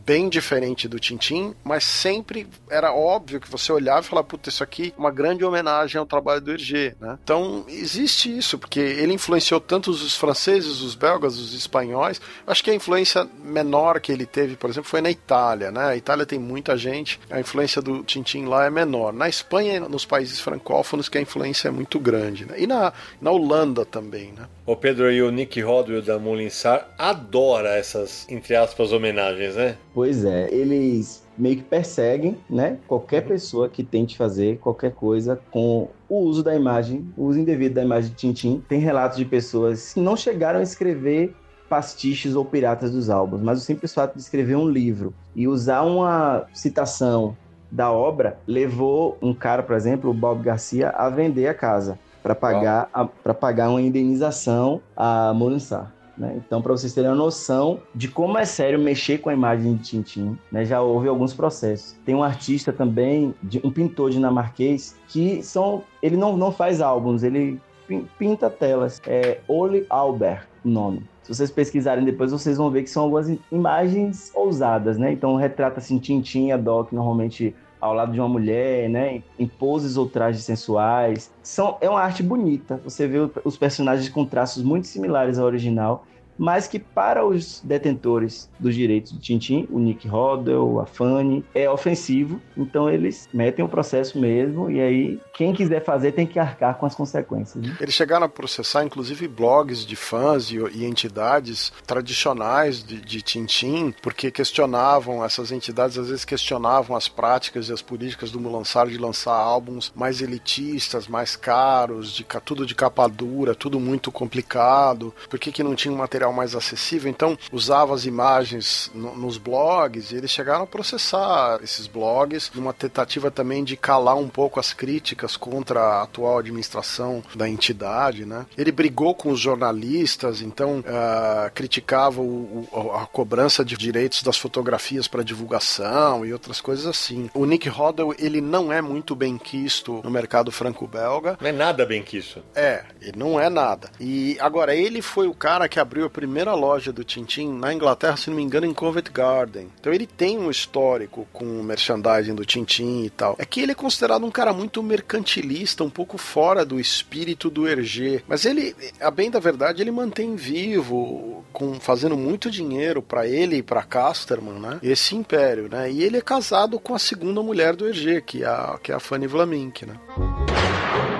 bem diferente do Tintin, mas sempre era óbvio que você olhava e falava, puta, isso aqui é uma grande homenagem ao trabalho do Hergé, né? Então existe isso, porque ele influenciou tanto os franceses, os belgas, os espanhóis. Acho que a influência menor que ele teve, por exemplo, foi na Itália, né? A Itália tem muita gente, a influência do Tintin lá é menor. Na Espanha, nos países francófonos que a influência é muito grande. Né? E na, na Holanda também, né? O Pedro e o Nick Rodwell da Molinsar adora essas, entre aspas, homenagens, né? Pois é, eles meio que perseguem, né? Qualquer pessoa que tente fazer qualquer coisa com o uso da imagem, o uso indevido da imagem de Tintin. Tem relatos de pessoas que não chegaram a escrever pastiches ou piratas dos álbuns, mas o simples fato de escrever um livro e usar uma citação da obra levou um cara, por exemplo, o Bob Garcia, a vender a casa para pagar, para pagar uma indenização a Molinsar. Né? Então, para vocês terem uma noção de como é sério mexer com a imagem de Tintin, né? já houve alguns processos. Tem um artista também, um pintor dinamarquês, que são, ele não, não faz álbuns, ele pinta telas. É Ole Albert, o nome. Se vocês pesquisarem depois, vocês vão ver que são algumas imagens ousadas, né? Então retrata assim Tintin e a Doc normalmente ao lado de uma mulher, né? Em poses ou trajes sensuais. São, é uma arte bonita. Você vê os personagens com traços muito similares ao original mas que para os detentores dos direitos do Tintin, o Nick Rodel, a Fanny, é ofensivo, então eles metem o processo mesmo e aí quem quiser fazer tem que arcar com as consequências. Né? Eles chegaram a processar inclusive blogs de fãs e, e entidades tradicionais de, de Tintin, porque questionavam, essas entidades às vezes questionavam as práticas e as políticas do Mulansar de lançar álbuns mais elitistas, mais caros, de tudo de capa dura, tudo muito complicado, por que, que não tinha um material material mais acessível, então usava as imagens no, nos blogs e eles chegaram a processar esses blogs, numa tentativa também de calar um pouco as críticas contra a atual administração da entidade, né? Ele brigou com os jornalistas, então uh, criticava o, o, a cobrança de direitos das fotografias para divulgação e outras coisas assim. O Nick Rodel, ele não é muito bem quisto no mercado franco-belga. Não é nada bem quisto. É, ele não é nada. E agora, ele foi o cara que abriu a primeira loja do Tintin na Inglaterra, se não me engano, em Covent Garden. Então ele tem um histórico com merchandising do Tintin e tal. É que ele é considerado um cara muito mercantilista, um pouco fora do espírito do Hergé. Mas ele, a bem da verdade, ele mantém vivo, com fazendo muito dinheiro para ele e para Casterman, né? Esse império, né? E ele é casado com a segunda mulher do Hergé, que é a, que é a Fanny Vlamink, né?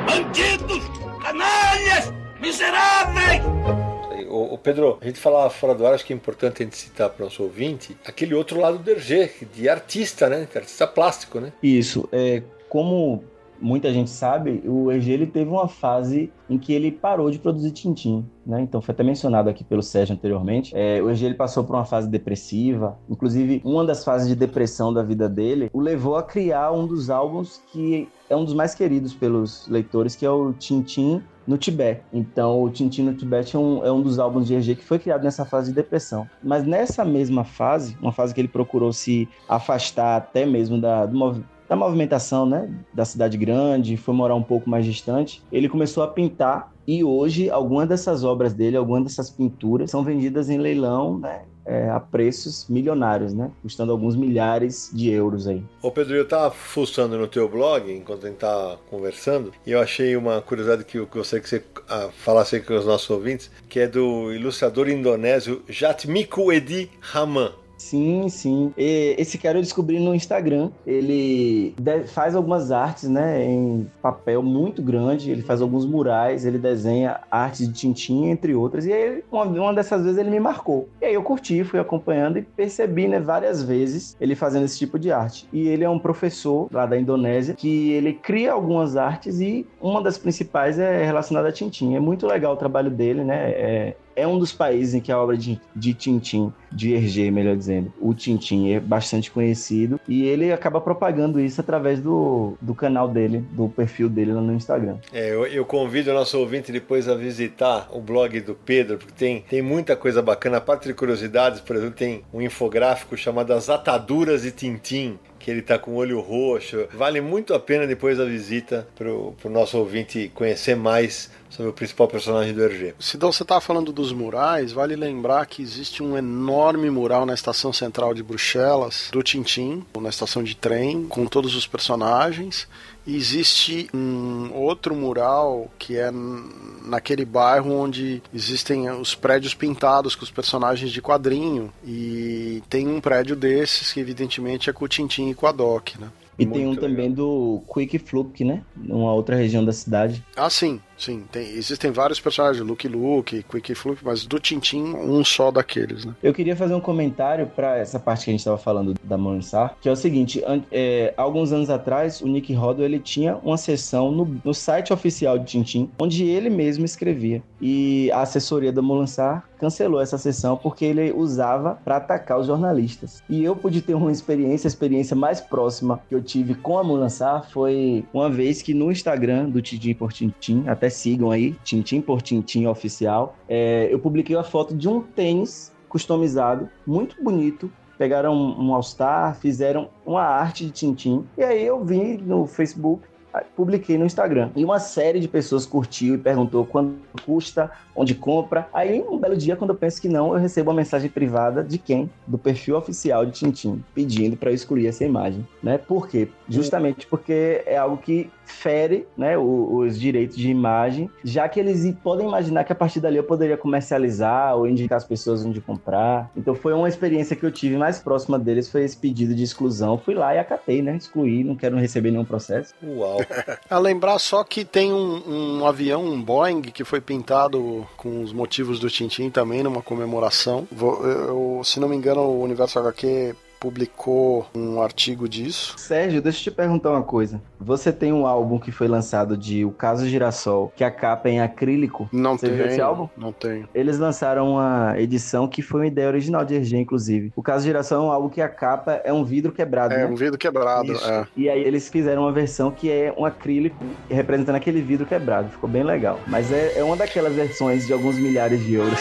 Bandidos! Canalhas! Miseráveis! O, Pedro, a gente falava fora do ar, acho que é importante a gente citar para o nosso ouvinte aquele outro lado do Hergé, de artista, né? De artista plástico, né? Isso. É, como muita gente sabe, o Hergé ele teve uma fase em que ele parou de produzir Tintim, né? Então foi até mencionado aqui pelo Sérgio anteriormente. É, o Hergé ele passou por uma fase depressiva, inclusive uma das fases de depressão da vida dele o levou a criar um dos álbuns que é um dos mais queridos pelos leitores, que é o Tintim no Tibete. Então, o Tintin no Tibete é um, é um dos álbuns de EG que foi criado nessa fase de depressão. Mas nessa mesma fase, uma fase que ele procurou se afastar até mesmo da, do, da movimentação, né, da cidade grande, foi morar um pouco mais distante, ele começou a pintar e hoje algumas dessas obras dele, algumas dessas pinturas são vendidas em leilão, né, é, a preços milionários, né? Custando alguns milhares de euros aí. Ô Pedro, eu tava fuçando no teu blog enquanto a gente tava conversando e eu achei uma curiosidade que eu gostaria que você ah, falasse com os nossos ouvintes, que é do ilustrador indonésio Jatmiko Edi Rahman. Sim, sim. E esse cara eu descobri no Instagram. Ele faz algumas artes, né, em papel muito grande. Ele faz alguns murais, ele desenha artes de tintim, entre outras. E aí, uma, uma dessas vezes, ele me marcou. E aí eu curti, fui acompanhando e percebi, né, várias vezes ele fazendo esse tipo de arte. E ele é um professor lá da Indonésia que ele cria algumas artes e uma das principais é relacionada a tintim. É muito legal o trabalho dele, né? É, é um dos países em que a obra de, de Tintin, de Hergé, melhor dizendo, o Tintin é bastante conhecido e ele acaba propagando isso através do, do canal dele, do perfil dele lá no Instagram. É, eu, eu convido o nosso ouvinte depois a visitar o blog do Pedro, porque tem, tem muita coisa bacana. A parte de curiosidades, por exemplo, tem um infográfico chamado As Ataduras de Tintim, ele tá com o olho roxo. Vale muito a pena depois a visita pro, pro nosso ouvinte conhecer mais sobre o principal personagem do Hergé. Sidão, você estava falando dos murais, vale lembrar que existe um enorme mural na estação central de Bruxelas, do Tintim, na estação de trem, com todos os personagens. Existe um outro mural que é naquele bairro onde existem os prédios pintados com os personagens de quadrinho. E tem um prédio desses que, evidentemente, é com o Tintim e com a Doc, né? E Muito tem um legal. também do Quick Fluke, né? Numa outra região da cidade. Ah, sim. Sim, tem, existem vários personagens, Luke Luke, Quick Flip, mas do Tintin, um só daqueles, né? Eu queria fazer um comentário para essa parte que a gente estava falando da Morningstar, que é o seguinte, é, alguns anos atrás, o Nick Rodwell, ele tinha uma sessão no, no site oficial de Tintin, onde ele mesmo escrevia. E a assessoria da Morningstar cancelou essa sessão porque ele usava para atacar os jornalistas. E eu pude ter uma experiência, a experiência mais próxima que eu tive com a Mulansar foi uma vez que no Instagram do Tintin por Tintin, até sigam aí, Tintim por Tintim Oficial. É, eu publiquei a foto de um tênis customizado, muito bonito. Pegaram um All-Star, fizeram uma arte de Tintim. E aí eu vi no Facebook publiquei no Instagram. E uma série de pessoas curtiu e perguntou quanto custa, onde compra. Aí, um belo dia, quando eu penso que não, eu recebo uma mensagem privada de quem? Do perfil oficial de Tintim, pedindo para eu excluir essa imagem. Né? Por quê? Justamente porque é algo que fere né, os direitos de imagem, já que eles podem imaginar que a partir dali eu poderia comercializar ou indicar as pessoas onde comprar. Então foi uma experiência que eu tive mais próxima deles, foi esse pedido de exclusão. Fui lá e acatei, né? Excluí, não quero receber nenhum processo. Uau! A lembrar só que tem um, um, avião, um Boeing, que foi pintado com os motivos do Tintin também, numa comemoração. Vou, eu, se não me engano, o Universo HQ publicou um artigo disso. Sérgio, deixa eu te perguntar uma coisa. Você tem um álbum que foi lançado de O Caso Girassol, que a capa é em acrílico? Não Você tenho. Viu esse álbum? Não tenho. Eles lançaram uma edição que foi uma ideia original de Hergé, inclusive. O Caso Girassol é um álbum que a capa é um vidro quebrado, É, né? um vidro quebrado, Isso. é. E aí eles fizeram uma versão que é um acrílico representando aquele vidro quebrado. Ficou bem legal. Mas é, é uma daquelas versões de alguns milhares de euros.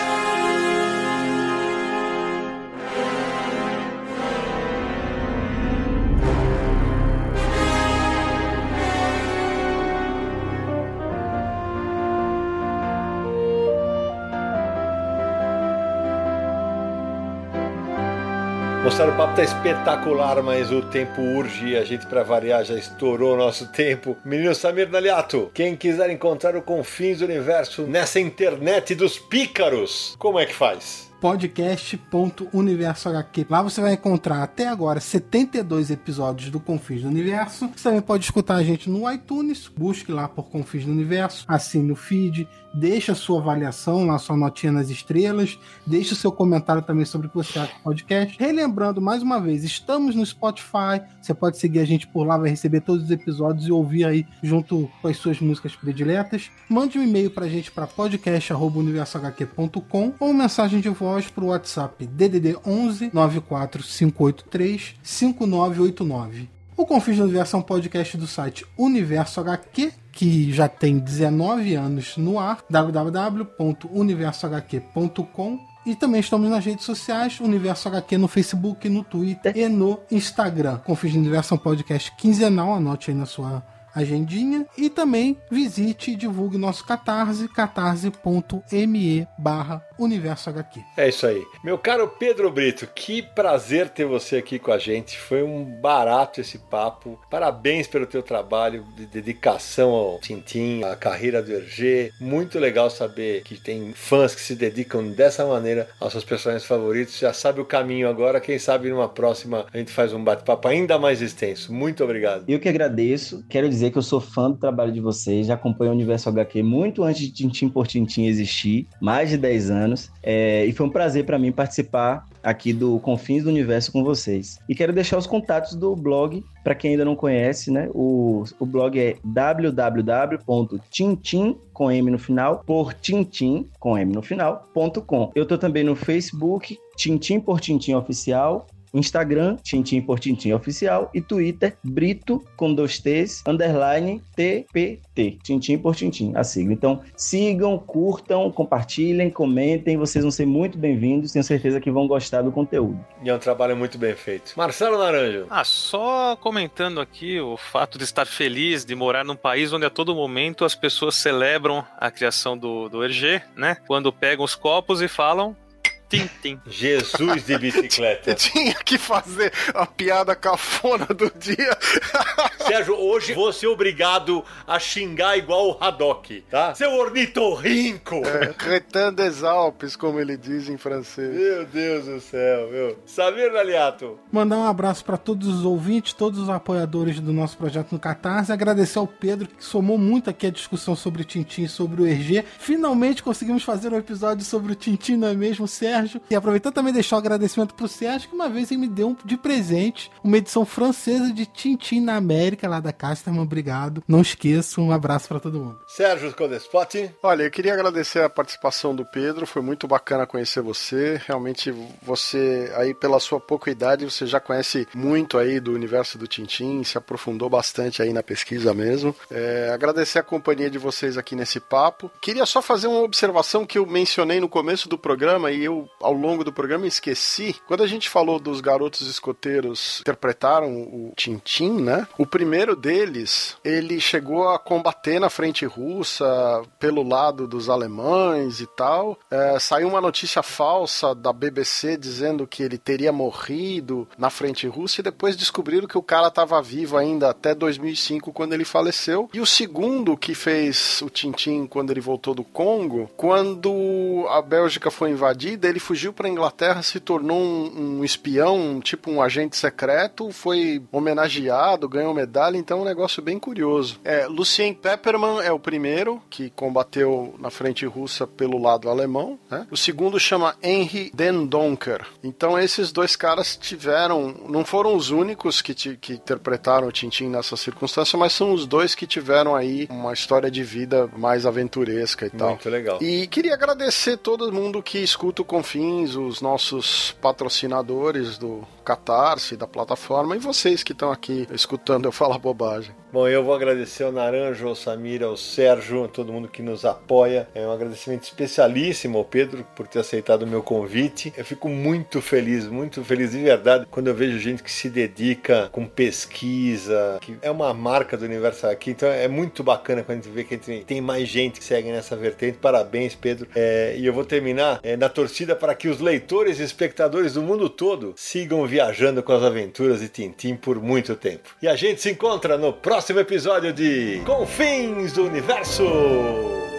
O papo tá espetacular, mas o tempo urge a gente, pra variar, já estourou o nosso tempo. Menino Samir Naliato, quem quiser encontrar o Confins do Universo nessa internet dos pícaros, como é que faz? podcast.universohq. Lá você vai encontrar até agora 72 episódios do Confins do Universo. Você também pode escutar a gente no iTunes, busque lá por Confins do Universo, assine o feed, deixa a sua avaliação lá, sua notinha nas estrelas, deixa o seu comentário também sobre o que você acha do podcast. Relembrando mais uma vez, estamos no Spotify, você pode seguir a gente por lá, vai receber todos os episódios e ouvir aí junto com as suas músicas prediletas. Mande um e-mail pra gente para podcast@universohq.com ou mensagem de voz para o WhatsApp DDD 11 94583 5989. O Confins do Universo é um podcast do site Universo HQ, que já tem 19 anos no ar, www.universohq.com. E também estamos nas redes sociais, Universo HQ no Facebook, no Twitter e no Instagram. Confins do Universo é um podcast quinzenal, anote aí na sua agendinha e também visite e divulgue nosso catarse, catarse.me barra universo HQ. É isso aí. Meu caro Pedro Brito, que prazer ter você aqui com a gente. Foi um barato esse papo. Parabéns pelo teu trabalho de dedicação ao Tintim, à carreira do Hergé. Muito legal saber que tem fãs que se dedicam dessa maneira aos seus personagens favoritos. Já sabe o caminho agora. Quem sabe numa próxima a gente faz um bate-papo ainda mais extenso. Muito obrigado. Eu que agradeço. Quero dizer que eu sou fã do trabalho de vocês. Já acompanho o Universo HQ muito antes de Tintim por Tintim existir. Mais de 10 anos anos. É, e foi um prazer para mim participar aqui do Confins do Universo com vocês. E quero deixar os contatos do blog para quem ainda não conhece, né? O, o blog é www.tintim com M no final, por Tintim com M no final.com. Eu tô também no Facebook, Tintim por Tintim Oficial, Instagram, Tintim por Tintim Oficial e Twitter, Brito com dois T's, underline TPT, Tintim por Tintim, a sigla. Então sigam, curtam, compartilhem, comentem, vocês vão ser muito bem-vindos, tenho certeza que vão gostar do conteúdo. E é um trabalho muito bem feito. Marcelo Naranjo. Ah, só comentando aqui o fato de estar feliz de morar num país onde a todo momento as pessoas celebram a criação do, do Hergé, né? Quando pegam os copos e falam Tintim. Jesus de bicicleta. [laughs] Tinha que fazer a piada cafona do dia. [laughs] Sérgio, hoje vou ser obrigado a xingar igual o Haddock, tá? Seu ornitorrinco! É, Retan des Alpes, como ele diz em francês. Meu Deus do céu, meu. Samir Naliato. Mandar um abraço para todos os ouvintes, todos os apoiadores do nosso projeto no Catarse. Agradecer ao Pedro, que somou muito aqui a discussão sobre o Tintim e sobre o Hergé. Finalmente conseguimos fazer um episódio sobre o Tintim, não é mesmo, Sérgio? E aproveitando também deixar um agradecimento pro Sérgio, que uma vez ele me deu um, de presente uma edição francesa de Tintim na América, lá da Casterman. Obrigado. Não esqueça, um abraço para todo mundo. Sérgio Codespot. Olha, eu queria agradecer a participação do Pedro, foi muito bacana conhecer você. Realmente, você, aí pela sua pouca idade, você já conhece muito aí do universo do Tintim, se aprofundou bastante aí na pesquisa mesmo. É, agradecer a companhia de vocês aqui nesse papo. Queria só fazer uma observação que eu mencionei no começo do programa e eu ao longo do programa esqueci. Quando a gente falou dos garotos escoteiros interpretaram o Tintim, né? O primeiro deles, ele chegou a combater na frente russa pelo lado dos alemães e tal. É, saiu uma notícia falsa da BBC dizendo que ele teria morrido na frente russa e depois descobriram que o cara estava vivo ainda até 2005 quando ele faleceu. E o segundo que fez o Tintim quando ele voltou do Congo, quando a Bélgica foi invadida, ele fugiu para Inglaterra, se tornou um, um, espião, tipo um agente secreto, foi homenageado, ganhou medalha, então é um negócio bem curioso. É, Lucien Pepperman é o primeiro que combateu na frente russa pelo lado alemão, né? O segundo chama Henry Den Donker. Então esses dois caras tiveram, não foram os únicos que, te, que interpretaram o Tintin nessa circunstância, mas são os dois que tiveram aí uma história de vida mais aventuresca e tal. Muito legal. E queria agradecer todo mundo que escuta o Confim os nossos patrocinadores do Catarse, da plataforma, e vocês que estão aqui escutando eu falar bobagem. Bom, eu vou agradecer ao Naranjo, ao Samir, ao Sérgio, a todo mundo que nos apoia. É um agradecimento especialíssimo ao Pedro por ter aceitado o meu convite. Eu fico muito feliz, muito feliz de verdade quando eu vejo gente que se dedica com pesquisa, que é uma marca do universo aqui. Então é muito bacana quando a gente vê que tem mais gente que segue nessa vertente. Parabéns, Pedro. É, e eu vou terminar é, na torcida para que os leitores e espectadores do mundo todo sigam viajando com as aventuras de Tintim por muito tempo. E a gente se encontra no próximo episódio de Confins do Universo.